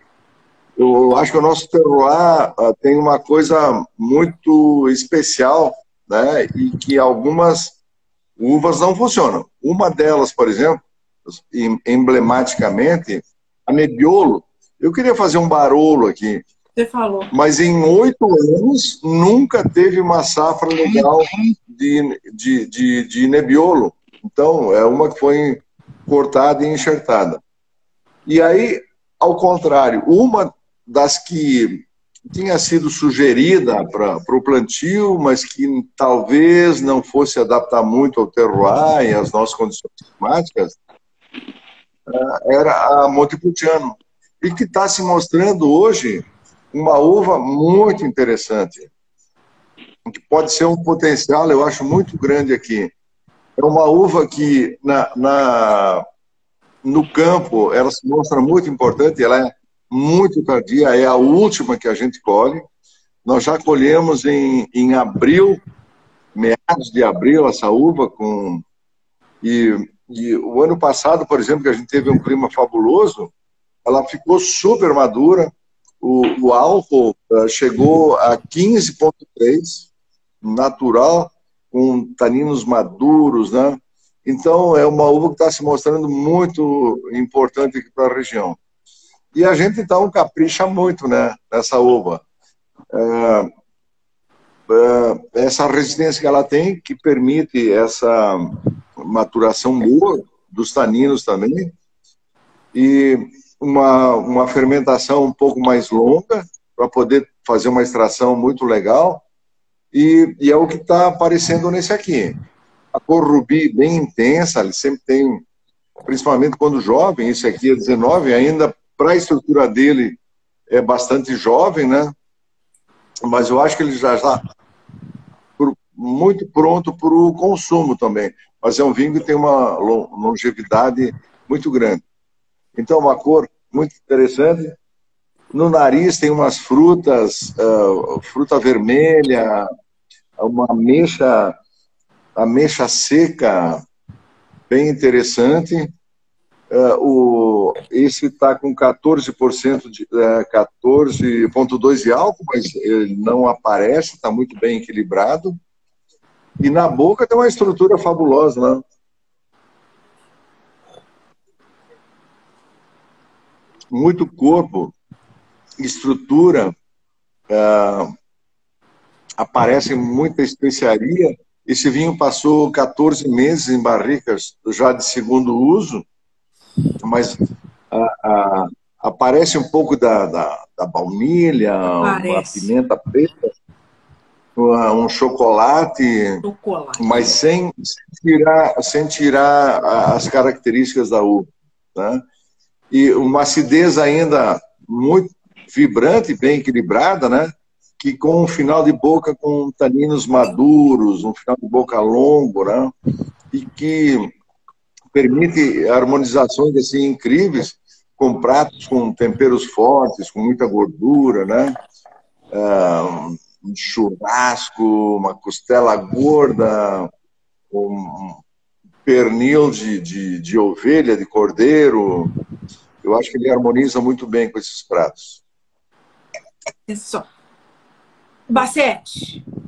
Eu acho que o nosso terroir uh, tem uma coisa muito especial, né? E que algumas uvas não funcionam. Uma delas, por exemplo, emblematicamente, a Nebbiolo. Eu queria fazer um barolo aqui. Você falou. Mas em oito anos nunca teve uma safra legal de, de, de, de Nebbiolo. Então, é uma que foi cortada e enxertada. E aí, ao contrário, uma das que tinha sido sugerida para o plantio, mas que talvez não fosse adaptar muito ao terroir e às nossas condições climáticas, é, era a Montepulciano. E que está se mostrando hoje uma uva muito interessante, que pode ser um potencial, eu acho, muito grande aqui. É uma uva que, na, na no campo, ela se mostra muito importante, ela é muito tardia, é a última que a gente colhe. nós já colhemos em, em abril, meados de abril, essa uva com. E, e o ano passado, por exemplo, que a gente teve um clima fabuloso, ela ficou super madura. O, o álcool uh, chegou a 15,3, natural, com taninos maduros, né? Então, é uma uva que está se mostrando muito importante aqui para a região. E a gente, então, capricha muito né, nessa uva. É, é, essa resistência que ela tem, que permite essa maturação boa dos taninos também, e uma, uma fermentação um pouco mais longa, para poder fazer uma extração muito legal, e, e é o que está aparecendo nesse aqui. A cor rubi bem intensa, ele sempre tem, principalmente quando jovem, esse aqui é 19, ainda para a estrutura dele é bastante jovem, né? Mas eu acho que ele já está muito pronto para o consumo também. Mas é um vinho que tem uma longevidade muito grande. Então, uma cor muito interessante. No nariz tem umas frutas, uh, fruta vermelha, uma ameixa, ameixa seca, bem interessante. Uh, o, esse está com 14%, de, uh, 14,2% de álcool, mas ele não aparece, está muito bem equilibrado. E na boca tem uma estrutura fabulosa, né? Muito corpo, estrutura, uh, aparece muita especiaria. Esse vinho passou 14 meses em barricas já de segundo uso mas a, a, aparece um pouco da, da, da baunilha, uma pimenta preta, um chocolate, chocolate, mas sem, sem, tirar, sem tirar as características da uva. Né? E uma acidez ainda muito vibrante, bem equilibrada, né? que com um final de boca com taninos maduros, um final de boca longo, né? e que permite harmonizações assim incríveis com pratos com temperos fortes, com muita gordura, né? Ah, um churrasco, uma costela gorda, um pernil de, de, de ovelha, de cordeiro. Eu acho que ele harmoniza muito bem com esses pratos. Isso.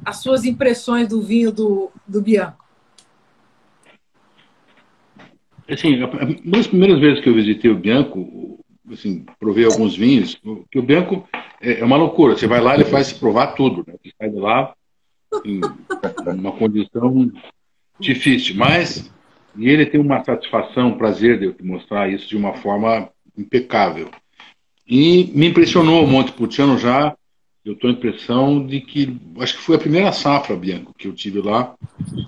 As suas impressões do vinho do, do Bianco. Assim, uma das primeiras vezes que eu visitei o Bianco, assim, provei alguns vinhos, que o Bianco é, é uma loucura. Você vai lá, ele faz provar tudo. Né? Você sai de lá em uma condição difícil, mas e ele tem uma satisfação, um prazer de mostrar isso de uma forma impecável. E me impressionou o Monte Pulciano já. Eu estou a impressão de que acho que foi a primeira safra, Bianco, que eu tive lá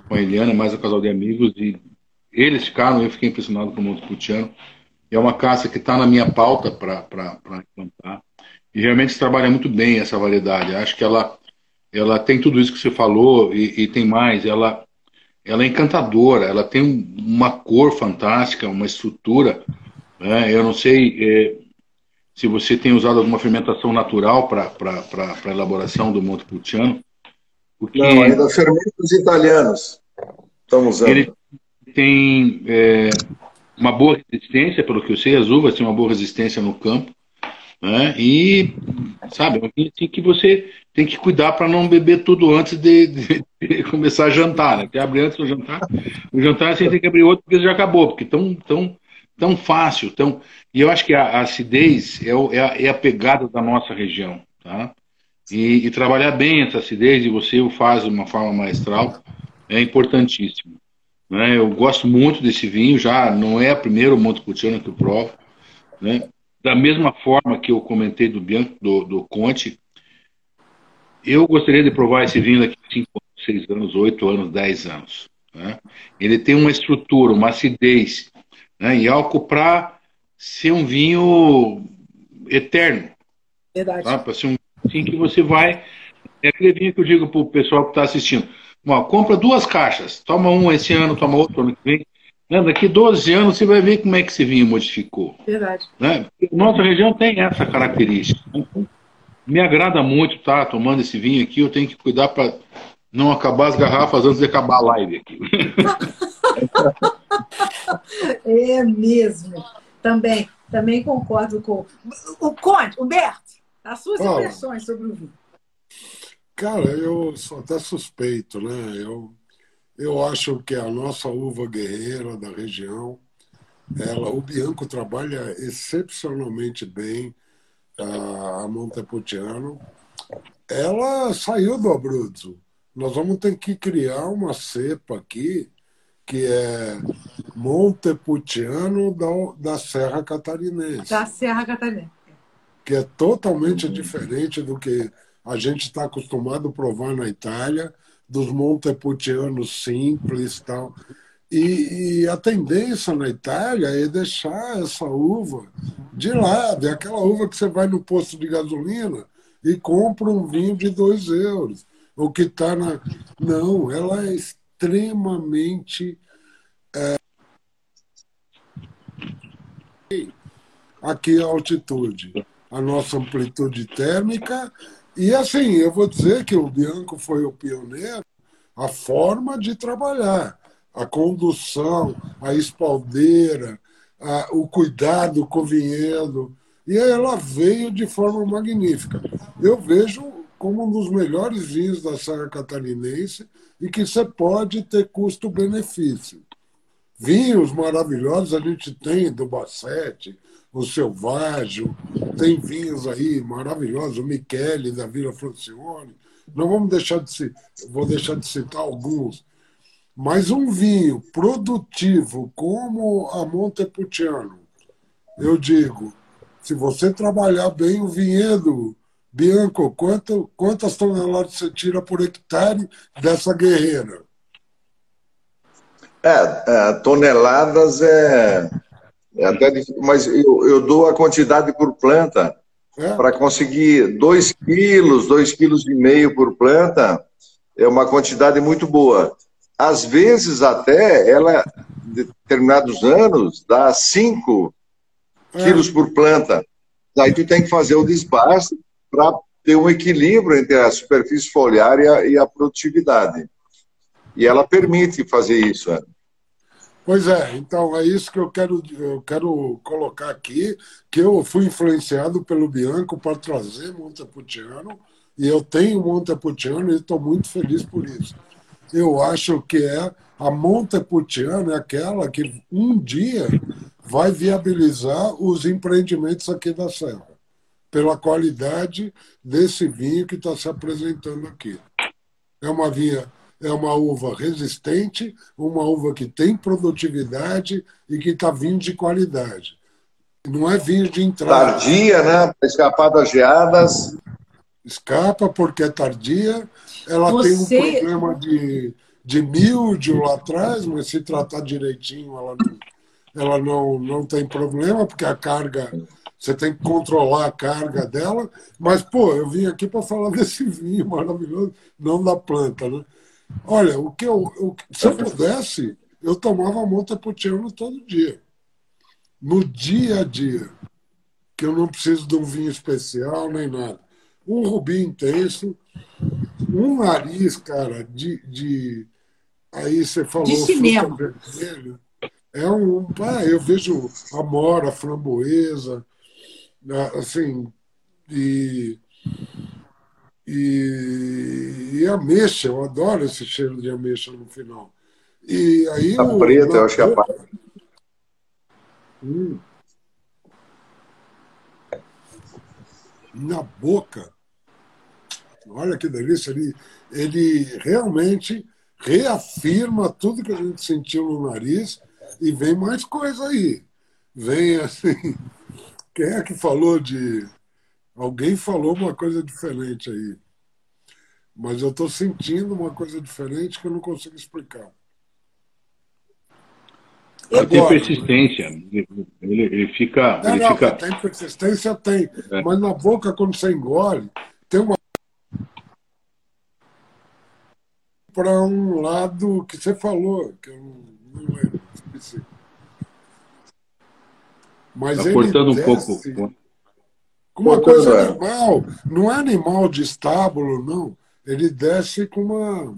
com a Eliana, mais um casal de amigos, e eles ficaram, eu fiquei impressionado com o Montepulciano. É uma caça que está na minha pauta para implantar. E realmente se trabalha muito bem essa variedade. Acho que ela, ela tem tudo isso que você falou e, e tem mais. Ela, ela é encantadora, ela tem uma cor fantástica, uma estrutura. Né? Eu não sei é, se você tem usado alguma fermentação natural para a elaboração do Montepulciano. Porque não, ainda fermentos italianos estamos usando. Ele, tem é, uma boa resistência, pelo que eu sei, as uvas têm uma boa resistência no campo. Né? E, sabe, é assim que você tem que cuidar para não beber tudo antes de, de, de, <laughs> começar a jantar, né? Tem abre antes do jantar. O jantar você tem que abrir outro porque já acabou, porque tão, tão, tão fácil. Tão... E eu acho que a, a acidez é, é, a, é, a, pegada da nossa região. Tá? E, e trabalhar bem essa acidez, e você o faz de uma forma maestral, é importantíssimo. Né? Eu gosto muito desse vinho, já não é a primeira Montepulciano que eu provo. Né? Da mesma forma que eu comentei do Bianco, do, do Conte, eu gostaria de provar esse vinho daqui a 5, 6 anos, 8 anos, 10 anos. Né? Ele tem uma estrutura, uma acidez né? e álcool para ser um vinho eterno. Verdade. Tá? Para ser um assim que você vai. É aquele vinho que eu digo para o pessoal que está assistindo compra duas caixas, toma um esse ano, toma outro ano que vem. Né? Daqui 12 anos você vai ver como é que esse vinho modificou. Verdade. Né? Nossa região tem essa característica. me agrada muito estar tá, tomando esse vinho aqui. Eu tenho que cuidar para não acabar as garrafas antes de acabar a live aqui. <laughs> é mesmo. Também, também concordo com o Conte, Humberto, as suas impressões sobre o vinho. Cara, eu sou até suspeito, né? Eu, eu acho que a nossa uva guerreira da região, ela, o Bianco trabalha excepcionalmente bem a Montepulciano. Ela saiu do Abruzzo. Nós vamos ter que criar uma cepa aqui que é Montepulciano da, da Serra Catarinense. Da Serra Catarinense. Que é totalmente diferente do que a gente está acostumado a provar na Itália, dos Montepulcianos simples e tal. E, a tendência na Itália é deixar essa uva de lado. É aquela uva que você vai no posto de gasolina e compra um vinho de dois euros. O que está na. Não, ela é extremamente. É... Aqui a altitude, a nossa amplitude térmica. E assim, eu vou dizer que o Bianco foi o pioneiro, a forma de trabalhar a condução, a espaldeira, a, o cuidado com o vinhedo. E ela veio de forma magnífica. Eu vejo como um dos melhores vinhos da Serra Catarinense e que você pode ter custo-benefício. Vinhos maravilhosos a gente tem do Bassete, o Selvaggio, tem vinhos aí maravilhosos, o Michele da Vila Francione. Não vamos deixar de citar, vou deixar de citar alguns mas um vinho produtivo como a Montepulciano, eu digo, se você trabalhar bem o vinhedo, Bianco, quanto, quantas toneladas você tira por hectare dessa guerreira? É, é toneladas é, é até difícil, mas eu, eu dou a quantidade por planta é? para conseguir 2 quilos, 2 quilos e meio por planta, é uma quantidade muito boa às vezes até ela, em determinados anos, dá 5 é. quilos por planta. Daí tu tem que fazer o desbaste para ter um equilíbrio entre a superfície foliar e a, e a, produtividade. E ela permite fazer isso. Pois é, então é isso que eu quero, eu quero colocar aqui, que eu fui influenciado pelo Bianco para trazer Montepulciano, e eu tenho Montepulciano e estou muito feliz por isso eu acho que é a Montepulciano é aquela que um dia vai viabilizar os empreendimentos aqui da Serra, pela qualidade desse vinho que está se apresentando aqui. É uma vinha, é uma uva resistente, uma uva que tem produtividade e que está vindo de qualidade. Não é vinho de entrada. Tardia, né? Para escapar das geadas. Escapa porque é tardia ela Você... tem um problema de, de míldio lá atrás, mas se tratar direitinho, ela não, ela não, não tem problema, porque a carga, você tem que controlar a carga dela. Mas, pô, eu vim aqui para falar <laughs> desse vinho maravilhoso, não da planta, né? Olha, o que eu, se eu pudesse, eu tomava Montepulciano todo dia. No dia a dia. Que eu não preciso de um vinho especial nem nada. Um rubi intenso, um nariz, cara, de. de aí você falou. De cinema. Vermelho, é um. Ah, eu vejo amora, framboesa, né, assim, e. E, e ameixa, eu adoro esse cheiro de ameixa no final. E aí. A preta, eu acho que é a parte. Hum. Na boca, Olha que delícia, ele, ele realmente reafirma tudo que a gente sentiu no nariz e vem mais coisa aí. Vem assim. Quem é que falou de. Alguém falou uma coisa diferente aí. Mas eu estou sentindo uma coisa diferente que eu não consigo explicar. Ele tem persistência. Ele, ele fica. É, ele não, fica... Tem persistência, tem. É. Mas na boca, quando você engole, tem uma para um lado que você falou, que eu não, não lembro, esqueci. Mas tá cortando desce, um pouco. Uma coisa é. animal, não é animal de estábulo, não. Ele desce com uma.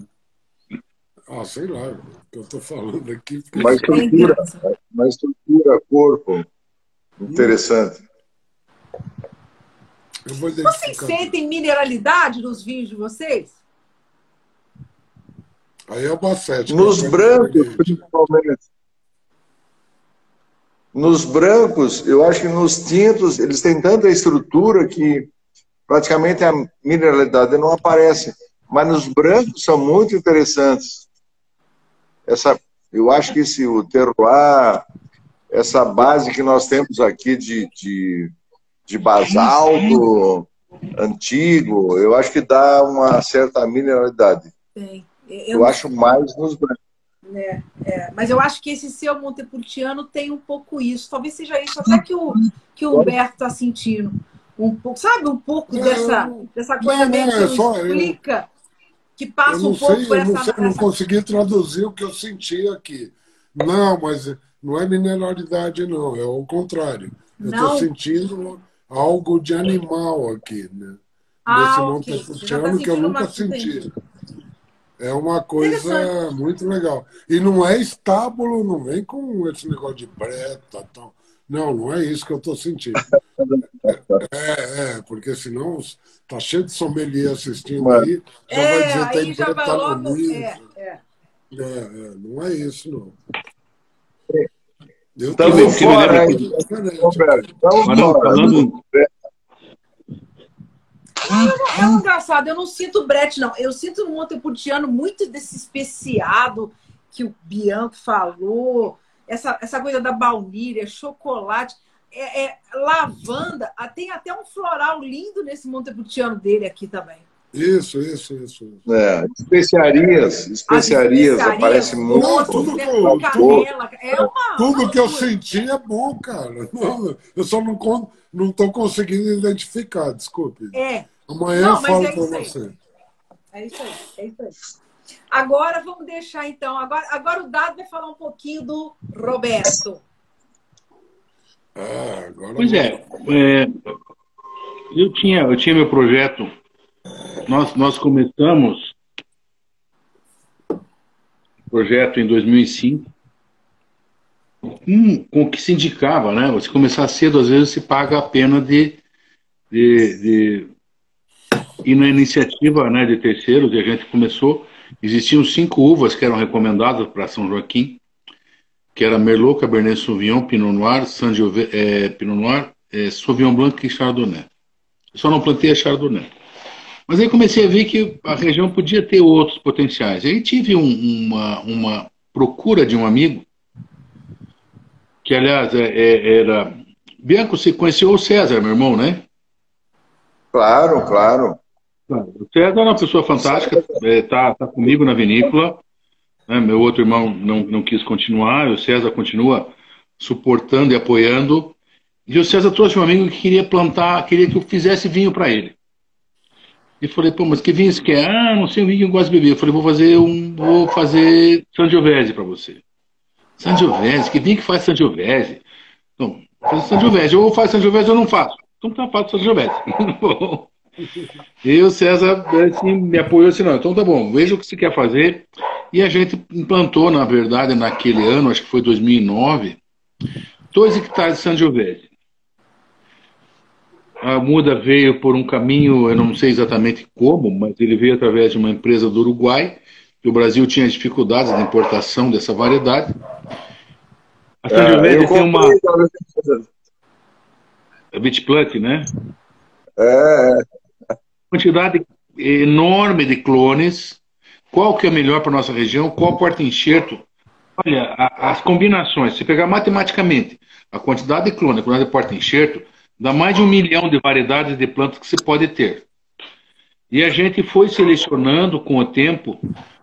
Ah, sei lá, o que eu estou falando aqui. Uma estrutura, uma estrutura, corpo. Interessante. Eu vou Vocês sentem mineralidade nos vinhos de vocês? Aí é o Bassete. Nos que é brancos, principalmente. Nos brancos, eu acho que nos tintos, eles têm tanta estrutura que praticamente a mineralidade não aparece. Mas nos brancos são muito interessantes. Essa, eu acho que esse, o terroir, essa base que nós temos aqui de, de, de basalto antigo, eu acho que dá uma certa mineralidade. Tem. Eu acho mais nos brancos. É, é, mas eu acho que esse seu Montepulciano tem um pouco isso. Talvez seja isso até que o, que o Humberto está sentindo. Um pouco, sabe, um pouco Não, dessa, dessa coisa não, meio não, que é não só- eu- explica, que Eu passa não um pouco sei, por eu essa. não, sei, não consegui traduzir o que eu senti aqui. Não, mas não é mineralidade, não. É o contrário. Eu estou sentindo algo de animal aqui, né? Ah, Nesse ok. Montepulciano Você já tá que eu nunca senti. entendi. É uma coisa muito legal. E não é estábulo, não vem com esse negócio de preta tal. Não, não é isso que eu estou sentindo. É, é, porque senão tá cheio de sommelier assistindo aí, já É, vai dizer aí tem já vai preta logo. no livro. É, é. É, é, não é isso, não. Eu tô- que me fora. Estamos Falando, falando, É um engraçado, eu não sinto brete, não. Eu sinto no Montepulciano muito desse especiado que o Bianco falou, essa, essa coisa da baunilha, chocolate, é, é, lavanda, tem até um floral lindo nesse Montepulciano dele aqui também. Isso, isso, isso. isso. É, especiarias, As especiarias, aparece muito. Não, tudo né, que eu- com canela, é uma, Tudo que eu senti é bom, cara. Eu só não, con- não tô conseguindo identificar, desculpe. É, Amanhã Não, eu falo é para você. É isso aí, é isso aí. Agora vamos deixar então. Agora, agora o Dado vai falar um pouquinho do Roberto. É, agora Pois é, é, eu, tinha, eu tinha meu projeto, nós, nós começamos o projeto em 2005, um, com o que se indicava, né? Você começar cedo, às vezes, se paga a pena de, de, de ir na iniciativa né, de terceiros, e a gente começou, existiam cinco uvas que eram recomendadas para São Joaquim, que era Merlot, Cabernet Sauvignon, Pinot Noir, Sangiove, é, Pinot Noir, é, Sauvignon Blanc e Chardonnay. Só não plantei a Chardonnay. Mas aí comecei a ver que a região podia ter outros potenciais. Aí tive um- uma, uma procura de um amigo, que aliás é- é- era. Bianco, você conheceu o César, meu irmão, né? Claro, claro. O César é uma pessoa fantástica, está tá comigo na vinícola. né? Meu outro irmão não, não quis continuar, o César continua suportando e apoiando. E o César trouxe um amigo que queria plantar, queria que eu fizesse vinho para ele. E falei, pô, mas que vinho você quer? Ah, não sei o vinho que eu gosto de beber. Eu falei, vou fazer um, vou fazer Sangiovese para você. Sangiovese? Que vinho que faz Sangiovese? Então, faz Sangiovese. Ou faz Sangiovese ou não faço. Então tá, faço Sangiovese. <laughs> E o César assim, me apoiou assim, não, então tá bom, veja o que você quer fazer. E a gente implantou, na verdade, naquele ano, acho que foi 2009, dois hectares de Sangiovese. A muda veio por um caminho, eu não sei exatamente como, mas ele veio através de uma empresa do Uruguai, que o Brasil tinha dificuldades de importação dessa variedade. A É, Sangiovese eu tem uma a Beach Plant, né? é, quantidade enorme de clones. Qual que é melhor para nossa região? Qual porta-enxerto? Olha, a- as combinações, se pegar matematicamente a quantidade de clone, a quantidade de porta-enxerto, dá mais de um milhão de variedades de plantas que você pode ter. E a gente foi selecionando com o tempo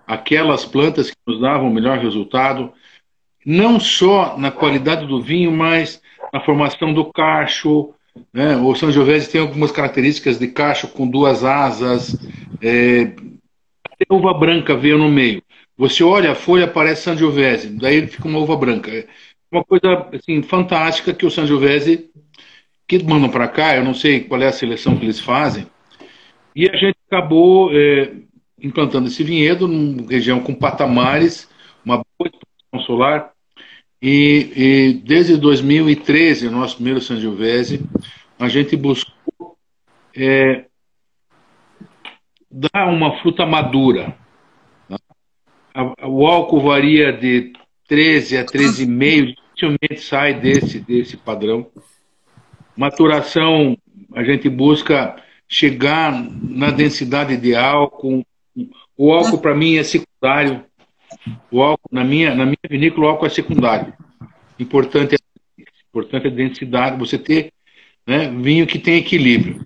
aquelas plantas que nos davam o melhor resultado, não só na qualidade do vinho, mas na formação do cacho. Né? O Sangiovese tem algumas características de cacho com duas asas, é, até uva branca veio no meio. Você olha a folha, parece Sangiovese, daí fica uma uva branca. É uma coisa assim, fantástica que o Sangiovese que mandam para cá, eu não sei qual é a seleção que eles fazem, e a gente acabou é, implantando esse vinhedo numa região com patamares, uma boa exposição solar, e, e desde 2013, o nosso primeiro Sangiovese, a gente buscou é, dar uma fruta madura. O álcool varia de 13 a 13,5, dificilmente sai desse, desse padrão. Maturação, a gente busca chegar na densidade ideal. Com... O álcool, para mim, é secundário. O álcool, na minha, na minha vinícola, o álcool é secundário. Importante é, importante é a densidade, você ter né, vinho que tem equilíbrio.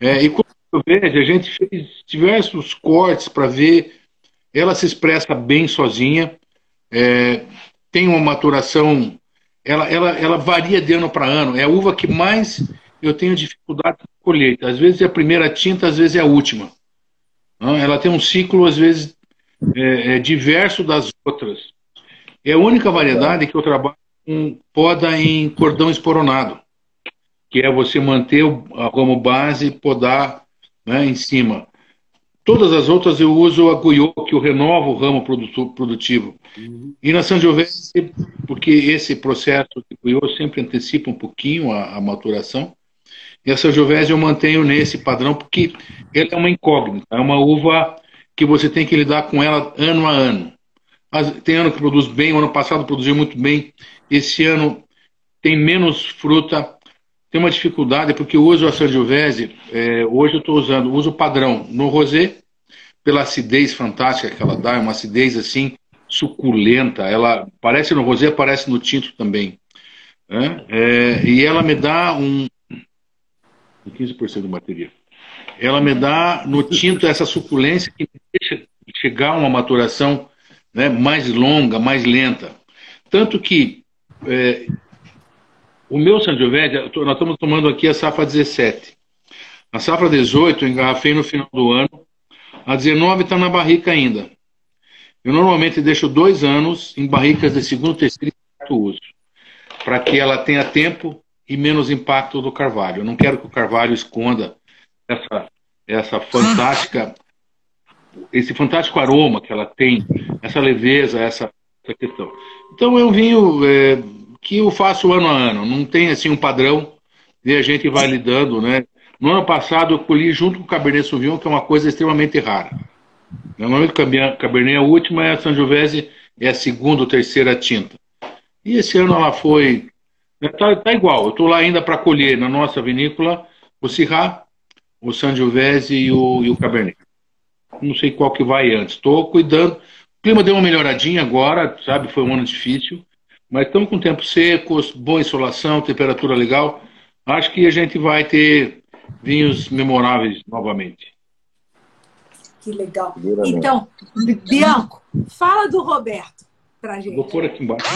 É, e como eu vejo, a gente fez diversos cortes para ver, ela se expressa bem sozinha, é, tem uma maturação, ela, ela, ela varia de ano para ano, é a uva que mais eu tenho dificuldade de colheita. Às vezes é a primeira tinta, às vezes é a última. Ela tem um ciclo, às vezes, é, é diverso das outras. É a única variedade que eu trabalho com poda em cordão esporonado, que é você manter como base e podar né, em cima. Todas as outras eu uso a Guyot, que eu renovo o ramo produtivo. Uhum. E na Sangiovese, porque esse processo de Guyot sempre antecipa um pouquinho a, a maturação, e a Sangiovese eu mantenho nesse padrão, porque ela é uma incógnita, é uma uva que você tem que lidar com ela ano a ano. Tem ano que produz bem, o ano passado produziu muito bem, esse ano tem menos fruta, tem uma dificuldade, porque eu uso a Sangiovese, é, hoje eu estou usando, uso padrão no rosé, pela acidez fantástica que ela dá, é uma acidez assim, suculenta, ela parece no rosé, parece no tinto também. Né? É, e ela me dá um 15% do material. Ela me dá no tinto essa suculência que deixa chegar a uma maturação né, mais longa, mais lenta. Tanto que é, o meu Sangiovese, nós estamos tomando aqui a safra 17. A safra 18 eu engarrafei no final do ano. A 19 está na barrica ainda. Eu normalmente deixo dois anos em barricas de segundo, terceiro e quarto uso, para que ela tenha tempo e menos impacto do carvalho. Eu não quero que o carvalho esconda essa, essa fantástica, esse fantástico aroma que ela tem, essa leveza, essa, essa questão. Então é um vinho é, que eu faço ano a ano, não tem assim um padrão e a gente vai lidando, né? No ano passado eu colhi junto com o Cabernet Sauvignon, que é uma coisa extremamente rara. Normalmente o Cabernet é a última, a Sangiovese é a segunda ou terceira tinta. E esse ano ela foi. Está tá igual, eu estou lá ainda para colher na nossa vinícola o Syrah, o Sangiovese e o, e o Cabernet. Não sei qual que vai antes. Estou cuidando. O clima deu uma melhoradinha agora, sabe? Foi um ano difícil. Mas estamos com tempo seco, boa insolação, temperatura legal. Acho que a gente vai ter vinhos memoráveis novamente. Que legal. Então, Bianco, fala do Roberto pra gente. Vou pôr aqui embaixo.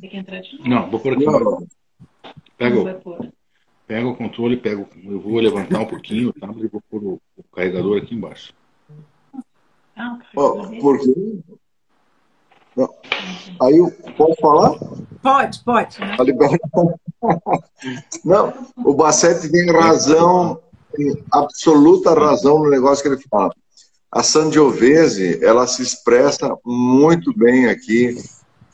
Tem que entrar de novo. Não, vou pôr aqui embaixo. Pega o, pega o controle, pego, eu vou levantar um pouquinho tá? e vou pôr o, o carregador aqui embaixo. Ah, oh, por quê? Aí, pode falar? Pode, pode. <laughs> Não, o Bassetti tem razão, tem absoluta razão no negócio que ele fala. A Sangiovese, ela se expressa muito bem aqui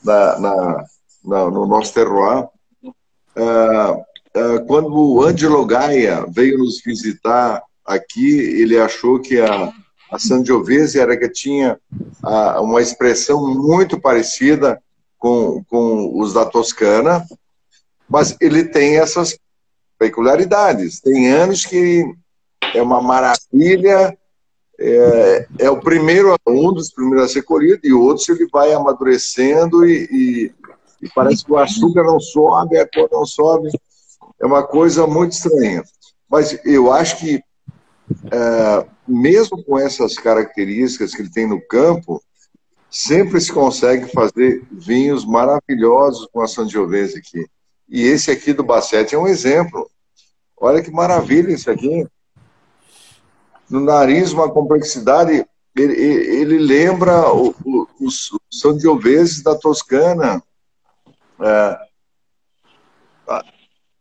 na, na, na no nosso terroir. Uh, uh, quando o Angelo Gaia veio nos visitar aqui, ele achou que a a Sangiovese era que tinha ah, uma expressão muito parecida com, com os da Toscana, mas ele tem essas peculiaridades. Tem anos que é uma maravilha, é, é o primeiro, um dos primeiros a ser colhido, e outros ele vai amadurecendo e, e, e parece que o açúcar não sobe, a cor não sobe. É uma coisa muito estranha. Mas eu acho que é, mesmo com essas características que ele tem no campo, sempre se consegue fazer vinhos maravilhosos com a Sangiovese aqui. E esse aqui do Bassete é um exemplo. Olha que maravilha isso aqui. No nariz, uma complexidade. Ele, ele lembra os Sangioveses da Toscana. É,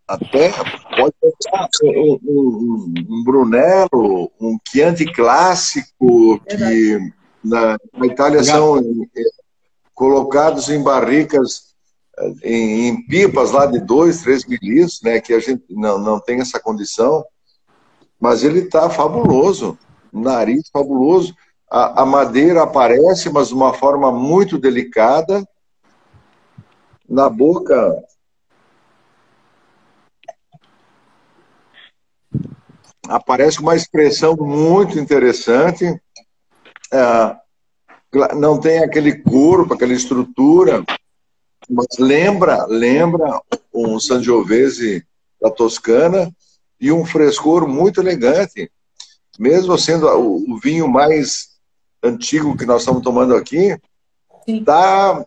até pode pensar um, um, um Brunello, um Chianti clássico, que na, na Itália são eh, colocados em barricas, eh, em, em pipas lá de 2, 3 milímetros, né, que a gente não, não tem essa condição, mas ele está fabuloso, nariz fabuloso, a, a madeira aparece, mas de uma forma muito delicada, na boca aparece uma expressão muito interessante. É, não tem aquele corpo, aquela estrutura, mas lembra, lembra um Sangiovese da Toscana e um frescor muito elegante. Mesmo sendo o, vinho mais antigo que nós estamos tomando aqui, está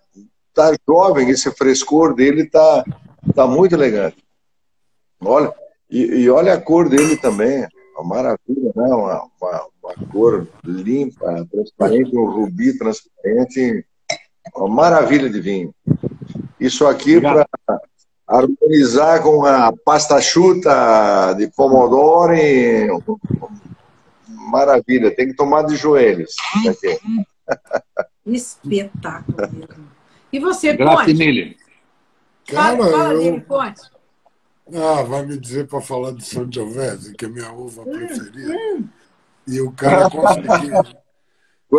tá jovem, esse frescor dele está tá muito elegante. Olha, e, e, olha a cor dele também, uma maravilha, né? Uma, uma, uma cor limpa, transparente, um rubi transparente, uma maravilha de vinho. Isso aqui para harmonizar com a pasta chuta de pomodoro, maravilha, tem que tomar de joelhos. <laughs> Espetáculo mesmo. E você, Graças? Cara, fala, fala eu... dele, Conte. Ah, vai me dizer para falar de Sangiovese, que é minha uva preferida. E o cara conseguiu.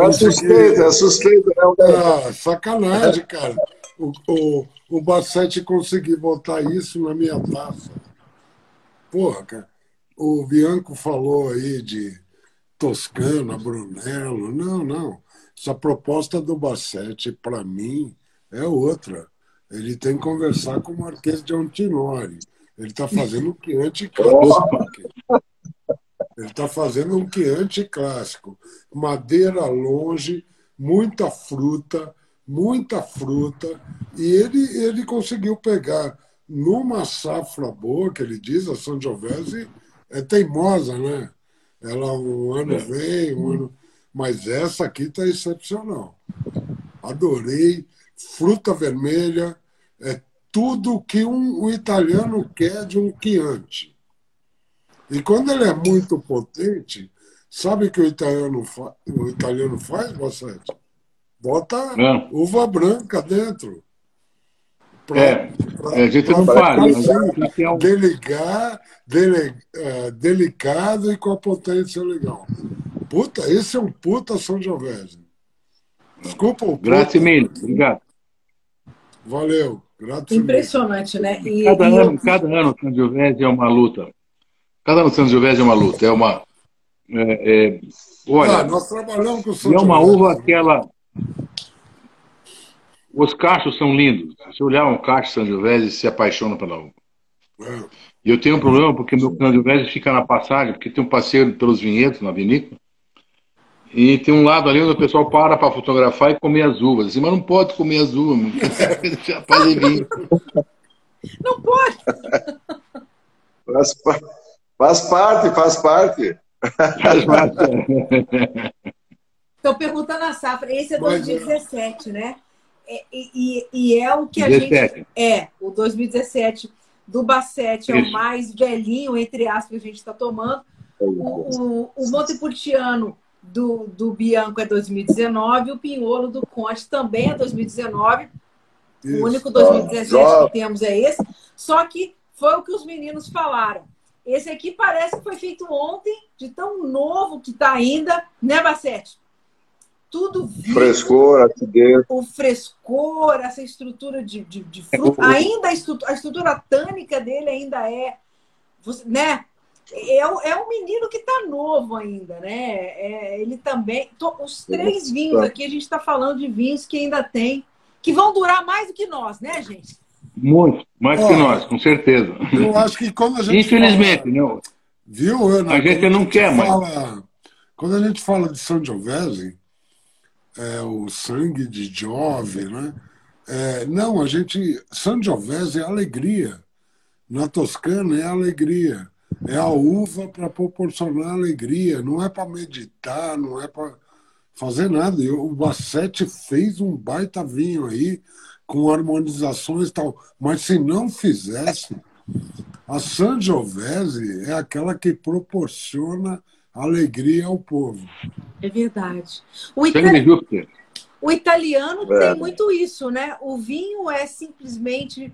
É suspeita, é suspeita. Né? Ah, sacanagem, cara. O, o, o Bassetti conseguiu botar isso na minha taça. Porra, cara. O Bianco falou aí de Toscana, Brunello. Não, não. Essa proposta do Bassetti, para mim, é outra. Ele tem que conversar com o Marquês de Antinori. Ele está fazendo um Chianti clássico. Ele está fazendo um Chianti clássico. Madeira longe, muita fruta, muita fruta. E ele, ele conseguiu pegar numa safra boa, que ele diz, a Sangiovese é teimosa, né? Ela um ano vem, um ano. Mas essa aqui está excepcional. Adorei. Fruta vermelha, é tudo que um, um italiano quer de um Chianti. E quando ele é muito potente, sabe o que o italiano, fa o italiano faz, Bossete? Bota é. uva branca dentro. Pra, é, pra, a gente não fala. Assim, é um... deligar, dele, é, delicado e com a potência legal. Puta, esse é um puta São Giovese. Desculpa o Graças Emílio. Obrigado. Valeu. Impressionante, né? E, cada, e ano, eu... cada ano o Sangiovese é uma luta. Cada ano o Sangiovese é uma luta. É uma. É, é, olha, ah, nós trabalhamos com o Sangiovese. É uma uva que ela. Os cachos são lindos. Se olhar um cacho Sangiovese, se apaixona pela uva. É. E eu tenho um problema porque meu Sangiovese fica na passagem, porque tem um passeio pelos vinhedos na vinícola. E tem um lado ali onde o pessoal para para fotografar e comer as uvas. Assim, mas não pode comer as uvas, <laughs> já vinho. Não pode! Faz, faz parte, faz parte. Faz parte. Estou perguntando a safra. Esse é 2017, é. né? E, e, e, é o que a 17. gente. É, o 2017 do Bassete é o mais velhinho, entre aspas, que a gente está tomando. O, o, o Montepulciano do, do Bianco é 2019, o Pinholo do Conte também é 2019. Isso. O único 2017 que temos é esse. Só que foi o que os meninos falaram. Esse aqui parece que foi feito ontem, de tão novo que está ainda, né, Bacete? Tudo vivo. Frescor, acidez. O frescor, essa estrutura de, de, de fruta. <laughs> Ainda a estrutura, a estrutura tânica dele ainda é. Né? É, é um menino que está novo ainda, né? É, ele também. os três vinhos aqui, a gente está falando de vinhos que ainda tem, que vão durar mais do que nós, né, gente? Muito, mais que nós, com certeza. Eu acho que quando a gente. Infelizmente, fala, não. Viu, Ana? A gente não quer mais. Fala, quando a gente fala de Sangiovese, é, o sangue de Jove, né? É, não, a gente. Sangiovese é alegria. Na Toscana é alegria. É a uva para proporcionar alegria, não é para meditar, não é para fazer nada. E o Bassetti fez um baita vinho aí, com harmonizações e tal. Mas se não fizesse, A Sangiovese é aquela que proporciona alegria ao povo. É verdade. O, itali- o italiano É. tem muito isso, né? O vinho é simplesmente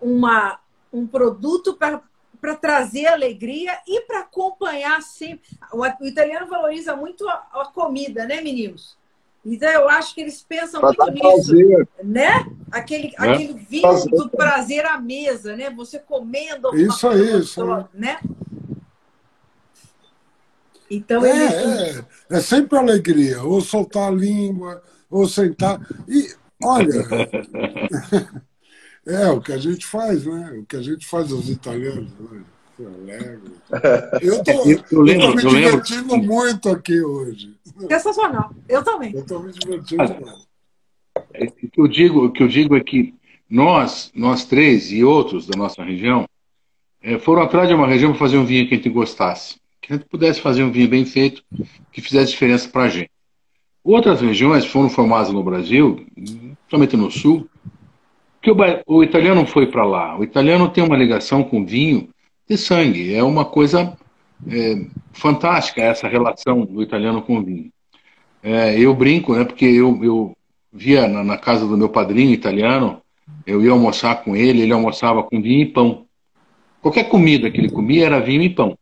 uma, um produto para trazer alegria e para acompanhar sempre. O, o italiano valoriza muito a, a comida, né, meninos? Então eu acho que eles pensam Para muito nisso. prazer. né? Aquele, Né? aquele vinho Prazer. do prazer à mesa, né? Você comendo alguma Isso aí, isso né? Então É, é, é sempre alegria, ou soltar a língua, ou sentar. E, olha, <laughs> é o que a gente faz, né? O que a gente faz aos italianos. Né? <laughs> Eu tô, Eu- eu lembro- tô me eu lembro- divertindo muito aqui hoje. sensacional. Eu também. Eu tô me divertindo muito. É, O que eu digo, o que eu digo é que nós, nós três e outros da nossa região, eh, foram atrás de uma região para fazer um vinho que a gente gostasse, que a gente pudesse fazer um vinho bem feito, que fizesse diferença para a gente. Outras regiões foram formadas no Brasil, principalmente no Sul, que o, o italiano foi para lá. O italiano tem uma ligação com vinho de sangue. É uma coisa eh, fantástica essa relação do italiano com o vinho. É, eu brinco, né? Porque eu, eu via na, na casa do meu padrinho italiano, eu ia almoçar com ele, ele almoçava com vinho e pão. Qualquer comida que ele comia era vinho e pão.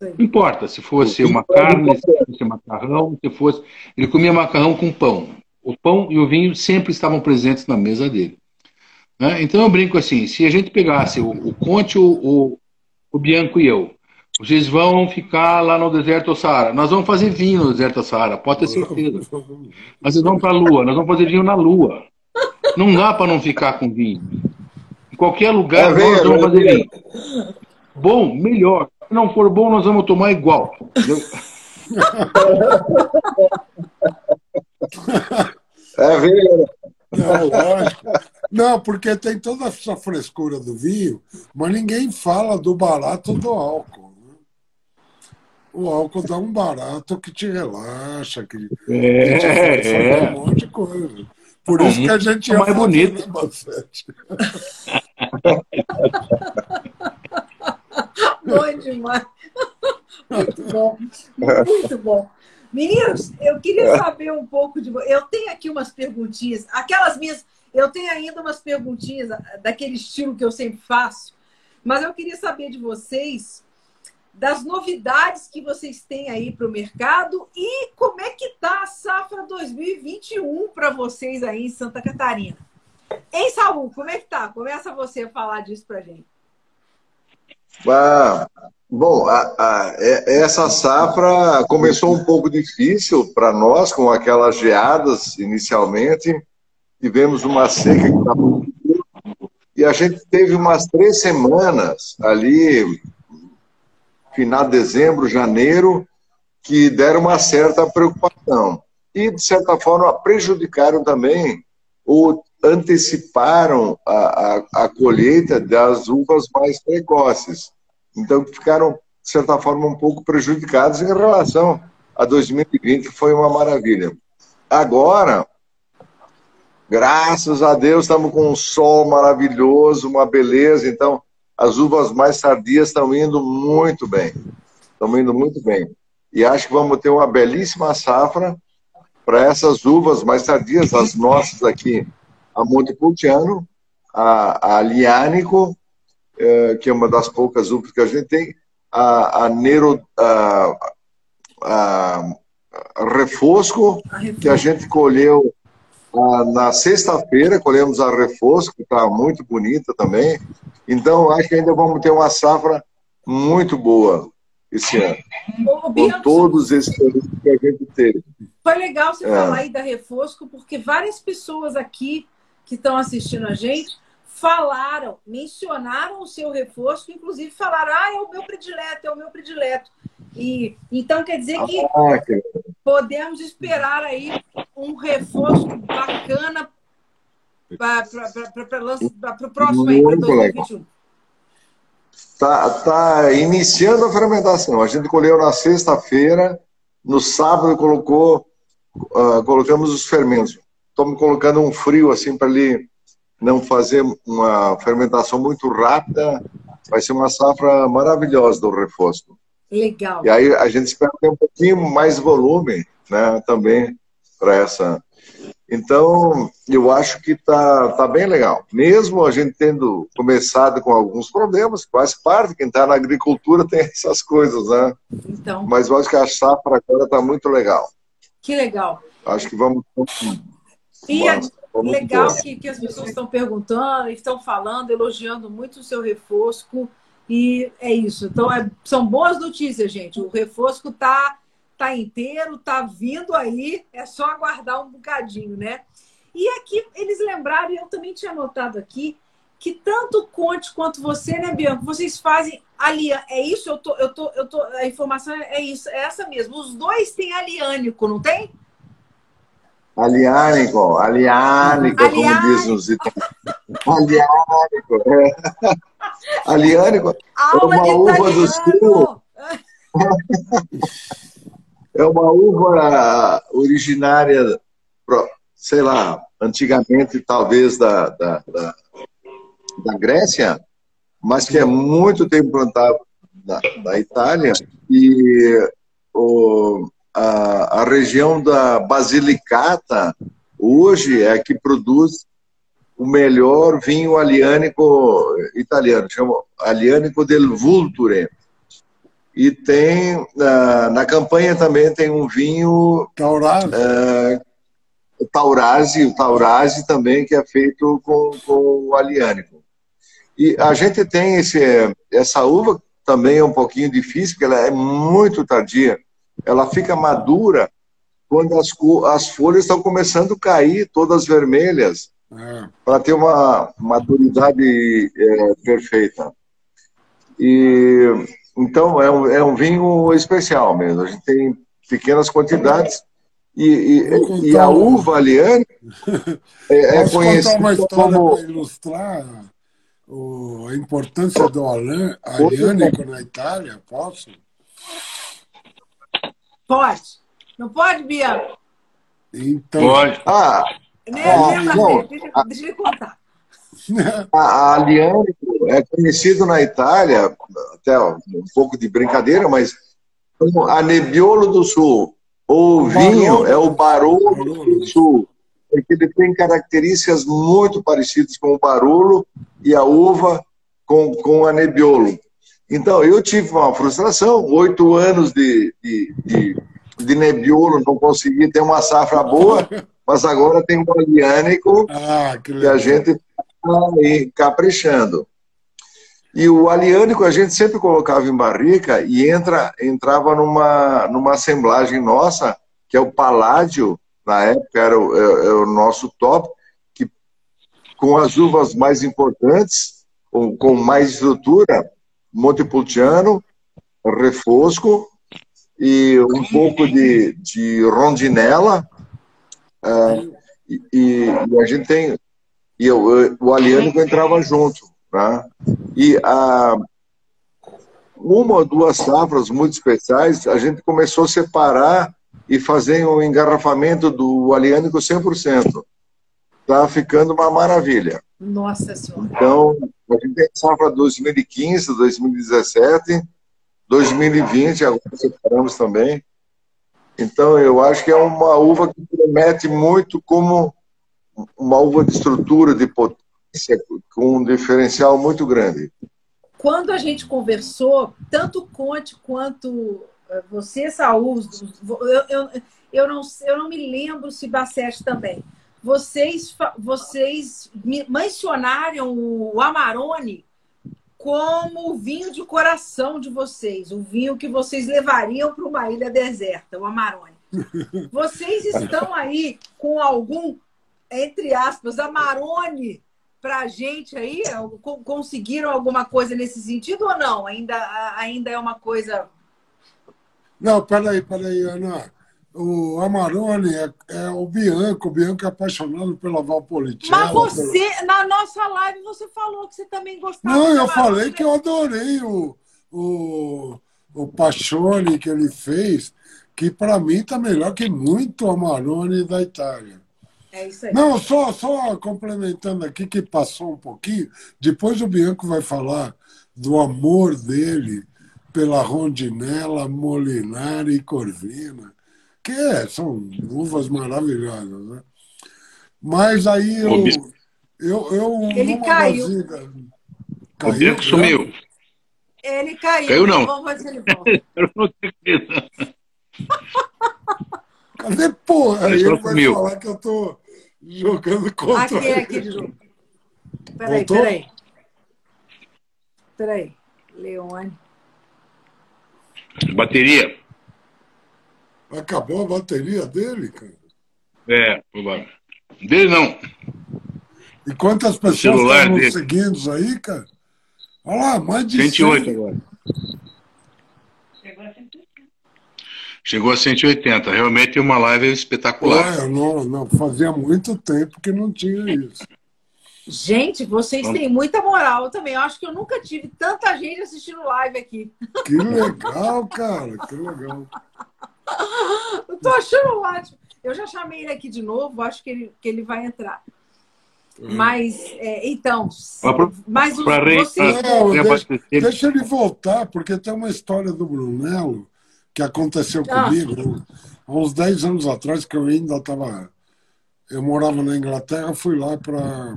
Não importa se fosse uma carne, se fosse macarrão, se fosse. Ele comia macarrão com pão. O pão e o vinho sempre estavam presentes na mesa dele. Né? Então eu brinco assim: se a gente pegasse o, o Conte, o, o, o Bianco e eu, vocês vão ficar lá no deserto do Saara. Nós vamos fazer vinho no deserto do Saara, pode ter certeza. Mas vocês vão para a Lua, nós vamos fazer vinho na Lua. Não dá para não ficar com vinho. Em qualquer lugar É nós vamos é fazer vinho. Bom, melhor. Se não for bom, nós vamos tomar igual. entendeu? <laughs> É verdade. Não, lógico. Não, porque tem toda essa frescura do vinho, mas ninguém fala do barato do álcool. né? O álcool dá um barato que te relaxa, que, que te faz É, um é. monte de coisa. Por Não, isso que a gente muito mais bonito. Bacete? <laughs> Bom demais. Muito bom. Muito bom. Meninos, eu queria saber um pouco de Eu tenho aqui umas perguntinhas, aquelas minhas. Eu tenho ainda umas perguntinhas ah, daquele estilo que eu sempre faço, mas eu queria saber de vocês das novidades que vocês têm aí para o mercado e como é que tá a safra 2021 para vocês aí em Santa Catarina. Hein, Saul, como é que tá? Começa você a falar disso pra gente. Ah, bom, a- a- é- essa safra começou um pouco difícil para nós, com aquelas geadas inicialmente. Tivemos uma seca que tá muito e a gente teve umas três semanas ali, final de dezembro, janeiro, que deram uma certa preocupação. E, de certa forma, prejudicaram também ou anteciparam a, a, a colheita das uvas mais precoces. Então, ficaram, de certa forma, um pouco prejudicados em relação a 2020, que foi uma maravilha. Agora, graças a Deus, estamos com um sol maravilhoso, uma beleza. Então, as uvas mais tardias estão indo muito bem. Estão indo muito bem. E acho que vamos ter uma belíssima safra para essas uvas mais tardias, as nossas aqui, a Montepulciano, a, a Lianico, eh, que é uma das poucas uvas que a gente tem, a, a Nero, a, a, a Refosco, que a gente colheu ah, na sexta-feira, colhemos a Refosco, que está muito bonita também. Então, acho que ainda vamos ter uma safra muito boa esse ano, <laughs> com todos esses produtos que a gente teve. Foi legal você É. falar aí da Refosco, porque várias pessoas aqui que estão assistindo a gente falaram, mencionaram o seu Refosco, inclusive falaram, ah, é o meu predileto, é o meu predileto. E então quer dizer que Ah, que- podemos esperar aí um reforço bacana para o próximo aí, para Muito legal. 2021. Tá, tá iniciando a fermentação. A gente colheu na sexta-feira, no sábado colocou, ah, colocamos os fermentos. Estamos colocando um frio assim para ele não fazer uma fermentação muito rápida vai ser uma safra maravilhosa do Refosco. Legal. E aí a gente espera ter um pouquinho mais volume, né, também para essa. Então, eu acho que tá, tá bem legal. Mesmo a gente tendo começado com alguns problemas, faz parte, quem está na agricultura tem <laughs> essas coisas, né? Então, Mas eu acho que a safra agora está muito legal. que legal. Acho que vamos. E é vamos legal que, que as pessoas estão perguntando, estão falando, elogiando muito o seu refosco. E é isso. Então, é- são boas notícias, gente. O refosco tá, tá inteiro, tá vindo aí. É só aguardar um bocadinho, né? E aqui, eles lembraram, e eu também tinha anotado aqui, que tanto o Conte quanto você, né, Bianca, vocês fazem aliança. É isso? Eu tô, eu tô, eu tô, a informação é isso, é essa mesmo. Os dois têm aliânico, não tem? Aliânico, aliânico, como Aliânico. diz nos italianos. Aliânico. é. <laughs> Aliânico Aula uma uva do italiano! é uma uva originária, sei lá, antigamente talvez da, da, da, da Grécia, mas que é muito tempo plantada na, na Itália e o, a, a região da Basilicata hoje é que produz o melhor vinho aliânico italiano, chama Aliânico del Vulture. E tem, na, na campanha também tem um vinho Taurasi. o Taurasi, o Taurasi também, que é feito com, com o aliânico. E a gente tem esse, essa uva também é um pouquinho difícil, porque ela é muito tardia. Ela fica madura quando as, as folhas estão começando a cair, todas vermelhas, É. para ter uma maturidade é, perfeita. E então é um, é um vinho especial mesmo. A gente tem pequenas quantidades e, e, e a uva aliane é, é Posso contar uma conhecida história como para ilustrar o- a importância do alã- aliânico na Itália? Posso? Pode. Não pode, Bianca? Então, Pode. ah, Nem Ah, lembra não. Deixa, deixa ele contar. a, a aliânico é conhecido na Itália até um pouco de brincadeira, mas como a Nebbiolo do Sul ou O vinho Barolo. é o Barolo Barolo. do Sul, porque ele tem características muito parecidas com o Barolo e a uva com, com a Nebbiolo. Então, eu tive uma frustração, oito anos de, de, de, de Nebbiolo, não consegui ter uma safra boa, mas agora tem um aliânico ah, que que a gente está caprichando. E o aliânico a gente sempre colocava em barrica e entra, entrava numa, numa assemblagem nossa, que é o Paládio, na época era o, é- é o nosso top, que com as uvas mais importantes, com mais estrutura, Montepulciano, Refosco e um pouco de, de Rondinella. ah, e, e- e a gente tem e eu, eu- o aliânico entrava junto, né? E a uma ou duas safras muito especiais, a gente começou a separar e fazer um engarrafamento do aliânico 100%. Tá ficando uma maravilha. Nossa Senhora. Então, a gente tem safra 2015, 2017, 2020, agora separamos também. Então, eu acho que é uma uva que promete muito como uma uva de estrutura, de potência, com um diferencial muito grande. Quando a gente conversou, tanto o Conte quanto eh, você, Saúl, eu, eu, eu, não, eu não me lembro se Bassete também. Vocês, vocês me mencionaram o Amarone como o vinho de coração de vocês, o vinho que vocês levariam para uma ilha deserta, o Amarone. <laughs> Vocês estão aí com algum, entre aspas, Amarone para a gente aí? Co- Conseguiram alguma coisa nesse sentido ou não? Ainda, ainda é uma coisa. Não, peraí, peraí, Ana. O Amarone é, é o Bianco. O Bianco é apaixonado pela Valpolitella. Mas você, na nossa live, você falou que você também gostava Não, eu falei que eu adorei o, o, o Pachone que ele fez, que para mim está melhor que muito Amarone da Itália. É isso aí. Não, só, só complementando aqui que passou um pouquinho. Depois o Bianco vai falar do amor dele pela Rondinella, Molinari e Corvina, que é, são uvas maravilhosas, né? Mas aí eu. Eu, eu Ele caiu. das idas- O Caiu? Bianco sumiu. Ele caiu. Caiu não. Vamos ver se ele volta. <laughs> Eu não acredito. Cadê porra? Aí Ele ele vai sumiu. falar que eu tô jogando contra Aqui, ele. aqui novo. Peraí, Voltou? peraí. Peraí. Leone. Bateria. Acabou a bateria dele, cara. É, provável. Dele não. E quantas pessoas estão nos seguindo aí, cara? Olha lá, mais de 108 100. agora. Chegou a 180. Realmente uma live espetacular. Ué, eu não, não, fazia muito tempo que não tinha isso. Gente, vocês Vamos. têm muita moral também. Eu acho que eu nunca tive tanta gente assistindo live aqui. Que legal, cara, que legal. Eu <laughs> tô achando ótimo. Eu já chamei ele aqui de novo, acho que ele, que ele vai entrar. Mas, é, então. Mas os, vocês. pra- Não, deixa, deixa ele voltar, porque tem uma história do Brunello que aconteceu Ah. comigo há uns 10 anos atrás, que eu ainda estava. Eu morava na Inglaterra, fui lá para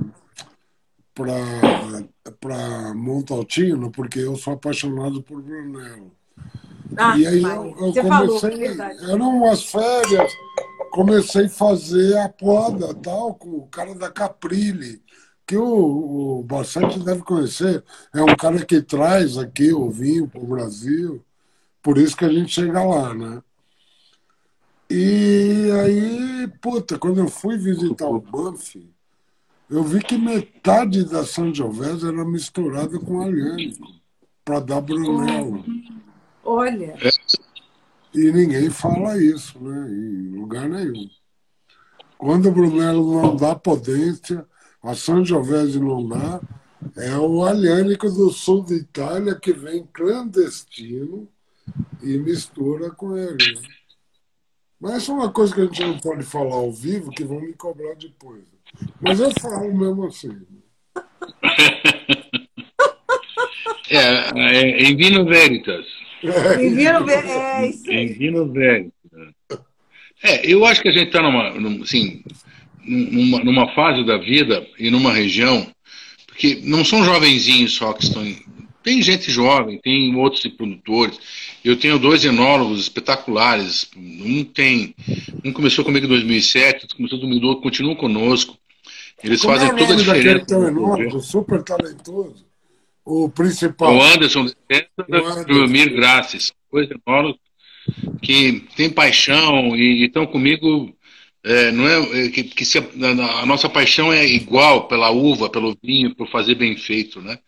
para Montaltino, porque eu sou apaixonado por Brunello. Ah, E aí eu, eu falou, comecei, verdade. eram umas férias, comecei a fazer a poda tal, com o cara da Caprile, que o, o Bastante deve conhecer. É um cara que traz aqui o vinho para o Brasil, por isso que a gente chega lá, né? E aí, puta, quando eu fui visitar o Banff, eu vi que metade da Sangiovese era misturada com alhânico, para dar Brunello. Olha, E ninguém fala isso, né? Em lugar nenhum. Quando o Brunello não dá potência, a Sangiovese não dá, é o alhânico do sul da Itália que vem clandestino e mistura com ele. Mas essa é uma coisa que a gente não pode falar ao vivo, que vão me cobrar depois. Mas eu falo mesmo assim. <laughs> É, é, em Vino Veritas. Me viram ver. É isso Em aí. Vino Veritas. É, eu acho que a gente está numa, num- assim, numa, numa fase da vida e numa região, porque não são jovenzinhos só que estão. em- Tem gente jovem, tem outros produtores. Eu tenho dois enólogos espetaculares. Um tem. Um começou comigo em 2007, outro começou em 2012, continuam conosco. Eles Como é fazem o toda a daquele diferença. teu enólogo, super talentoso? O principal. O Anderson O Anderson. e o Mir Graças, dois enólogos que têm paixão e estão comigo. é, não é é, que, que se a, a nossa paixão é igual pela uva, pelo vinho, por fazer bem feito, né?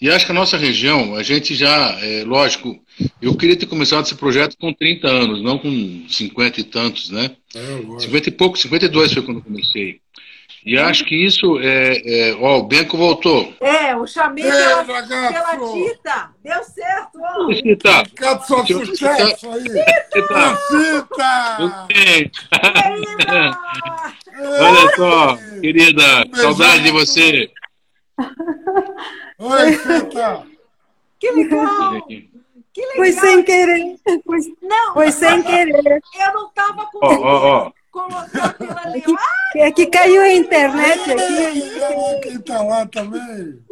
E acho que a nossa região, a gente já, é, lógico, eu queria ter começado esse projeto com 30 anos, não com 50 e tantos, né? É, lógico. 50 e pouco, 52 foi quando eu comecei. E acho que isso é. é ó, o Benco voltou. É, eu chamei Ei, pela, pela Tita. Deu certo, ó. Tá? Sua Deixa eu- sucesso aí? Tá? Cita! Bem. Querida! Olha só, querida, Um saudade de você. Oi, Cita! Que legal! Que legal! Foi sem querer. Foi, Não, foi sem querer. eu não tava Ó, conseguindo ó, ó. Colocar pela É que, é que caiu a internet aqui. Eliana, quem tá lá também?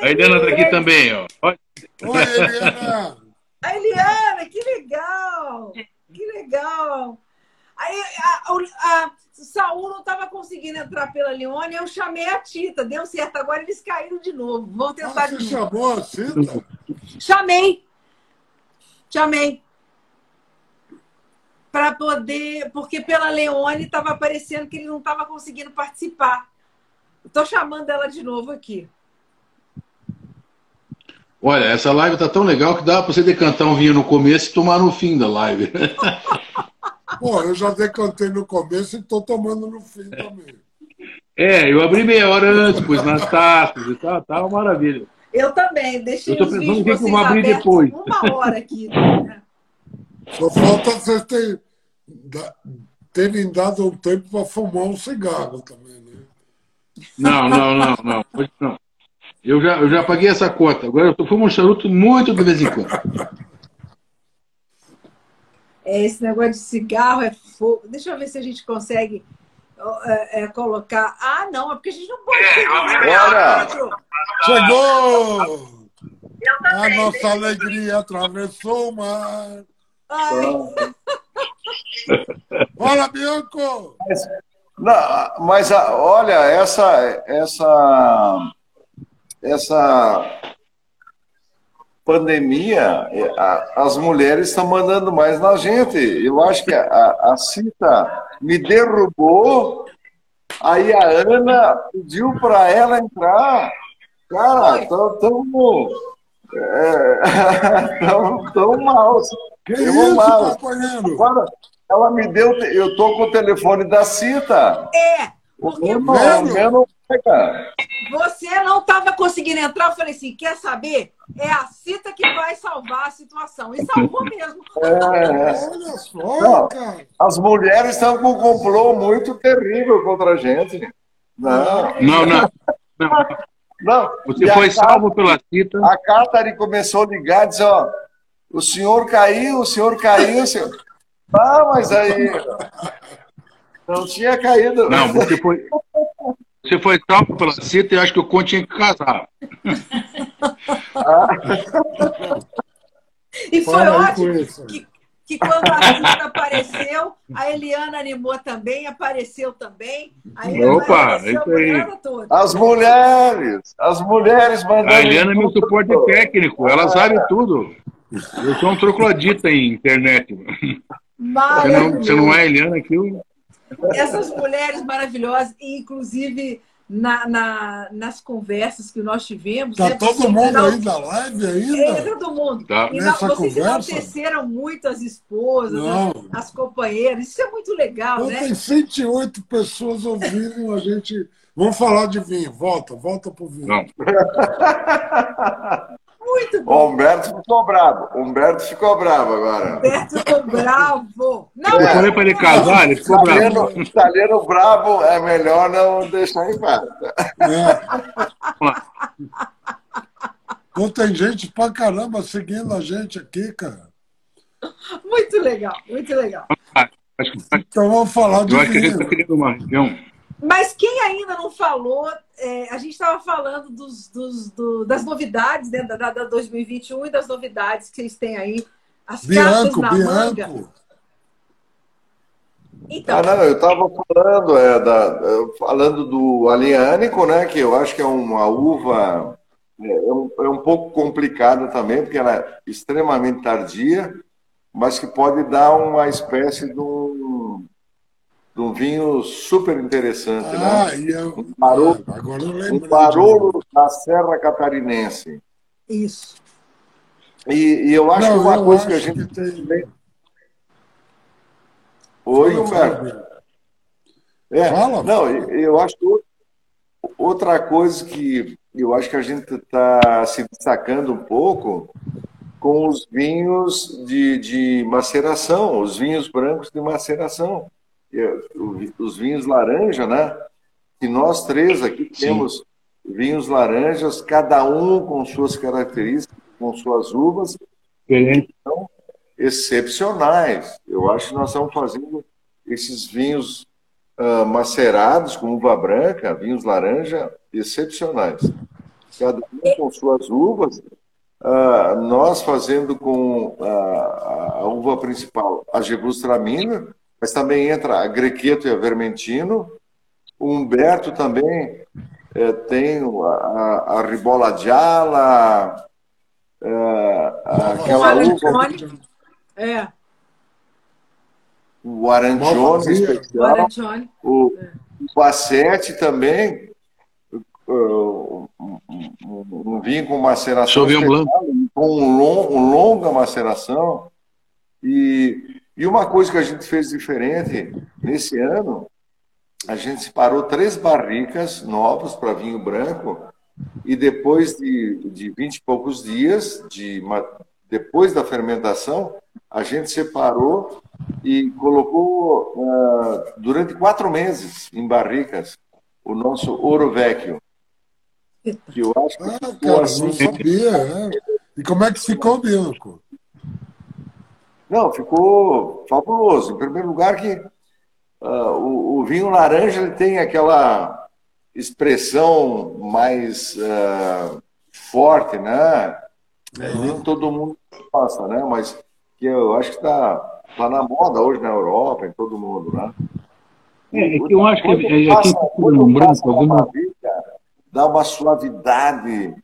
A Eliana tá aqui também, ó. Oi, Eliana! A Eliana, que legal! Que legal! Aí a, a, a Saul não estava conseguindo entrar pela Leone, eu chamei a Tita, deu certo. Agora eles caíram de novo. Vão tentar Ah, de você novo. chamou a Cita? Chamei. Chamei. Para poder. Porque pela Leone estava aparecendo que ele não estava conseguindo participar. Estou chamando ela de novo aqui. Olha, essa live tá tão legal que dá pra você decantar um vinho no começo e tomar no fim da live. <laughs> Pô, eu já decantei no começo e tô tomando no fim também. É, eu abri meia hora antes, pus nas taças e tal, tá uma maravilha. Eu também. Deixei Eu tô os pensando vídeos o que que eu vocês vou abrir depois. uma hora aqui. né? Só falta vocês terem. Da- terem dado um tempo para fumar um cigarro também, né? Não, não, não, não. Hoje não. Eu já, eu já paguei essa conta. Agora eu fumo um charuto muito de vez em quando. É, esse negócio de cigarro é fogo. Deixa eu ver se a gente consegue é, é, colocar. Ah, não, é porque a gente não pode. Olha! Chegou! A nossa alegria atravessou o mar. Ai, <laughs> Fala, Bianco! Não, mas a- olha, essa, essa, essa pandemia, é, a- as mulheres estão mandando mais na gente. Eu acho que a, a Cita me derrubou, aí a Ana pediu para ela entrar. Cara, estamos é, <laughs> tão, tão mal. Que Eu isso, mal. companheiro? Agora, ela me deu, eu tô com o telefone da Cita. é, O porque não, não pega. você não estava conseguindo entrar. Eu falei assim: quer saber? É a Cita que vai salvar a situação. E salvou mesmo. <laughs> É, Olha só, Não. cara. as mulheres estão com um complô muito terrível contra a gente. Não, Não, não. <laughs> não. não. Você E foi salvo pela cita. A Catari começou a ligar e disse, ó, o senhor caiu, o senhor caiu, o senhor... Ah, mas aí... Não tinha caído. Não, você foi. Você foi salvo pela cita e acho que o Conte tinha que casar. E foi com ótimo que, que quando a Cita apareceu, a Eliana animou também, apareceu também. Aí Opa, apareceu isso a aí. mulherada toda. As mulheres, as mulheres mandando... A Eliana é meu suporte técnico, ela sabe tudo. Eu sou um troglodita em internet. Você não, você não é Eliana aqui? eu- Essas mulheres maravilhosas, inclusive na, na- nas conversas que nós tivemos. Tá né, todo mundo aí da live É, ainda? todo mundo. Tá. E Nessa não, vocês conversa? enalteceram muito as esposas, as, as companheiras. Isso é muito legal, Então, né? tem 108 pessoas ouvindo a gente. Vamos falar de vinho. Volta, volta pro vinho. Não. <laughs> Muito O bom. Humberto ficou bravo. O Humberto ficou bravo agora. Roberto ficou bravo. Não, Eu falei para ele casar, ele ficou bravo. Italiano, italiano bravo é melhor não deixar em paz. É. Então tem gente pra caramba seguindo a gente aqui, cara. Muito legal, muito legal. Então vamos falar de eu acho que a gente está querendo uma região. Mas quem ainda não falou, é, a gente estava falando dos, dos- do- das novidades né, da, da 2021 e das novidades que vocês têm aí. As Bianco, cartas na manga. Bianco. Então, Ah, não, eu estava falando, é, da, falando do Aliânico, né, que eu acho que é uma uva é, é um, é um pouco complicada também, porque ela é extremamente tardia, mas que pode dar uma espécie de um, de um vinho super interessante, né? Ah, e eu... Barolo. Ah, agora eu Um. Barolo da Serra Catarinense. isso. E, e eu acho Não, que uma coisa que a gente que tem- Oi, Humberto. fala, É, Fala. não, eu acho que outra coisa que eu acho que a gente está se destacando um pouco com os vinhos de, de maceração, os vinhos brancos de maceração, os vinhos laranja, né? Que nós três aqui Sim. temos vinhos laranjas, cada um com suas características, com suas uvas, Diferente. excepcionais. Eu acho que nós estamos fazendo esses vinhos ah, macerados com uva branca, vinhos laranja, excepcionais. Cada um com suas uvas, ah, nós fazendo com a, a uva principal, a Gewürztraminer, mas também entra a Grequeto e a Vermentino. O Humberto também eh, tem a, a, a Ribola Gialla, eh, aquela uva. É, o Arantione especial, o o Passete também, uh, um, um- um vinho com maceração especial, com um lon- um longa maceração. E, e uma coisa que a gente fez diferente nesse ano, a gente separou três barricas novas para vinho branco e depois de, de 20 e poucos dias, de, ma- depois da fermentação, a gente separou e colocou uh, durante quatro meses em barricas o nosso ouro vecchio. Que eu acho que Ah, cara, assim. não sabia. é. E como é que ficou, Bianco? Não, ficou fabuloso. Em primeiro lugar que ah, o, o vinho laranja ele tem aquela expressão mais ah, forte, né? É, Nem todo mundo passa, né? Mas que eu acho que está tá na moda hoje na Europa, em todo mundo, né? É, é que eu acho que é, é, passa- branco, alguma barrica, dá uma suavidade,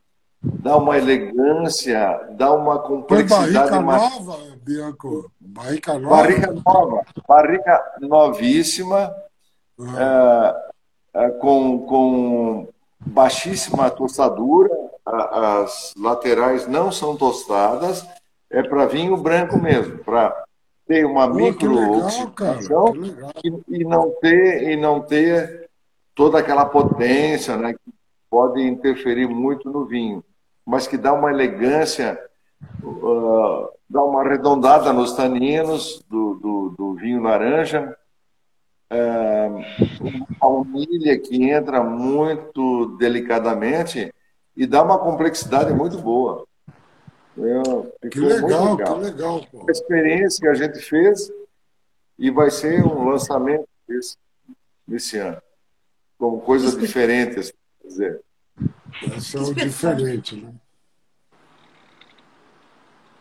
dá uma elegância, dá uma complexidade mais nova, Bianco? Barrica nova? Barrica nova, barrica novíssima, Ah, é, é, com, com baixíssima tostadura, a- as laterais não são tostadas, é para vinho branco mesmo, para ter uma pô, micro oxidação e, e não ter e não ter toda aquela potência, né, que pode interferir muito no vinho, mas que dá uma elegância, ah, dá uma arredondada nos taninos do, do, do vinho laranja, uma baunilha que entra muito delicadamente e dá uma complexidade muito boa. Eu- Que muito legal, que legal, pô. a experiência que a gente fez e vai ser um lançamento desse, desse ano. Como coisas diferentes, quer dizer. Esse é o diferente, né?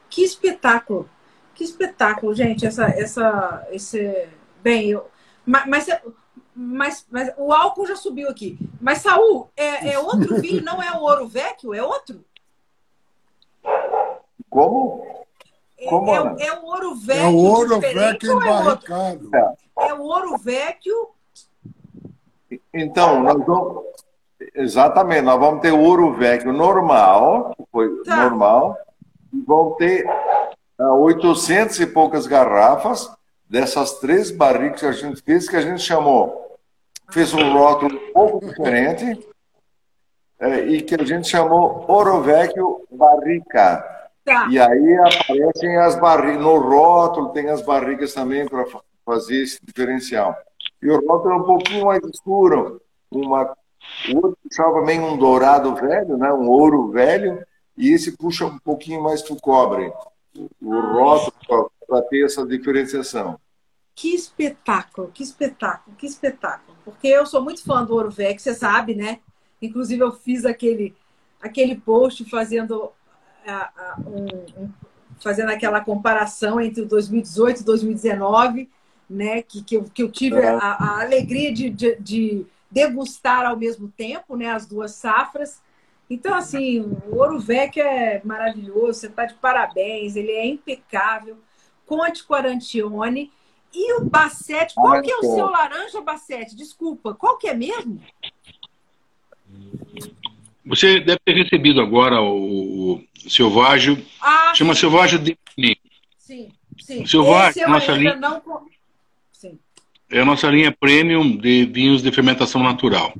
Que espetáculo! Que espetáculo, gente. Essa, essa, esse. Bem, eu. ma- Mas, mas, mas, o álcool já subiu aqui. Mas, Saul, é, é outro vinho, não é o ouro vecchio? É outro? Como? É, Como, é, é o ouro vecchio. É o ouro diferente velho ou é outro? embarricado. É o ouro vecchio. Então, nós vamos. Exatamente, nós vamos ter o ouro velho normal, que foi Tá. normal, vão ter ah, 800 e poucas garrafas dessas três barricas que a gente fez, que a gente chamou, fez um rótulo um pouco diferente, eh, e que a gente chamou Ouro Vecchio Barrica. Tá. E aí aparecem as barrigas, no rótulo tem as barrigas também para fazer esse diferencial. E o rótulo é um pouquinho mais escuro, uma, o outro puxava meio um dourado velho, né, um ouro velho, e esse puxa um pouquinho mais para o cobre, o rótulo para ter essa diferenciação. Que espetáculo, que espetáculo, que espetáculo. Porque eu sou muito fã do Ouro você sabe, né? Inclusive eu fiz aquele, aquele post fazendo, a- a- um- um- fazendo aquela comparação entre o 2018 e 2019, né? Que, que, eu, que eu tive a, a alegria de, de, de degustar ao mesmo tempo, né? As duas safras. Então, assim, o Ouro Vecchio é maravilhoso, você está de parabéns, ele é impecável. Conte com Arantione. E o Bassete, qual Ah, que é o seu laranja, Bassete? Desculpa, qual que é mesmo? Você deve ter recebido agora o, o Silvágio, Ah, chama Silvágio de sim, sim. O eu nossa linha- não... Sim. é a nossa linha premium de vinhos de fermentação natural.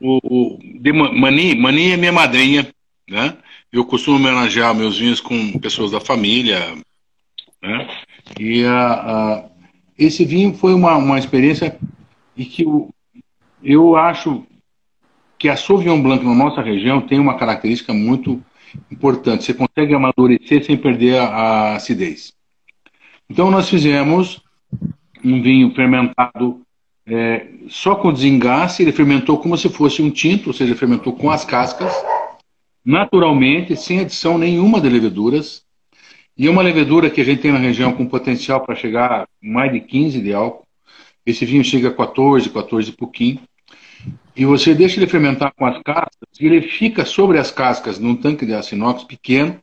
O, o de Ma- Mani, Mani é minha madrinha, né? Eu costumo homenagear meus vinhos com pessoas da família, né? E a, esse vinho foi uma, uma experiência e que o, eu acho que a Sauvignon Blanc na nossa região tem uma característica muito importante. Você consegue amadurecer sem perder a, a acidez. Então nós fizemos um vinho fermentado é, só com desengasse, ele fermentou como se fosse um tinto, ou seja, fermentou com as cascas, naturalmente, sem adição nenhuma de leveduras. E é uma levedura que a gente tem na região com potencial para chegar a mais de 15 de álcool. Esse vinho chega a 14, 14 e pouquinho. E você deixa ele fermentar com as cascas, e ele fica sobre as cascas num tanque de aço inox pequeno,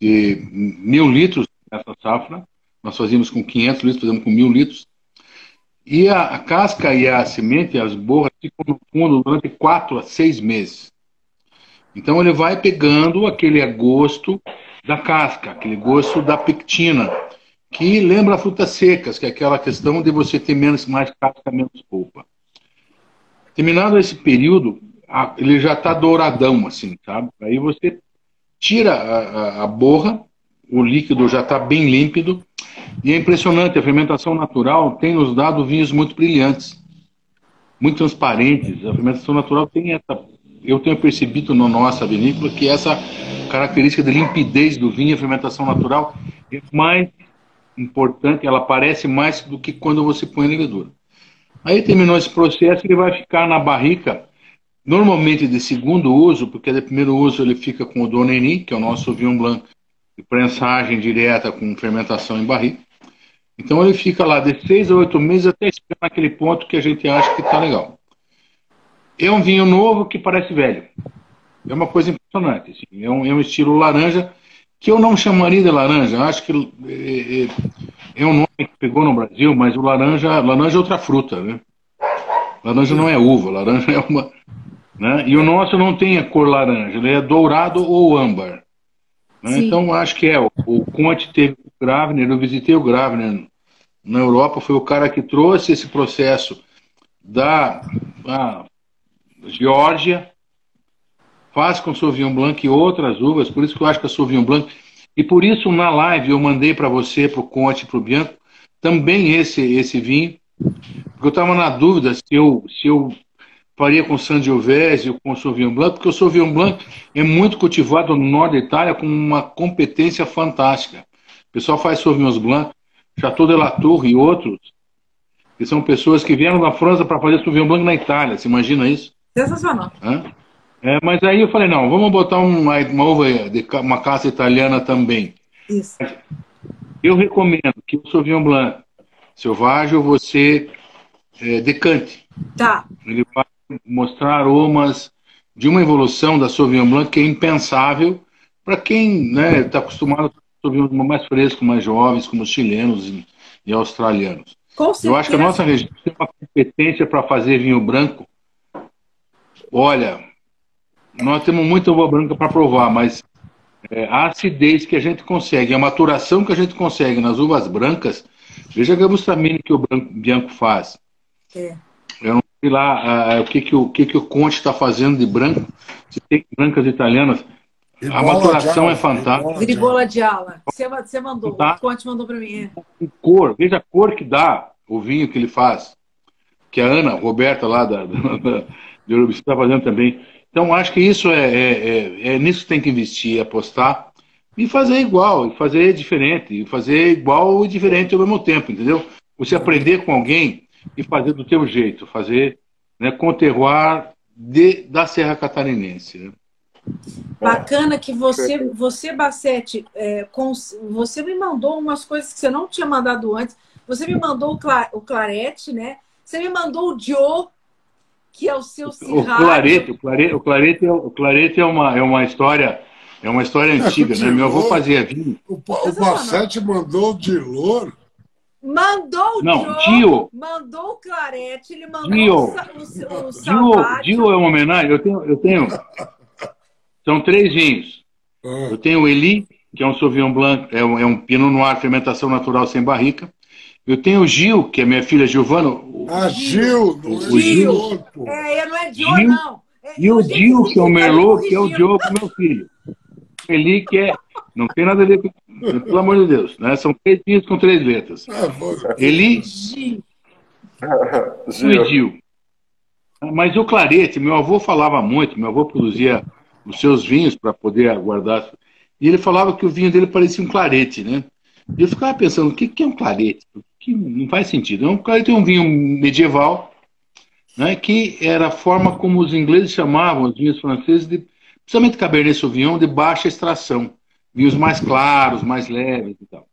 de mil litros nessa safra. Nós fazíamos com 500 litros, fazemos com mil litros. E a, a casca e a semente, as borras, ficam no fundo durante quatro a seis meses. Então ele vai pegando aquele gosto da casca, aquele gosto da pectina, que lembra frutas secas, que é aquela questão de você ter menos, mais casca, menos polpa. Terminado esse período, ele já está douradão, assim, sabe? Aí você tira a, a- a borra, o líquido já está bem límpido, E é impressionante, a fermentação natural tem nos dado vinhos muito brilhantes, muito transparentes. A fermentação natural tem essa, eu tenho percebido na nossa vinícola que essa característica de limpidez do vinho, a fermentação natural, é mais importante, ela aparece mais do que quando você põe a levedura. Aí terminou esse processo, ele vai ficar na barrica, normalmente de segundo uso, porque de primeiro uso ele fica com o Doneni, que é o nosso Sauvignon Blanc, de prensagem direta com fermentação em barrica. Então ele fica lá de seis a oito meses até chegar naquele ponto que a gente acha que está legal. É um vinho novo que parece velho. É uma coisa impressionante. Assim. É, um, é um estilo laranja que eu não chamaria de laranja. Acho que é, é, é, um nome que pegou no Brasil, mas o laranja, laranja é outra fruta, né? Laranja não é uva, laranja é uma. Né? E o nosso não tem a cor laranja, ele é dourado ou âmbar. Né? Então acho que é. O, o Conte teve o Gravner, eu visitei o Gravner na Europa, foi o cara que trouxe esse processo da, Geórgia faz com Sauvignon Blanc e outras uvas, por isso que eu acho que a Sauvignon Blanc, e por isso na live eu mandei para você, para o Conte e para o Bianco, também esse, esse vinho, porque eu estava na dúvida se eu, se eu faria com Sangiovese ou com Sauvignon Blanc, porque o Sauvignon Blanc é muito cultivado no norte da Itália com uma competência fantástica. O pessoal faz Sauvignon Blanc, Chateau de la Tour e outros, que são pessoas que vieram da França para fazer Sauvignon Blanc na Itália. Você imagina isso? Sensacional. É, mas aí eu falei, não, vamos botar uma, uma uva de uma caça italiana também. Isso. Eu recomendo que o Sauvignon Blanc selvagem você é, decante. Tá. Ele vai mostrar aromas de uma evolução da Sauvignon Blanc que é impensável para quem está né, tá acostumado com Sauvignon Blanc mais fresco, mais jovens, como os chilenos e, e australianos. Eu acho que a nossa região tem uma competência para fazer vinho branco. Olha, nós temos muita uva branca para provar, mas é, a acidez que a gente consegue, a maturação que a gente consegue nas uvas brancas, veja a gabustamine que o branco, Bianco faz. É. Sei lá uh, o, que, que, o que, que o Conte está fazendo de branco, se tem brancas italianas. a maturação é fantástica. Gribola de ala. Você, você mandou, Tá. o Conte mandou para mim. é. Cor, veja a cor que dá o vinho que ele faz. Que a Ana, Roberta lá <laughs> da, da, de Urubici está fazendo também. Então, acho que isso é, é, é, é nisso que tem que investir, apostar e fazer igual, e fazer diferente, e fazer igual e diferente ao mesmo tempo, entendeu? Você aprender com alguém e fazer do teu jeito, fazer né, com o terroir de, da Serra Catarinense. Né? Bacana que você, você Bacete, é, com, você me mandou umas coisas que você não tinha mandado antes. Você me mandou o, cla, o Clarete, né? Você me mandou o Joe, que é o seu O Cirrado. clarete, o clarete, o clarete, é, o clarete é, uma, é uma história, é uma história antiga, né? Meu avô fazia vinho. O, o Bacete mandou o de louro. Mandou o Não, Joe, Dio. mandou o Clarete, ele mandou Dio. o, o, o, Dio, é uma homenagem. Eu tenho, eu tenho. São três vinhos. Ah, Eu tenho o Eli, que é um Sauvignon Blanc, é um, é um Pinot Noir, fermentação natural sem barrica. Eu tenho o Gil, que é minha filha Giovana. O- Ah, Gil, é O Gil. Gil. É, não é Dio, Gil. não. É, E o Gil, que é o me Merlot, que é o. Diogo, meu filho. O Eli, que é. Não tem nada a ver com. Pelo amor de Deus. Né? São três vinhos com três letras. Ah, pô. Eli Gil. e Gil. Mas o clarete, meu avô falava muito, meu avô produzia os seus vinhos para poder guardar. E ele falava que o vinho dele parecia um clarete, né? E eu ficava pensando, o que, que é um clarete? Que não faz sentido. Um clarete é um vinho medieval, né, que era a forma como os ingleses chamavam os vinhos franceses, de, principalmente Cabernet Sauvignon, de baixa extração. Vinhos mais claros, mais leves e tal.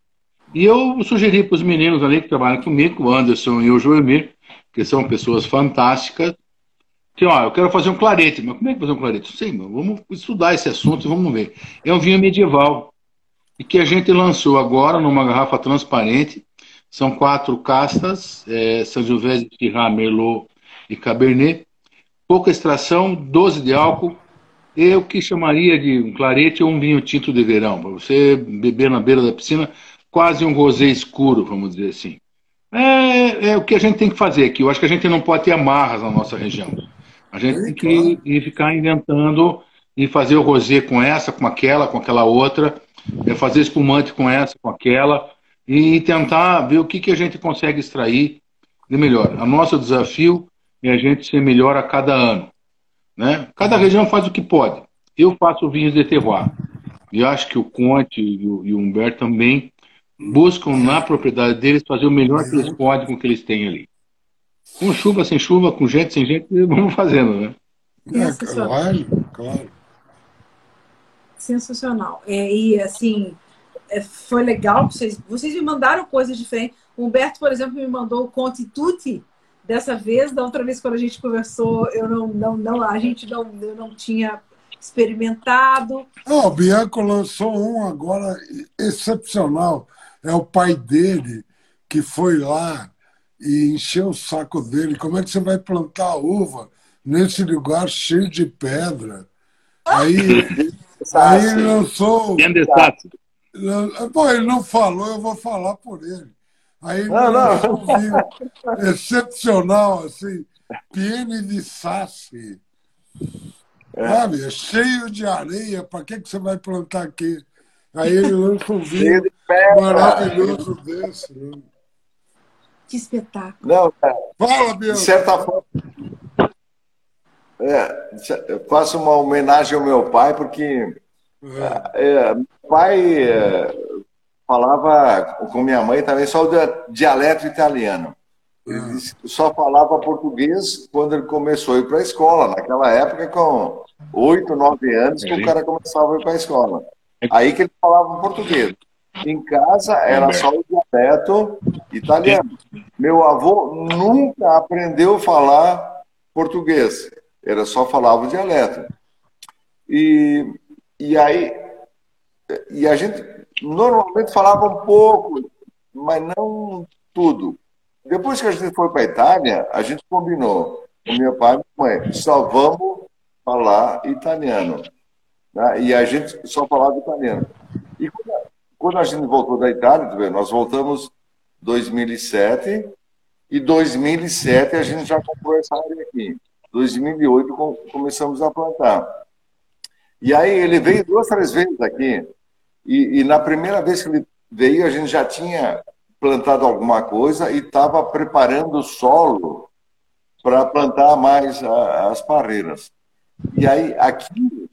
E eu sugeri para os meninos ali que trabalham comigo, o Anderson e o Joemir, que são pessoas fantásticas, que, ó, eu quero fazer um clarete. Mas como é que fazer um clarete? Não sei, vamos estudar esse assunto e vamos ver. É um vinho medieval e que a gente lançou agora numa garrafa transparente. São quatro castas, é, Sangiovese, Syrah, Merlot e Cabernet. Pouca extração, 12 de álcool. E o que chamaria de um clarete ou um vinho tinto de verão, para você beber na beira da piscina, quase um rosé escuro, vamos dizer assim. É, é o que a gente tem que fazer aqui. Eu acho que a gente não pode ter amarras na nossa região. A gente Sim, tem que ir ficar inventando e fazer o rosé com essa, com aquela, com aquela outra, é fazer espumante com essa, com aquela, e tentar ver o que, que a gente consegue extrair de melhor. O nosso desafio é a gente ser melhor a cada ano. Né? Cada região faz o que pode. Eu faço vinhos de terroir. E acho que o Conte e o, e o Humberto também buscam na propriedade deles fazer o melhor que eles podem com o que eles têm ali. Com chuva, sem chuva, com gente, sem gente, <laughs> vamos fazendo, né? É, Sensacional. claro, claro. Sensacional. É, e assim, é, foi legal. Vocês, vocês me mandaram coisas diferentes. O Humberto, por exemplo, me mandou o Conte Tutti. Dessa vez, da outra vez quando a gente conversou, eu não, não, não a gente não, eu não tinha experimentado. O Bianco lançou um agora excepcional. É o pai dele que foi lá e encheu o saco dele. Como é que você vai plantar uva nesse lugar cheio de pedra? Aí, aí ele lançou. Pô, ele não falou, eu vou falar por ele. Aí ele Não, não. um vinho excepcional, assim, Piene de Sassi. Sabe? É cheio de areia, para que, que você vai plantar aqui? Aí ele lança um Cheio vinho de pedra. maravilhoso desse. Né? Que espetáculo. Não, cara, Fala, de Bianco. certa forma. É, eu faço uma homenagem ao meu pai, porque é, meu pai é, falava com minha mãe também só o dia- dialeto italiano. Ele que só falava português quando ele começou a ir para a escola. Naquela época, com oito, nove anos, que o cara começava a ir para a escola. Aí que ele falava português. Em casa era só o dialeto italiano. Meu avô nunca aprendeu a falar português. Era só falava o dialeto. E, e aí e a gente normalmente falava um pouco, mas não tudo. Depois que a gente foi para a Itália, a gente combinou com meu pai e minha mãe, só vamos falar italiano. né? E a gente só falava italiano. E quando quando a gente voltou da Itália, nós voltamos em 2007 e 2007 a gente já comprou essa área aqui. 2008 com- começamos a plantar. E aí ele veio duas, três vezes aqui. E, e na primeira vez que ele veio, a gente já tinha plantado alguma coisa e estava preparando o solo para plantar mais a- as parreiras. E aí, aqui,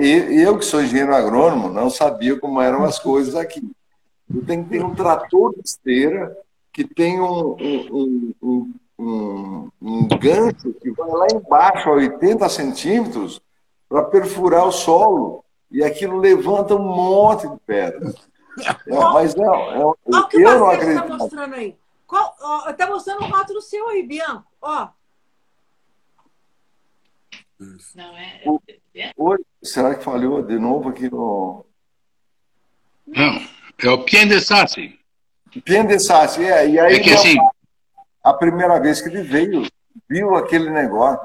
eu que sou engenheiro agrônomo, não sabia como eram as coisas aqui. Eu tenho que ter um trator de esteira que tem um, um, um, um, um gancho que vai lá embaixo a 80 centímetros para perfurar o solo. E aquilo levanta um monte de pedra. É, mas não, é- Olha o que o eu não está acredito. mostrando aí. Qual, ó, tá mostrando um rótulo seu aí, Bianco. Ó, Não é? Oi, será que falhou de novo aqui no. Não, é o Pien de Sassi. Pendessasse, é. E aí, É que assim, a primeira vez que ele veio, viu aquele negócio.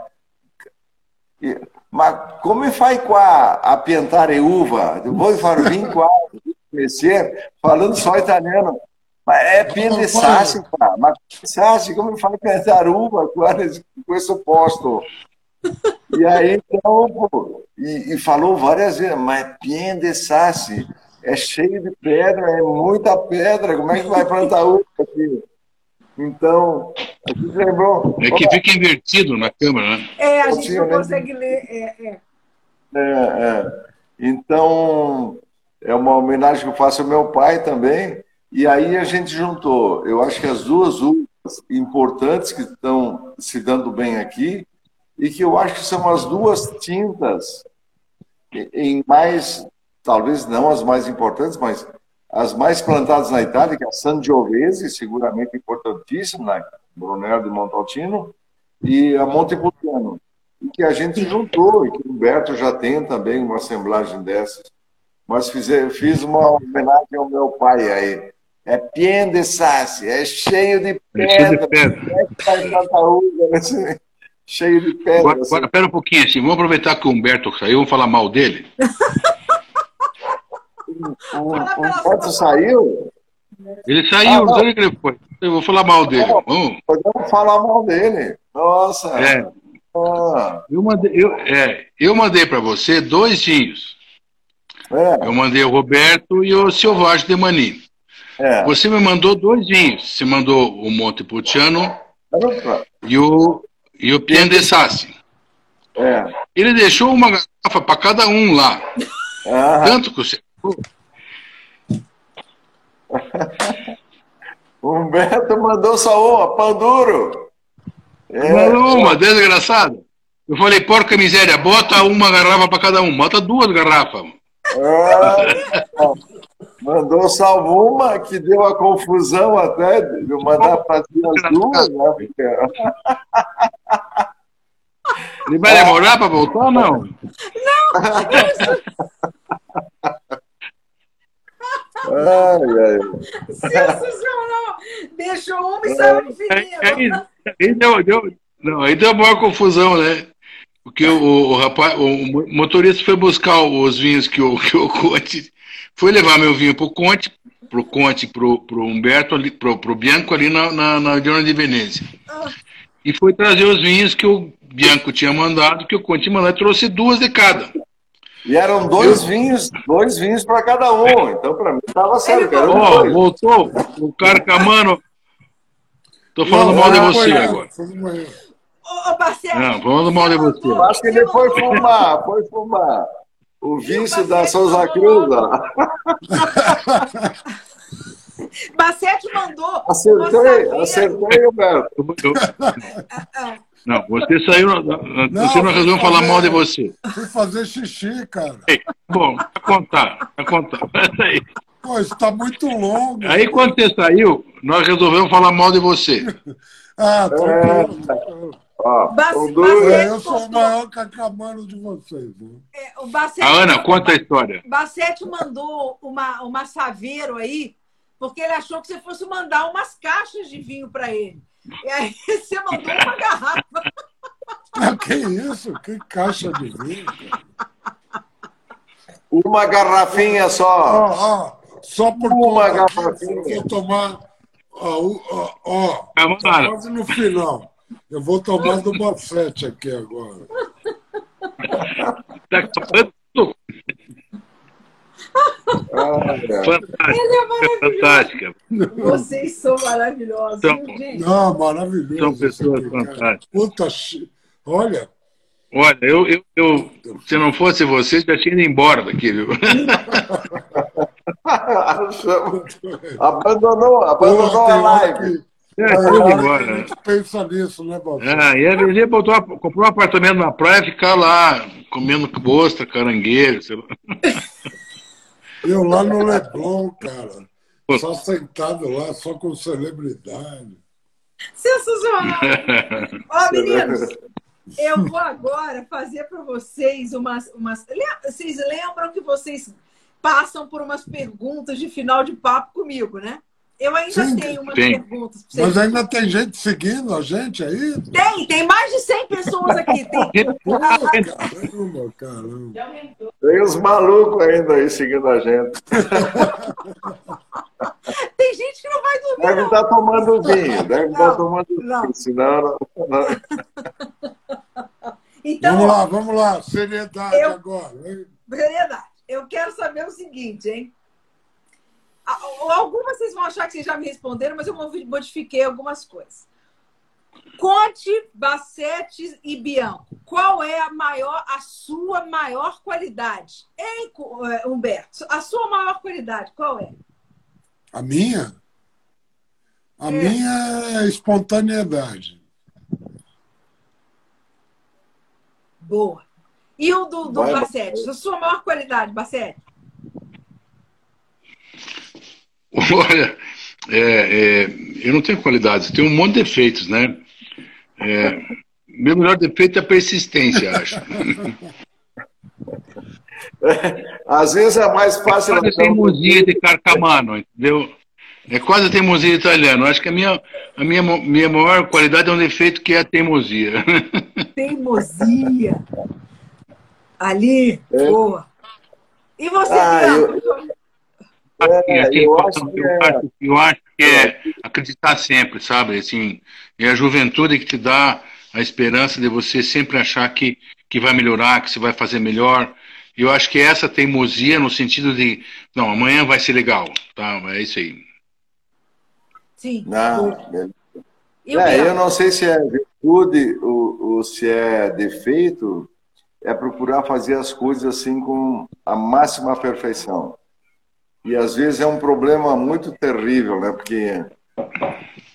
E- mas como faz com a, a piantare uva? Depois faz vir com a conhecer, falando só italiano. Mas é pendessasse, pá. Mas pendessasse, como faz piantare uva com, esse- posto? E aí, então, pô, e, e falou várias vezes, mas pendessasse, é cheio de pedra, é muita pedra, como é que vai plantar uva aqui? Então, a gente lembrou. é que fica invertido na câmera, né? é, a gente não consegue ler. É, é. É, é. Então, é uma homenagem que eu faço ao meu pai também. E aí a gente juntou, eu acho que as duas uvas importantes que estão se dando bem aqui, e que eu acho que são as duas tintas em mais, talvez não as mais importantes, mas as mais plantadas na Itália, que é a Sangiovese, seguramente importantíssima, na Brunello de Montalcino, e a Montepulciano e que a gente juntou, e que o Humberto já tem também uma assemblagem dessas. Mas fiz, fiz uma homenagem ao meu pai aí. É pien de sassi, é cheio de É cheio de pedra. pedra. É assim, cheio de pedra. Agora, assim. agora, pera um pouquinho, assim, vamos aproveitar que o Humberto saiu, vamos falar mal dele. <laughs> O, o Humberto saiu, Ele saiu, Ah, não não. sei que ele foi. Eu vou falar mal dele. Vamos. podemos falar mal dele. Nossa. É. Ah, Eu mandei, eu, é, eu mandei para você dois vinhos. é. Eu mandei o Roberto e o Silvagem de Mani. É. Você me mandou dois vinhos. Você mandou o Montepulciano e o, e o Pien de Sassi. É. Ele deixou uma garrafa para cada um lá. Ah, Tanto que você. o Humberto mandou só uma, Panduro. É. Mandou uma, desgraçado. Eu falei, porca miséria, bota uma garrafa para cada um. Bota duas garrafas. Ah, mandou salvo uma que deu a confusão até de eu mandar ti as duas, né? Ele vai demorar para voltar ou não? Ai, ai. Sensacional! Deixou uma e saiu no Aí, aí, deu, deu, não, aí deu a maior confusão, né? Porque o, o, rapaz, o motorista foi buscar os vinhos que o, que o Conte. Foi levar meu vinho pro Conte, pro Conte, pro, pro Humberto, ali, pro, pro Bianco ali na, na, na Diona de Venezia. E foi trazer os vinhos que o Bianco tinha mandado, que o Conte mandou, e trouxe duas de cada. E eram dois vinhos, dois vinhos para cada um. Então, para mim, estava certo. Era Ó, dois. voltou o Carcamano. Tô falando mal de você agora. De manhã. Ô, ô Barcelos, Não, falando mal de você. Eu acho que ele foi fumar, foi fumar. O vício da Souza Cruz. <laughs> Bacete mandou. Acertei, acertei, Roberto. Não, você saiu. Você não resolveu falar mal de você. Fui fazer xixi, cara. Ei, Bom, pra contar, pra contar. <laughs> Peraí. Pô, isso tá muito longo. Aí quando você saiu, nós resolvemos falar mal de você. <laughs> Ah, É. Ó, Bac- dois. Bacete É, eu sou o maior cacamano de vocês. Né? é, o Bacete, A Ana, conta a história. Bacete mandou uma, uma saveiro aí, porque ele achou que você fosse mandar umas caixas de vinho para ele. E aí <laughs> você mandou uma garrafa. Ah, que isso? Que caixa de vinho. Uma garrafinha só. Ó, ó, só por Uma garrafinha. eu vou tomar. Ó, ó, ó, Calma, tá quase no final. Eu vou tomar do Bafete aqui agora. Tá Ah, é. Fantástica. Fantástica. Vocês são maravilhosos, Então, viu, gente? Não, maravilhoso. São pessoas cara. fantásticas. Puta, olha, Olha, eu, eu, eu, se não fosse você, já tinha ido embora daqui, viu? <laughs> abandonou, abandonou porra, a live. ido hora que a embora, né? gente pensa nisso, né, Bafete? Ah, e a VG botou, comprou um apartamento na praia e ficar lá comendo ostra, caranguejo, sei lá. <laughs> Eu lá no Leblon, cara. Só sentado lá, só com celebridade. Sensacional! <laughs> Ó, meninos, eu vou agora fazer para vocês umas, umas. Vocês lembram que vocês passam por umas perguntas de final de papo comigo, né? Eu ainda Sim, tenho umas tem. perguntas para vocês. Mas ainda tem gente seguindo a gente aí? Tem, tem mais de 100 pessoas aqui. Tem, Pô, <laughs> caramba, caramba. Tem os malucos ainda aí seguindo a gente. <laughs> tem gente que não vai dormir. Deve estar tomando vinho, deve estar Não, tomando não. vinho, senão não, não. <laughs> Então, Vamos lá, vamos lá. Seriedade Eu- agora. hein? Verdade. Eu quero saber o seguinte, hein? Algumas vocês vão achar que vocês já me responderam, mas eu modifiquei algumas coisas. Conte, Bacete e Bianco, qual é a maior, a sua maior qualidade? Hein, eh, Humberto? A sua maior qualidade, qual é? A minha? A É. minha é a espontaneidade. Boa. E o do, do Vai, Bacete? A sua maior qualidade, Bacete? <laughs> Olha, é, é, eu não tenho qualidades, eu tenho um monte de defeitos, né? É, meu melhor defeito é a persistência, acho. <laughs> Às vezes é mais fácil. Quase a teimosia de Carcamano, entendeu? É quase a teimosia italiana. Acho que a minha, a minha, minha maior qualidade é um defeito que é a teimosia. <laughs> Teimosia. Ali, É. boa. E você, Ah, Bianco? É, Assim, eu acho que eu é- acho- eu acho que é acreditar sempre, sabe? Assim, é a juventude que te dá a esperança de você sempre achar que, que vai melhorar, que você vai fazer melhor. Eu acho que essa teimosia no sentido de, não, amanhã vai ser legal, tá? É isso aí. Sim. Não, E o é, eu não sei se é virtude ou, ou se é defeito, é procurar fazer as coisas assim com a máxima perfeição. E às vezes é um problema muito terrível, né? Porque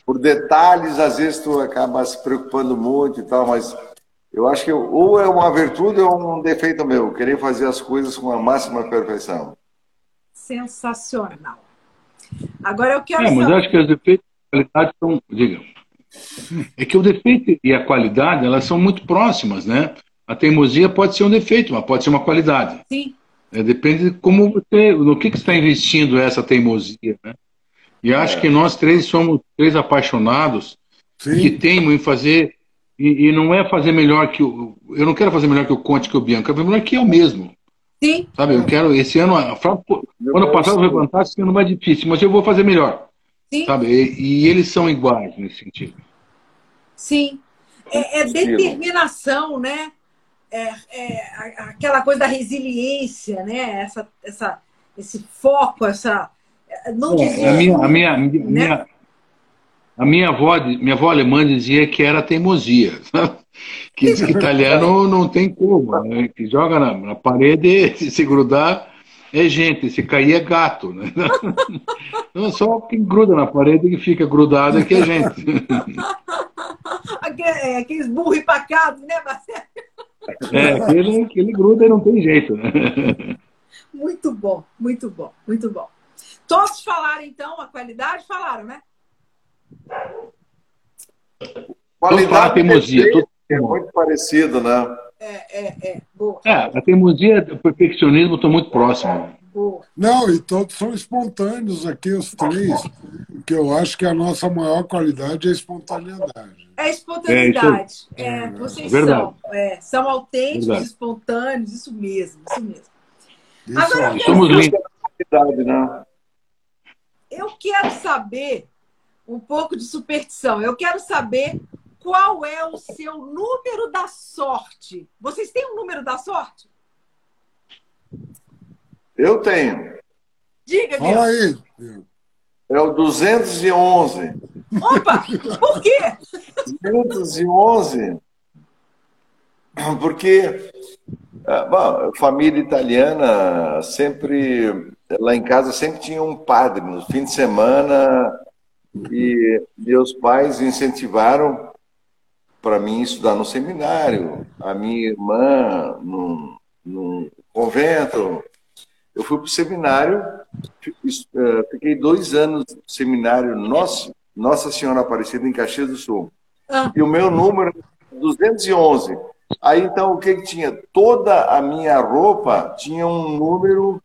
por detalhes, às vezes tu acaba se preocupando muito e tal, mas eu acho que ou é uma virtude ou um defeito meu, querer fazer as coisas com a máxima perfeição. Sensacional. Agora eu quero É, mas acho que os defeitos e a qualidade são. Diga. É que o defeito e a qualidade, elas são muito próximas, né? A teimosia pode ser um defeito, mas pode ser uma qualidade. Sim, É, depende de como você, no que, que você está investindo essa teimosia, né? E acho que nós três somos três apaixonados que Sim, teimam em fazer e, e não é fazer melhor que o. Eu não quero fazer melhor que o Conte que o Bianco, eu quero fazer melhor que eu mesmo. sim, Sabe? Eu quero esse ano. A ano passado foi fantástico, esse ano mais difícil, mas eu vou fazer melhor. sim, Sabe? E, e eles são iguais nesse sentido. sim. É, é determinação, né? É, é aquela coisa da resiliência, né? Essa, essa, esse foco, essa. Não dizer. É, A minha, a minha, né? minha, a minha avó, minha avó alemã dizia que era teimosia. <laughs> Que que italiano não tem como, né? que joga na, na parede, <laughs> se se grudar é gente, se cair é gato. Né? <laughs> Não, só quem gruda na parede que fica grudado é que é gente. É, Aqueles burros empacados, né, Marcelo? É, aquele, aquele gruda e não tem jeito. Né? Muito bom, muito bom, muito bom. Todos falaram, então, a qualidade? Falaram, né? Qualidade teimosia. e defeito Todo- é muito parecido, né? É, é, é. Boa, É, a teimosia e o perfeccionismo estão muito próximos. Boa. Não, e todos são espontâneos aqui, os três, que eu acho que a nossa maior qualidade é a espontaneidade. É espontaneidade. É, É, vocês verdade. são. é, são autênticos, Verdade. espontâneos, isso mesmo, isso mesmo. Isso Agora, aí. Somos lindos. Né? Eu quero saber um pouco de superstição. Eu quero saber qual é o seu número da sorte. Vocês têm um número da sorte? Eu tenho. Diga, Fala Biel. aí. É o 211. Opa! Por quê? 211. Porque ah, bom, família italiana sempre lá em casa sempre tinha um padre no fim de semana e meus pais incentivaram para mim estudar no seminário, a minha irmã no, no convento. Eu fui para o seminário, eh, fiquei dois anos no seminário Nossa, Nossa Senhora Aparecida em Caxias do Sul. Ah. E o meu número é 211. Aí então o que, que tinha? Toda a minha roupa tinha um número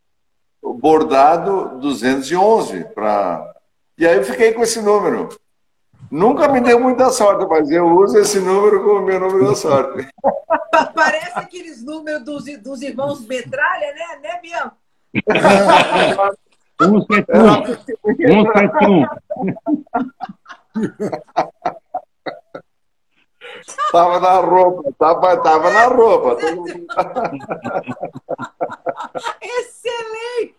bordado 211 para E aí eu fiquei com esse número. Nunca me deu muita sorte, mas eu uso esse número como meu número da sorte. Pa- <laughs> Parece aqueles números dos, dos irmãos Metralha, né, né, Biel? 171. 171. Tava na roupa, tava, tava na roupa. Excelente!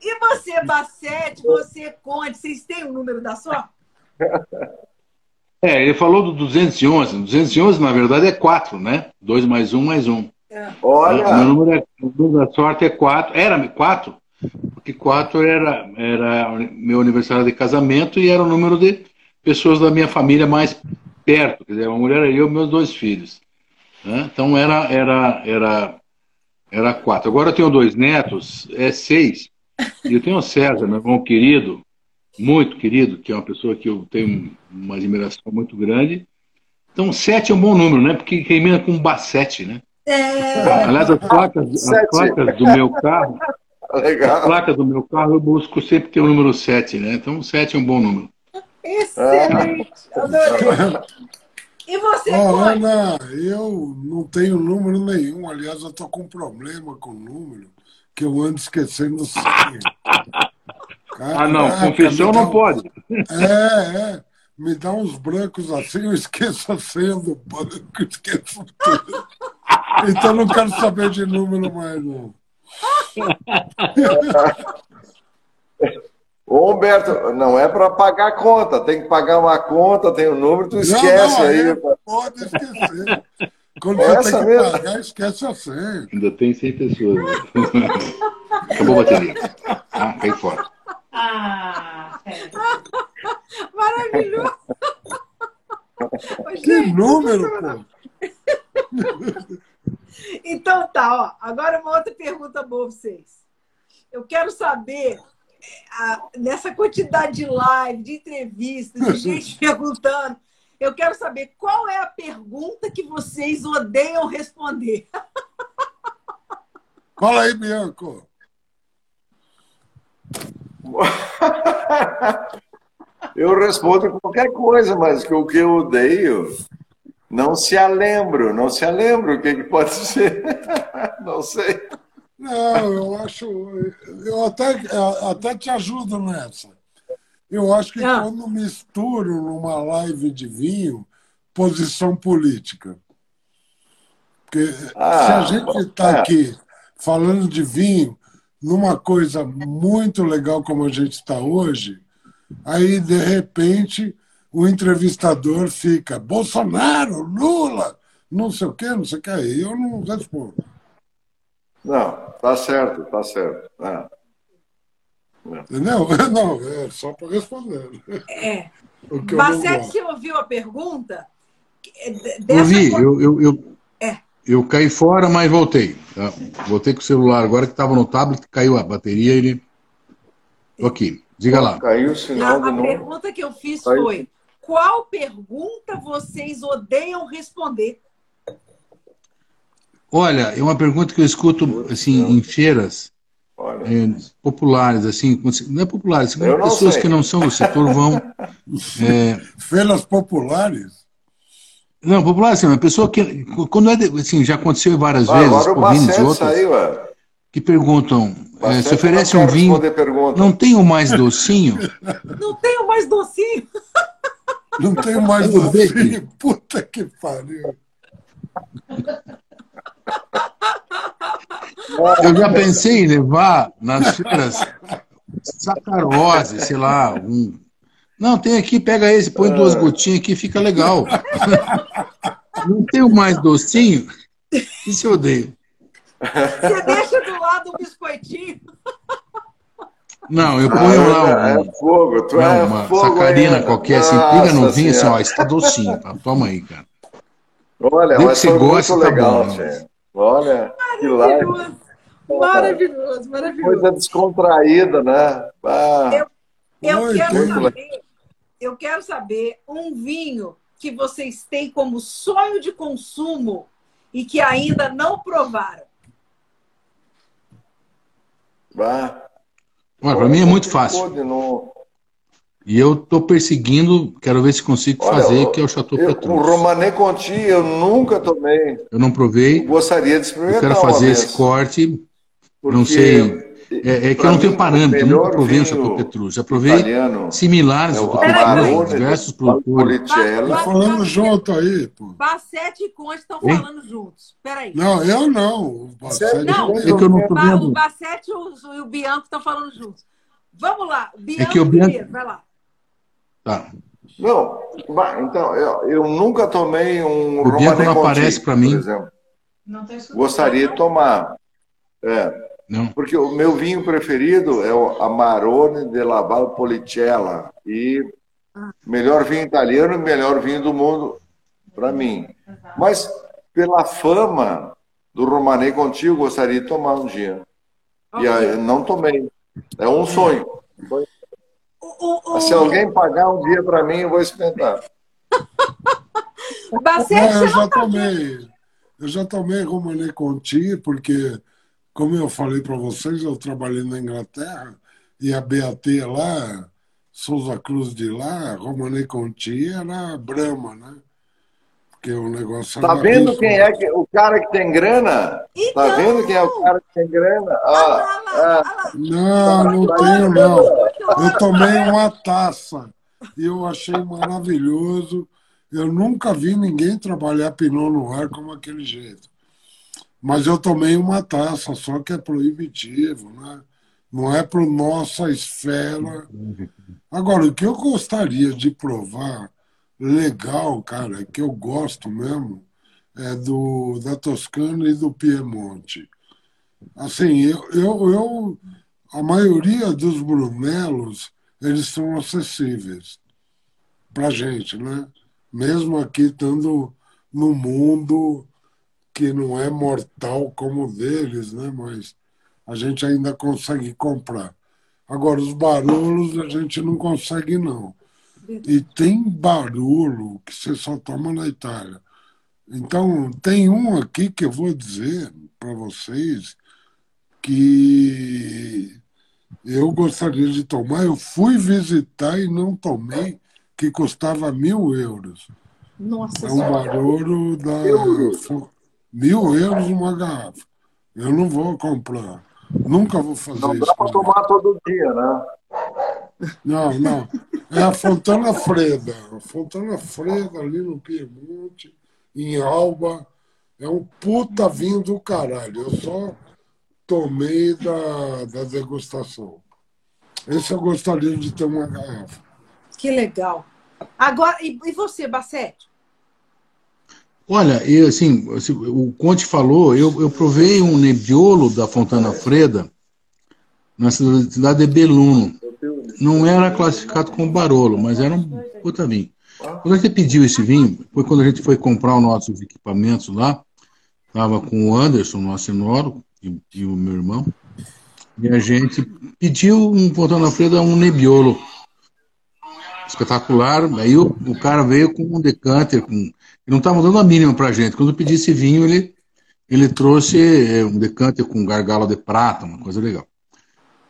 E você, Bassete, você, Conde, vocês têm o número da sorte? É, ele falou do 211. 211, na verdade, é 4, né? 2 mais 1 mais 1. Olha, Meu número, é, número da sorte é 4. Era 4, porque 4 era, era meu aniversário de casamento e era o número de pessoas da minha família mais perto. Quer dizer, uma mulher e eu meus dois filhos. né? Então era, era, era, era 4. Agora eu tenho dois netos, é 6. E eu tenho o César, meu irmão querido, muito querido, que é uma pessoa que eu tenho uma admiração muito grande. Então, 7 é um bom número, né? Porque termina com Bassete, né? É, Aliás, as placas, as placas do meu carro, a <laughs> legal. placa do meu carro eu busco sempre ter o número 7, né? Então 7 é um bom número. excelente! Adorei! E você? Ana, eu não tenho número nenhum. Aliás, eu tô com um problema com número, que eu ando esquecendo senha. Ah, não, confissão não um- pode. É, é. Me dá uns brancos assim, eu esqueço a senha do banco, esqueço tudo. Então não quero saber de número mais, não. Ô, Humberto, não é para pagar a conta, tem que pagar uma conta, tem o número, tu esquece não, não, aí. é, pode esquecer. Quando Essa você tem que mesmo. pagar, esquece a senha. Ainda tem 100 pessoas. né? <laughs> Acabou a bateria. Ah, cai fora. Ah, sério. <laughs> Maravilhoso! <laughs> Ô, Que gente, número, pô! <laughs> Então tá, ó. Agora uma outra pergunta boa pra vocês. Eu quero saber, é, a- nessa quantidade de live, de entrevistas, de gente perguntando, eu quero saber qual é a pergunta que vocês odeiam responder. Fala aí, Bianco. <laughs> Eu respondo qualquer coisa, mas que o que eu odeio, não se alembro, não se alembro o que, que pode <laughs> ser. Não sei. Não, eu acho. Eu até, até te ajudo nessa. Eu acho que Ah. quando misturo numa live de vinho posição política. Porque se a Ah, gente está é. aqui falando de vinho, numa coisa muito legal como a gente está hoje, aí, de repente, o entrevistador fica Bolsonaro, Lula, não sei o quê, não sei o quê. Aí eu não respondo. Não, tá certo, tá certo. Ah. Entendeu? <laughs> Não, é só para responder. É. <laughs> O que eu não Bacete, gosto. você ouviu a pergunta? De- dessa Ouvi, eu, eu, eu. Eu caí fora, mas voltei. tá? Voltei com o celular agora que estava no tablet, caiu a bateria ele. Tô aqui. Diga lá. Caiu o sinal Não, a pergunta que eu fiz Aí. foi: qual pergunta vocês odeiam responder? Olha, é uma pergunta que eu escuto assim em feiras Olha. é, populares, assim, não é populares, não pessoas sei. que não são do setor vão. é, <laughs> Feiras populares? Não, popular assim, uma pessoa que quando é de- assim, já aconteceu várias Ah, vezes, agora o ouvindo de Bacete saiu, ué. que perguntam, é, se oferece um vinho, não tem o mais docinho? Não tenho mais docinho. <laughs> Não tenho mais docinho. <laughs> Puta que pariu. Eu já pensei em levar nas feiras sacarose, sei lá, um. Não, tem aqui, pega esse, põe duas gotinhas aqui, fica legal. <laughs> Não tem o mais docinho? Isso eu odeio. Você deixa do lado um biscoitinho. Não, eu ponho lá É um, fogo, tu não, é uma fogo sacarina ainda. qualquer, assim, pinga no vinho, assim, ó, está docinho, tá? toma aí, cara. Olha, Desde mas que você gosta, muito tá legal, bom, né? gente. Olha, que live. Maravilhoso. Maravilhoso, maravilhoso. Coisa descontraída, né? Ah, Eu- Eu Oi, quero saber, eu quero saber um vinho que vocês têm como sonho de consumo e que ainda não provaram. ah. Pra mim é muito fácil. Pode não- E eu tô perseguindo, quero ver se consigo Olha, fazer, eu- que é o Chateau eu- Petrus. O Romané Conti eu nunca tomei. Eu não provei, Gostaria de eu experimentar quero uma fazer vez, esse corte, porque não sei. É, é que eu não tenho parâmetro, nunca provei o Chateau Petrus. Já provei italiano similares é ao Petrus, diversos de produtores. Valpolicella. Vai- Falando junto aí, pô. Bacete e Conte estão falando juntos. Peraí. Não, eu não. Não. É que eu não tô Ba- O. Bacete e o, Bianco estão falando juntos. Vamos lá. Bianco, É que o Bianco- primeiro, vai lá. Tá. Não, então, eu, eu nunca tomei um O Bianco não aparece pra mim. por exemplo. Não tô escutando. Gostaria de tomar. É, Não. porque o meu vinho preferido é o Amarone de la Valpolicella. E melhor vinho italiano e melhor vinho do mundo para mim. Mas pela fama do Romané Conti, eu gostaria de tomar um dia. E aí, não tomei. É um sonho. O, o, o, Se alguém pagar um dia para mim, eu vou experimentar. Bacete, Não, eu não já tá tomei. Eu já tomei Romané Conti, porque, como eu falei para vocês, eu trabalhei na Inglaterra e a BAT lá, Souza Cruz de lá, Romané Conti era Brahma, né? Porque o negócio Tá vendo quem é que, o cara que tem grana? Então, Tá vendo quem é o cara que tem grana? Ah, Ah, lá, lá, ah, lá. Não, não tenho, não. Eu tomei uma taça e eu achei maravilhoso. Eu nunca vi ninguém trabalhar Pinot Noir como aquele jeito. Mas eu tomei uma taça, só que é proibitivo, né? não é para nossa esfera. Agora, o que eu gostaria de provar, legal, cara, que eu gosto mesmo, é do da Toscana e do Piemonte. Assim, eu, eu, eu a maioria dos Brunelos, eles são acessíveis para gente, né? Mesmo aqui estando no mundo que não é mortal como o deles, né? Mas a gente ainda consegue comprar. Agora, os barulhos a gente não consegue, não. E tem barulho que você só toma na Itália. Então, tem um aqui que eu vou dizer para vocês que eu gostaria de tomar. Eu fui visitar e não tomei, que custava mil euros. Nossa É um barulho da. Mil euros uma garrafa. Eu não vou comprar. Nunca vou fazer Não isso. dá para tomar todo dia, né? Não, não. É a Fontana Freda. A Fontana Freda ali no Piemonte, em Alba. É um puta vinho do caralho. Eu só tomei da, da degustação. Esse eu gostaria de ter uma garrafa. Que legal. Agora, e, e você, Bassete? Olha, eu, assim, o Conte falou, eu, eu provei um Nebbiolo da Fontana Freda na cidade de Belluno. Não era classificado como Barolo, mas era um puta vinho. Quando a gente pediu esse vinho, foi quando a gente foi comprar os nossos equipamentos lá, estava com o Anderson, nosso enólogo, e, e o meu irmão, e a gente pediu um Fontana Freda, um Nebbiolo espetacular. Aí o, o cara veio com um decanter, com, não estava dando a mínima para a gente. Quando eu pedi esse vinho, ele, ele trouxe é, um decanter com gargalo de prata, uma coisa legal.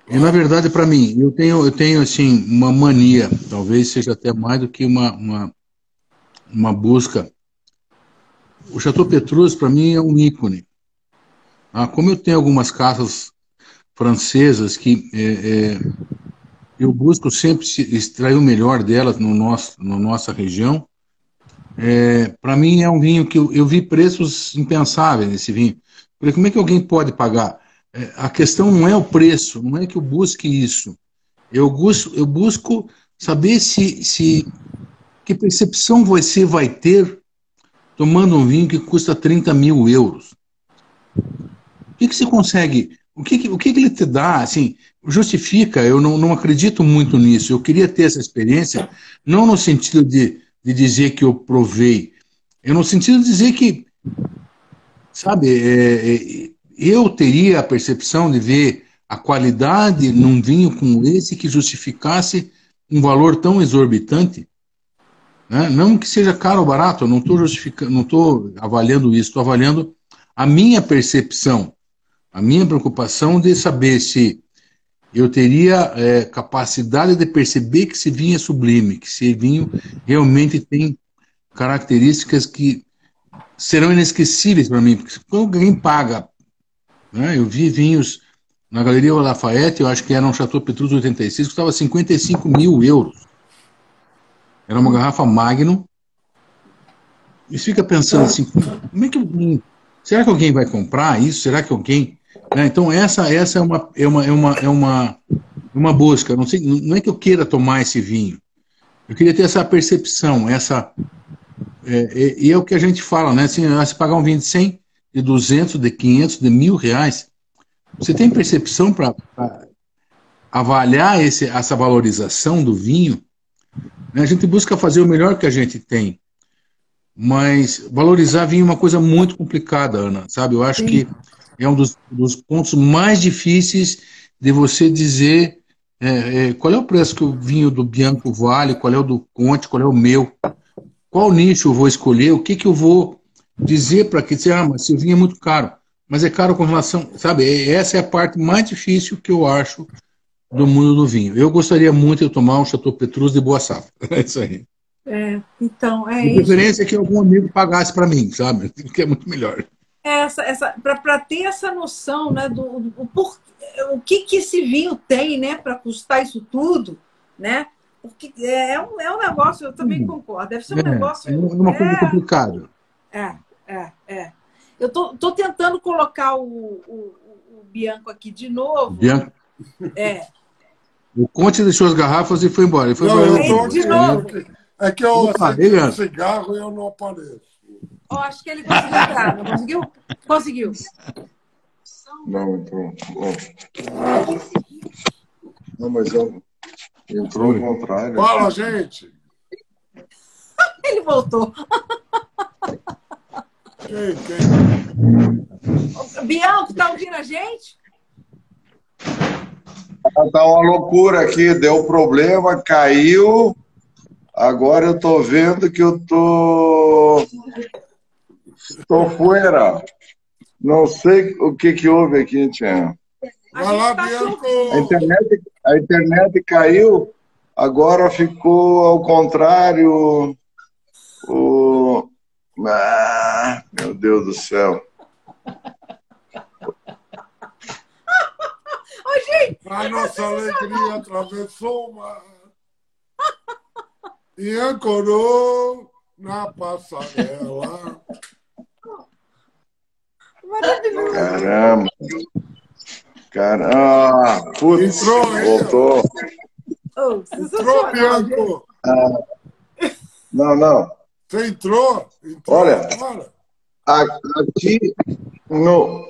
E na verdade, para mim, eu tenho, eu tenho assim uma mania, talvez seja até mais do que uma, uma, uma busca. O Chateau Petrus, para mim, é um ícone. Ah, como eu tenho algumas casas francesas que é, é, eu busco sempre extrair o melhor delas no nosso, na nossa região. É, para mim é um vinho que eu, eu, vi preços impensáveis nesse vinho. Falei, como é que alguém pode pagar? É, a questão não é o preço, não é que eu busque isso. Eu busco, eu busco saber se, se que percepção você vai ter tomando um vinho que custa 30 mil euros. O que, que você consegue o que, o que ele te dá, assim, justifica, eu não, não acredito muito nisso. Eu queria ter essa experiência, não no sentido de, de dizer que eu provei, é no sentido de dizer que, sabe, é, é, eu teria a percepção de ver a qualidade num vinho como esse que justificasse um valor tão exorbitante. Né? Não que seja caro ou barato, eu não estou justificando, não estou avaliando isso, estou avaliando a minha percepção a minha preocupação de saber se eu teria é, capacidade de perceber que esse vinho é sublime, que esse vinho realmente tem características que serão inesquecíveis para mim. Porque quando alguém paga, né, eu vi vinhos na Galeria Lafayette, eu acho que era um Chateau Petrus 86, custava 55 mil euros. Era uma garrafa Magnum. E fica pensando assim, como é que alguém, será que alguém vai comprar isso? Será que alguém né? Então, essa, essa é, uma, é, uma, é, uma, é uma, uma busca. Não, sei, não é que eu queira tomar esse vinho. Eu queria ter essa percepção, essa. É, é, e é o que a gente fala, né? Assim, se pagar um vinho de 100, de 200, de 500, de mil reais, você tem percepção para avaliar esse, essa valorização do vinho? Né? A gente busca fazer o melhor que a gente tem. Mas valorizar vinho é uma coisa muito complicada, Ana, sabe? Eu acho Sim. que é um dos, dos, pontos mais difíceis de você dizer é, é, qual é o preço que o vinho do Bianco vale, qual é o do Conte, qual é o meu, qual nicho eu vou escolher, o que, que eu vou dizer para que dizer, ah, mas esse vinho é muito caro. Mas é caro com relação, sabe? É, essa é a parte mais difícil que eu acho do mundo do vinho. Eu gostaria muito de tomar um Chateau Petrus de boa safra. <laughs> É isso aí. É, então, é preferência isso. que algum amigo pagasse para mim, sabe? <laughs> Que é muito melhor essa, essa para ter essa noção né, do, do por, o que, que esse vinho tem né, para custar isso tudo, né? Porque é um, é um negócio, eu também hum. concordo, deve ser um é, negócio. É uma coisa é, complicada. É, é, é. Eu tô, tô tentando colocar o, o, o Bianco aqui de novo. Bianco. É. O Conte deixou as garrafas e foi embora. Ele foi Não, embora. eu tô de novo. É que eu acendi um Leandro. cigarro e eu não apareço. Ó, acho que ele conseguiu entrar. Não conseguiu? Conseguiu. Não, entrou. Bom. Não, mas eu- entrou ao contrário. Fala, gente. <laughs> Ele voltou. Quem, quem? Bianco, tá ouvindo a gente? Tá uma loucura aqui, deu problema, caiu. Agora eu tô vendo que eu tô. Tô fora. Não sei o que que houve aqui, Tia. A Vai lá, gente tá Bianco. chovendo. A internet, a internet caiu, agora ficou ao contrário. O... Ah, meu Deus do céu. <laughs> Ô, gente, A nossa alegria atravessou o mar e ancorou na passarela. Maravilhoso. Caramba. Caramba. Putz, Entrou voltou. Oh, Entrou. Bianco? Não, não. Você entrou? entrou Olha. agora? Aqui no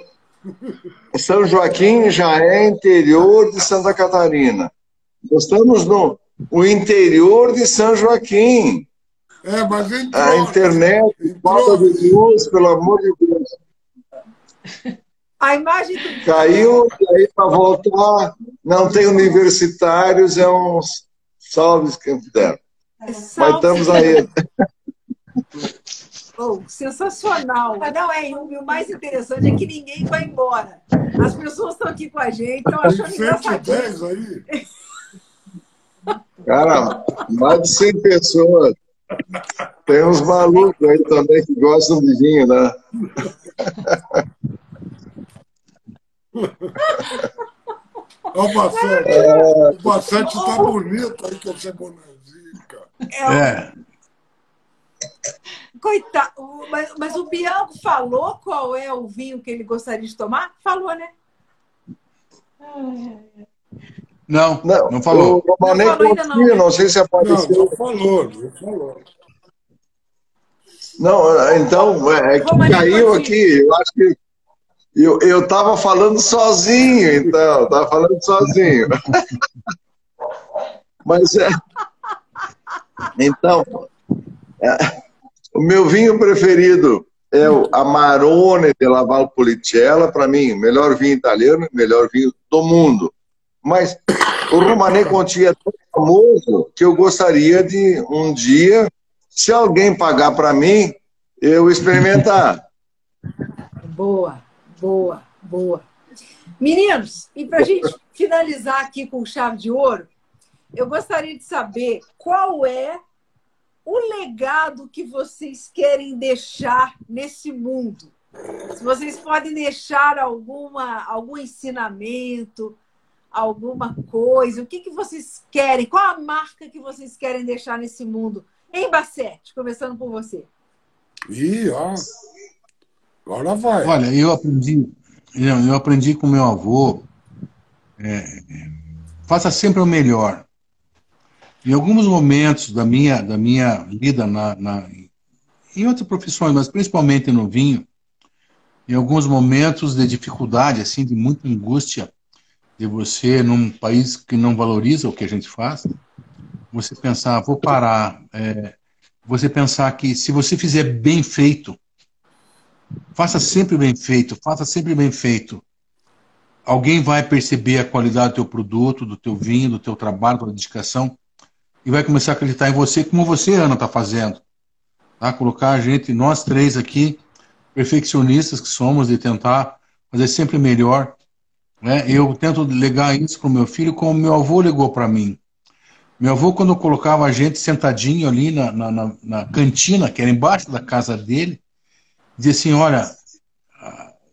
São Joaquim já é interior de Santa Catarina. Nós estamos no o interior de São Joaquim. É, mas entrou. A internet, Entrou. falta de luz, pelo amor de Deus. A imagem do Caiu, e aí para voltar, não tem universitários, é uns salves que deram. Mas salve. estamos aí. <laughs> Oh, sensacional. Mas não é, e o e o mais interessante é que ninguém vai embora. As pessoas estão aqui com a gente, estão achando engraçadíssimo. 110 aí. Cara, mais de 100 pessoas. Tem uns malucos aí também que gostam de vinho, né? Ó, o Bacete. O Bacete tá bonito aí com esse bonezinho, cara. É. Coitado, mas, mas o Bianco falou qual é o vinho que ele gostaria de tomar? Falou, né? Não, Não, não, falou. O Não falou ainda não, Coutinho, né? não sei se Não, apareceu. já falou, já falou. Não, então, é que Romané caiu aqui. Eu acho que eu, eu tava falando sozinho, então, tava falando sozinho. <laughs> Mas é. Então, é, o meu vinho preferido é o Amarone della Valpolicella, para mim, o melhor vinho italiano, o melhor vinho do mundo. Mas o Romané Conti é tão famoso que eu gostaria de um dia, se alguém pagar para mim, eu experimentar. <laughs> Boa, boa, boa. Meninos, e para a gente finalizar aqui com chave de ouro, eu gostaria de saber qual é o legado que vocês querem deixar nesse mundo. Se vocês podem deixar alguma, algum ensinamento, alguma coisa, o que, que vocês querem? Qual a marca que vocês querem deixar nesse mundo? Em Bacete, começando por você. Ih, ó. Agora vai. Olha, eu aprendi, eu, eu aprendi com meu avô, é, faça sempre o melhor. Em alguns momentos da minha, da minha vida na, na, em outras profissões, mas principalmente no vinho, em alguns momentos de dificuldade, assim, de muita angústia, de você, num país que não valoriza o que a gente faz, você pensar, vou parar, é, você pensar que se você fizer bem feito, faça sempre bem feito, faça sempre bem feito. Alguém vai perceber a qualidade do teu produto, do teu vinho, do teu trabalho, da dedicação, e vai começar a acreditar em você, como você, Ana, está fazendo. Tá? Colocar a gente, nós três aqui, perfeccionistas que somos, de tentar fazer sempre melhor. Né? Eu tento legar isso para o meu filho, como meu avô legou para mim. Meu avô, quando colocava a gente sentadinho ali na, na, na, na cantina, que era embaixo da casa dele, dizia assim: olha,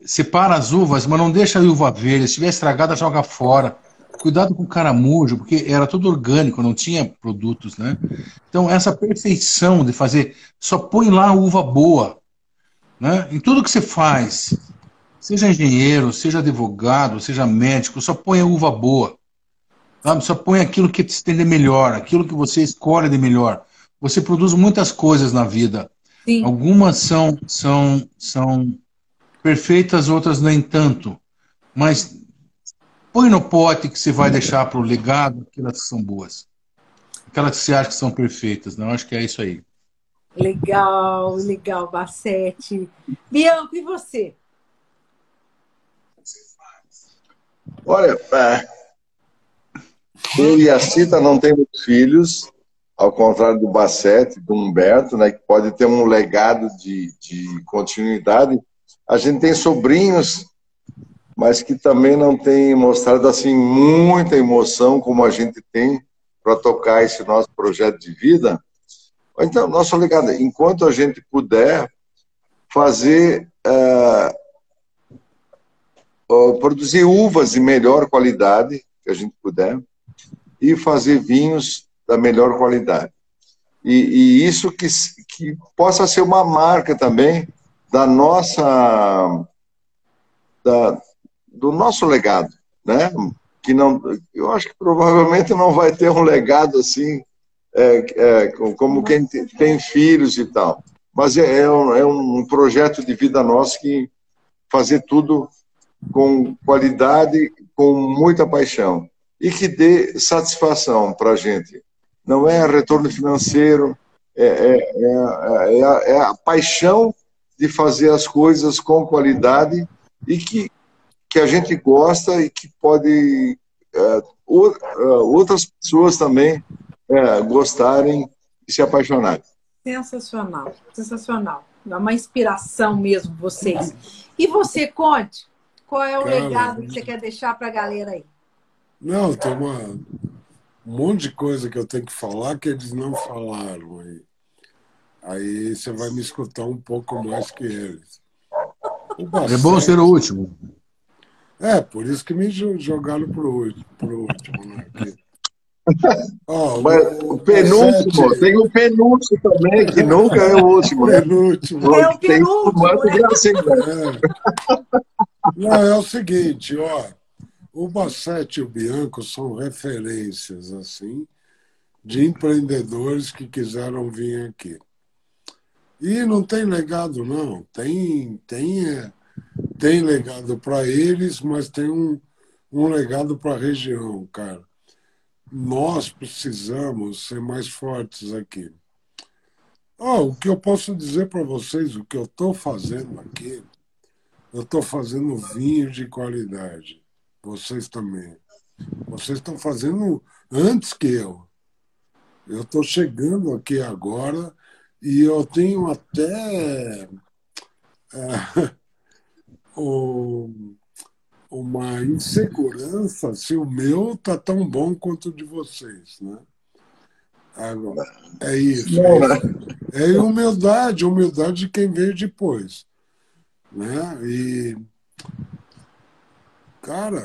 separa as uvas, mas não deixa a uva verde. Se estiver estragada, joga fora. Cuidado com o caramujo, porque era tudo orgânico, não tinha produtos, né? Então, essa perfeição de fazer, só põe lá a uva boa, né? Em tudo que você faz. Seja engenheiro, seja advogado, seja médico, só ponha uva boa. Sabe? Só põe aquilo que te estende melhor, aquilo que você escolhe de melhor. Você produz muitas coisas na vida. Sim. Algumas são, são, são perfeitas, outras nem tanto. Mas põe no pote que você vai deixar para o legado aquelas que são boas. Aquelas que você acha que são perfeitas. Não, acho que é isso aí. Legal, legal, Bassete. Bianco, e você? Olha, é, eu e a Cita não temos filhos, ao contrário do Bassete, do Humberto, né, que pode ter um legado de, de continuidade. A gente tem sobrinhos, mas que também não tem mostrado assim muita emoção como a gente tem para tocar esse nosso projeto de vida. Então, nosso legado, enquanto a gente puder fazer uh, uh, produzir uvas de melhor qualidade que a gente puder e fazer vinhos da melhor qualidade. E, e isso que, que possa ser uma marca também da nossa da, do nosso legado, né? Que não, eu acho que provavelmente não vai ter um legado assim é, é, como quem tem filhos e tal, mas é, é, um, é um projeto de vida nosso que fazer tudo com qualidade, com muita paixão e que dê satisfação para a gente. Não é retorno financeiro, é, é, é, é, a, é a paixão de fazer as coisas com qualidade e que, que a gente gosta e que pode é, outras pessoas também é, gostarem e se apaixonarem. Sensacional, sensacional. É uma inspiração mesmo, vocês. E você, Conte, qual é o Cara, legado que você quer deixar para a galera aí? Não, tem uma, um monte de coisa que eu tenho que falar que eles não falaram aí. Aí você vai me escutar um pouco mais que eles. Bacete, é bom ser o último. É, por isso que me jogaram pro último, pro último né? Oh, <laughs> Mas, o, penúltimo, Bacete... tem o penúltimo também, que nunca é o último. Né? Penúltimo. É o penúltimo. Tem assim, né? é. Não, é o seguinte, ó. O Bassete e o Bianco são referências, assim, de empreendedores que quiseram vir aqui. E não tem legado, não. Tem, tem, é, tem legado para eles, mas tem um, um legado para a região, cara. Nós precisamos ser mais fortes aqui. Oh, o que eu posso dizer para vocês, o que eu estou fazendo aqui, eu estou fazendo vinho de qualidade. Vocês também. Vocês estão fazendo antes que eu. Eu estou chegando aqui agora e eu tenho até <laughs> é, uma insegurança se o meu está tão bom quanto o de vocês. Né? Agora, é isso. É, é humildade, humildade de quem veio depois. Né? E Cara,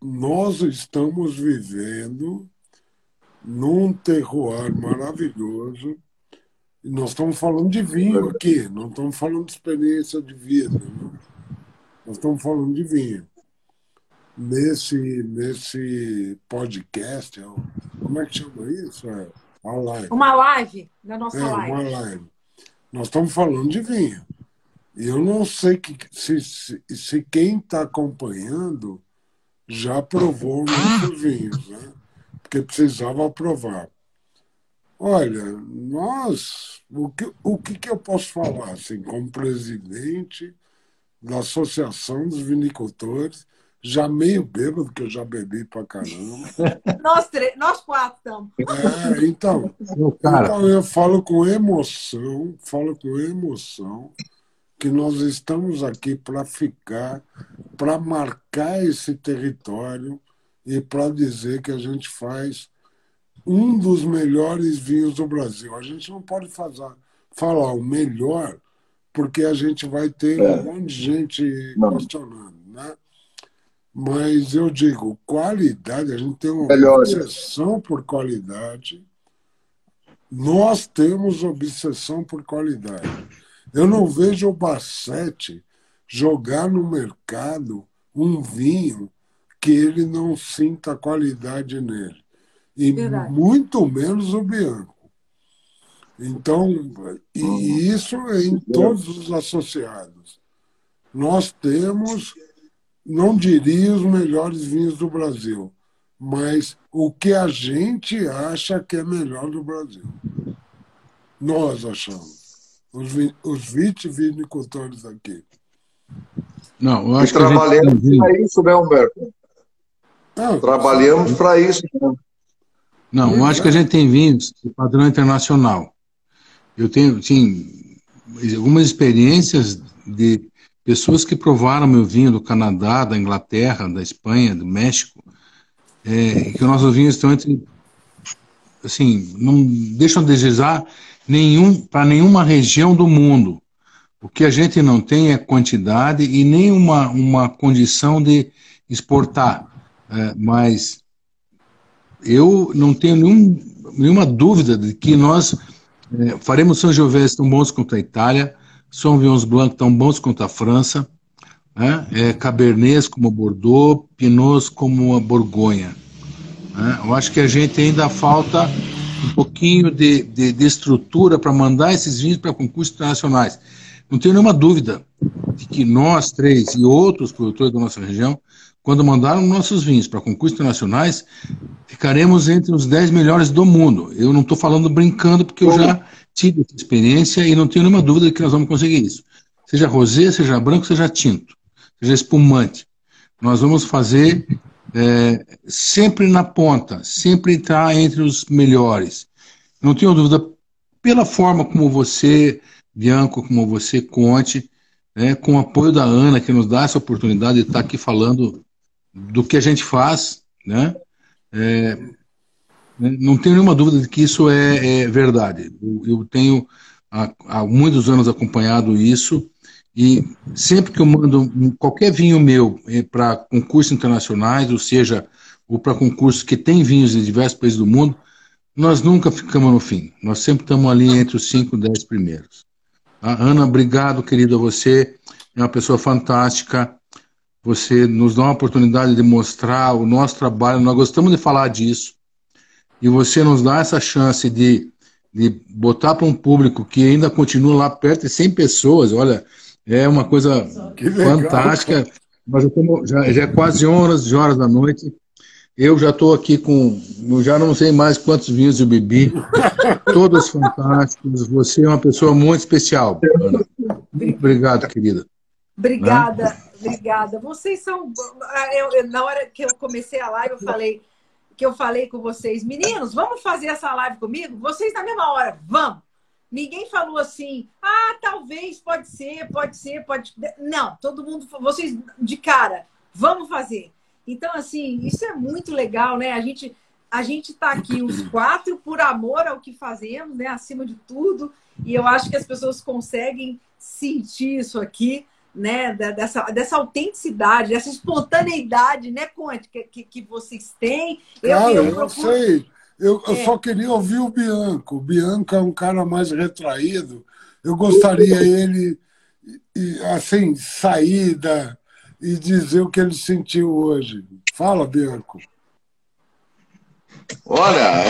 nós estamos vivendo num terroir maravilhoso. E nós estamos falando de vinho aqui, não estamos falando de experiência de vida. Né? Nós estamos falando de vinho. Nesse, nesse podcast, é como é que chama isso? É a live. Uma live da nossa é, live. Uma live. Nós estamos falando de vinho. E eu não sei que, se, se, se quem está acompanhando já provou muitos vinhos, né? porque precisava provar. Olha, nós, o que, o que, que eu posso falar, assim, como presidente da Associação dos Vinicultores, já meio bêbado, que eu já bebi pra caramba. nós, três, nós quatro estamos. É, então, então, eu falo com emoção, falo com emoção que nós estamos aqui para ficar, para marcar esse território e para dizer que a gente faz um dos melhores vinhos do Brasil. A gente não pode fazer, falar o melhor, porque a gente vai ter é. um monte de gente não. questionando. Né? Mas eu digo, qualidade, a gente tem uma Melhor. obsessão por qualidade. Nós temos obsessão por qualidade. Eu não vejo o Bassete jogar no mercado um vinho que ele não sinta qualidade nele. E Verdade. muito menos o Bianco. Então, e isso é em todos os associados. Nós temos, não diria os melhores vinhos do Brasil, mas o que a gente acha que é melhor do Brasil. Nós achamos. Os, vi- os vitivinicultores aqui. Não, eu E acho que a gente trabalhamos tem vinho. para isso, né, Humberto? Ah, Trabalhamos para isso. né? Não, eu acho que a gente tem vinhos de padrão internacional. Eu tenho, sim, algumas experiências de pessoas que provaram meu vinho do Canadá, da Inglaterra, da Espanha, do México, é, que os nossos vinhos estão entre, assim, não deixam a desejar nenhum, para nenhuma região do mundo. O que a gente não tem é quantidade e nem uma, uma condição de exportar. É, mas eu não tenho nenhum, nenhuma dúvida de que nós eh, faremos São Giovese tão bons quanto a Itália, Sauvignon Blanc tão bons quanto a França, né? eh, Cabernets como Bordeaux, Pinots como a Borgonha. né? Eu acho que a gente ainda falta um pouquinho de, de, de estrutura para mandar esses vinhos para concursos internacionais. Não tenho nenhuma dúvida de que nós três e outros produtores da nossa região, quando mandaram nossos vinhos para concursos internacionais, ficaremos entre os 10 melhores do mundo. Eu não estou falando brincando, porque eu já tive essa experiência e não tenho nenhuma dúvida de que nós vamos conseguir isso. Seja rosé, seja branco, seja tinto, seja espumante. Nós vamos fazer é, sempre na ponta, sempre estar entre os melhores. Não tenho dúvida, pela forma como você, Bianco, como você, Conte, né, com o apoio da Ana, que nos dá essa oportunidade de estar aqui falando do que a gente faz, né? É, né, não tenho nenhuma dúvida de que isso é, é verdade. Eu, eu tenho há, há, muitos anos acompanhado isso e sempre que eu mando qualquer vinho meu é, para concursos internacionais, ou seja, ou para concursos que tem vinhos de diversos países do mundo, nós nunca ficamos no fim. Nós sempre estamos ali entre os 5 e 10 primeiros. Ana, obrigado, querido, a você. É uma pessoa fantástica. Você nos dá uma oportunidade de mostrar o nosso trabalho. Nós gostamos de falar disso. E você nos dá essa chance de, de botar para um público que ainda continua lá perto de 100 pessoas. Olha, é uma coisa fantástica. Nós já, estamos, já, já é quase horas de horas da noite. Eu já estou aqui com. Já não sei mais quantos vinhos eu bebi. <laughs> Todos fantásticos. Você é uma pessoa muito especial, Ana. Muito obrigado, querida. Obrigada, né? obrigada. Vocês são. Eu, eu, na hora que eu comecei a live, eu falei que eu falei com vocês, meninos, vamos fazer essa live comigo? Vocês na mesma hora, vamos. Ninguém falou assim, ah, talvez, pode ser, pode ser, pode. Não, todo mundo, vocês de cara, vamos fazer. Então, assim, isso é muito legal, né? A gente a gente está aqui os <clears throat> quatro por amor ao que fazemos, né? Acima de tudo. E eu acho que as pessoas conseguem sentir isso aqui, né? Dessa, dessa autenticidade, dessa espontaneidade, né, Conte, que, que, vocês têm. Eu, eu, eu procuro... sei. Eu, eu é. só queria ouvir o Bianco. O Bianco é um cara mais retraído. Eu gostaria ele, assim, sair da, e dizer o que ele sentiu hoje. Fala, Bianco. Olha,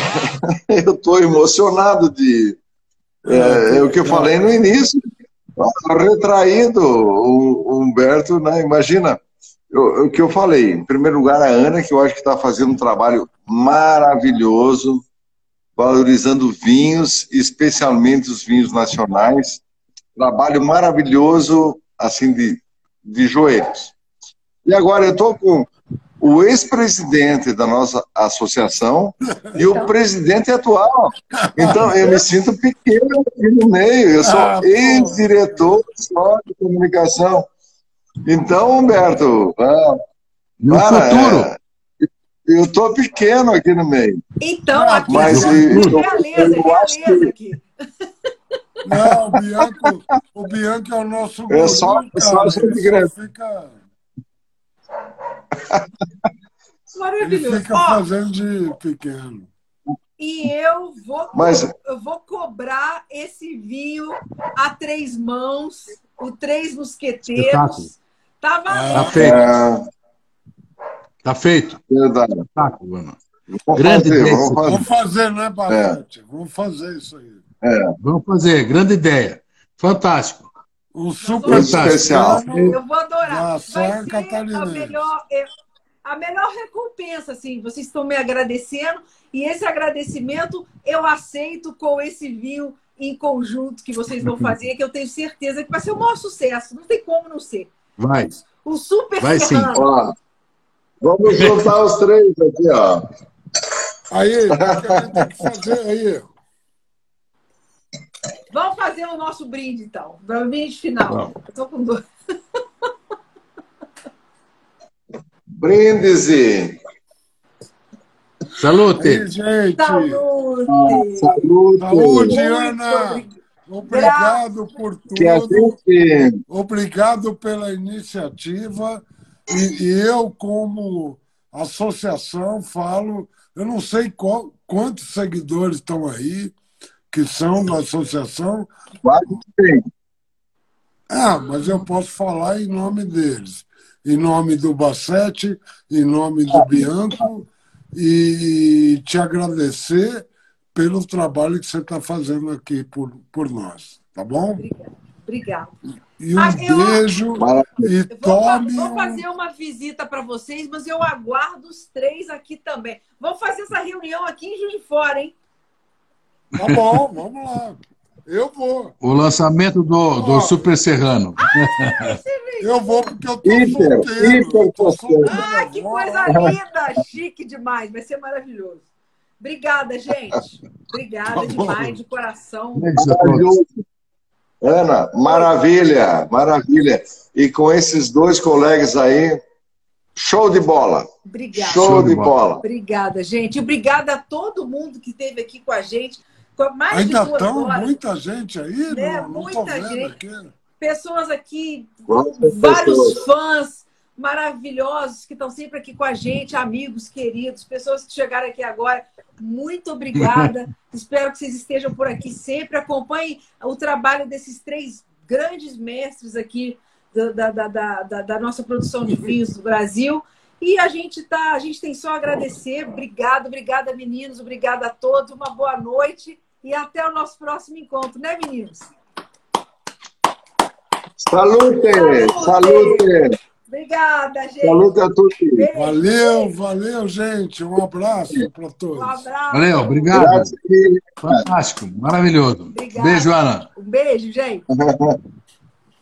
<laughs> eu estou emocionado de. É, é, o que eu falei no início. Retraído, o Humberto, né? Imagina, o que eu falei. Em primeiro lugar, a Ana, que eu acho que está fazendo um trabalho maravilhoso, valorizando vinhos, especialmente os vinhos nacionais. Trabalho maravilhoso, assim, de, de joelhos. E agora eu estou com o ex-presidente da nossa associação <laughs> e o presidente atual. Então, eu me sinto pequeno aqui no meio. Eu sou ah, ex-diretor só de comunicação. Então, Humberto, ah, no para, futuro. É, eu estou pequeno aqui no meio. Então, aqui Mas, eu, realeza, eu realeza que... aqui. Não, o Bianco, o Bianco é o nosso é só, guru, só, só fica <laughs> Maravilhoso. Ele fica Ó, fazendo de pequeno. E eu vou, Mas... eu vou cobrar esse vinho a três mãos o Três Espetáculo. Mosqueteiros. Tava Tá lindo. feito. É, Tá feito. verdade. Vamos Grande fazer, ideia. vamos fazer. Vamos fazer, né, Basete? Vamos fazer isso aí. Vamos fazer. Grande ideia. Fantástico. Um super Especial. Eu vou adorar. Vai ser a melhor, é, a melhor recompensa, assim. Vocês estão me agradecendo e esse agradecimento eu aceito com esse vinho em conjunto que vocês vão fazer, que eu tenho certeza que vai ser o maior sucesso. Não tem como não ser. Vai. O super Vai sim. Ó, vamos juntar os três aqui, ó. Aí, o que a gente tem que fazer aí? Vamos fazer o nosso brinde, então. O brinde final. Vamos. Eu tô com dor. Brindisi. Salute. Aí, gente. Saúde! Saúde. Saúde, Muito Ana. Obrigado por tudo. gente. Obrigado pela iniciativa. E, e eu, como associação, falo, eu não sei qual- quantos seguidores estão aí, que são da associação. Quase tem. Ah, mas eu posso falar em nome deles. Em nome do Bassete, em nome do Bianco, e te agradecer pelo trabalho que você está fazendo aqui por, por nós. Tá bom? Obrigada. E um Ah, eu- beijo e Vou, tome. vou fazer uma visita para vocês, mas eu aguardo os três aqui também. Vamos fazer essa reunião aqui em Juiz de Fora, hein? Tá bom, vamos lá. Eu vou. O lançamento do, do Super Serrano. Eu vou porque eu tô Hiper, solteiro. hiper eu tô solteiro Ah, que coisa linda! Chique demais, vai ser maravilhoso. Obrigada, gente. Obrigada Tá demais, de coração. Ana, maravilha, maravilha. E com esses dois colegas aí, show de bola. Obrigada. Show, Show de bola. bola. Obrigada, gente. Obrigada a todo mundo que esteve aqui com a gente. Com mais Ainda de duas estão horas. muita gente aí? Né? Não, Muita gente. aqui. pessoas aqui, Quantas vários pessoas? fãs maravilhosos que estão sempre aqui com a gente, amigos queridos, pessoas que chegaram aqui agora. Muito obrigada. <laughs> Espero que vocês estejam por aqui sempre. Acompanhem o trabalho desses três grandes mestres aqui da, da, da, da, da- da nossa produção de vinhos do Brasil. E a gente tá, a gente tem só a agradecer. Obrigado, obrigada, meninos. Obrigada a todos. Uma boa noite e até o nosso próximo encontro, né, meninos? Salute, salute, Obrigada, gente. salute a. Beijo. Valeu, valeu, gente. Um abraço para Um todos. abraço. Valeu, obrigado. Grazie. Fantástico, maravilhoso. Obrigada. Beijo, Ana. Um beijo, gente. <laughs>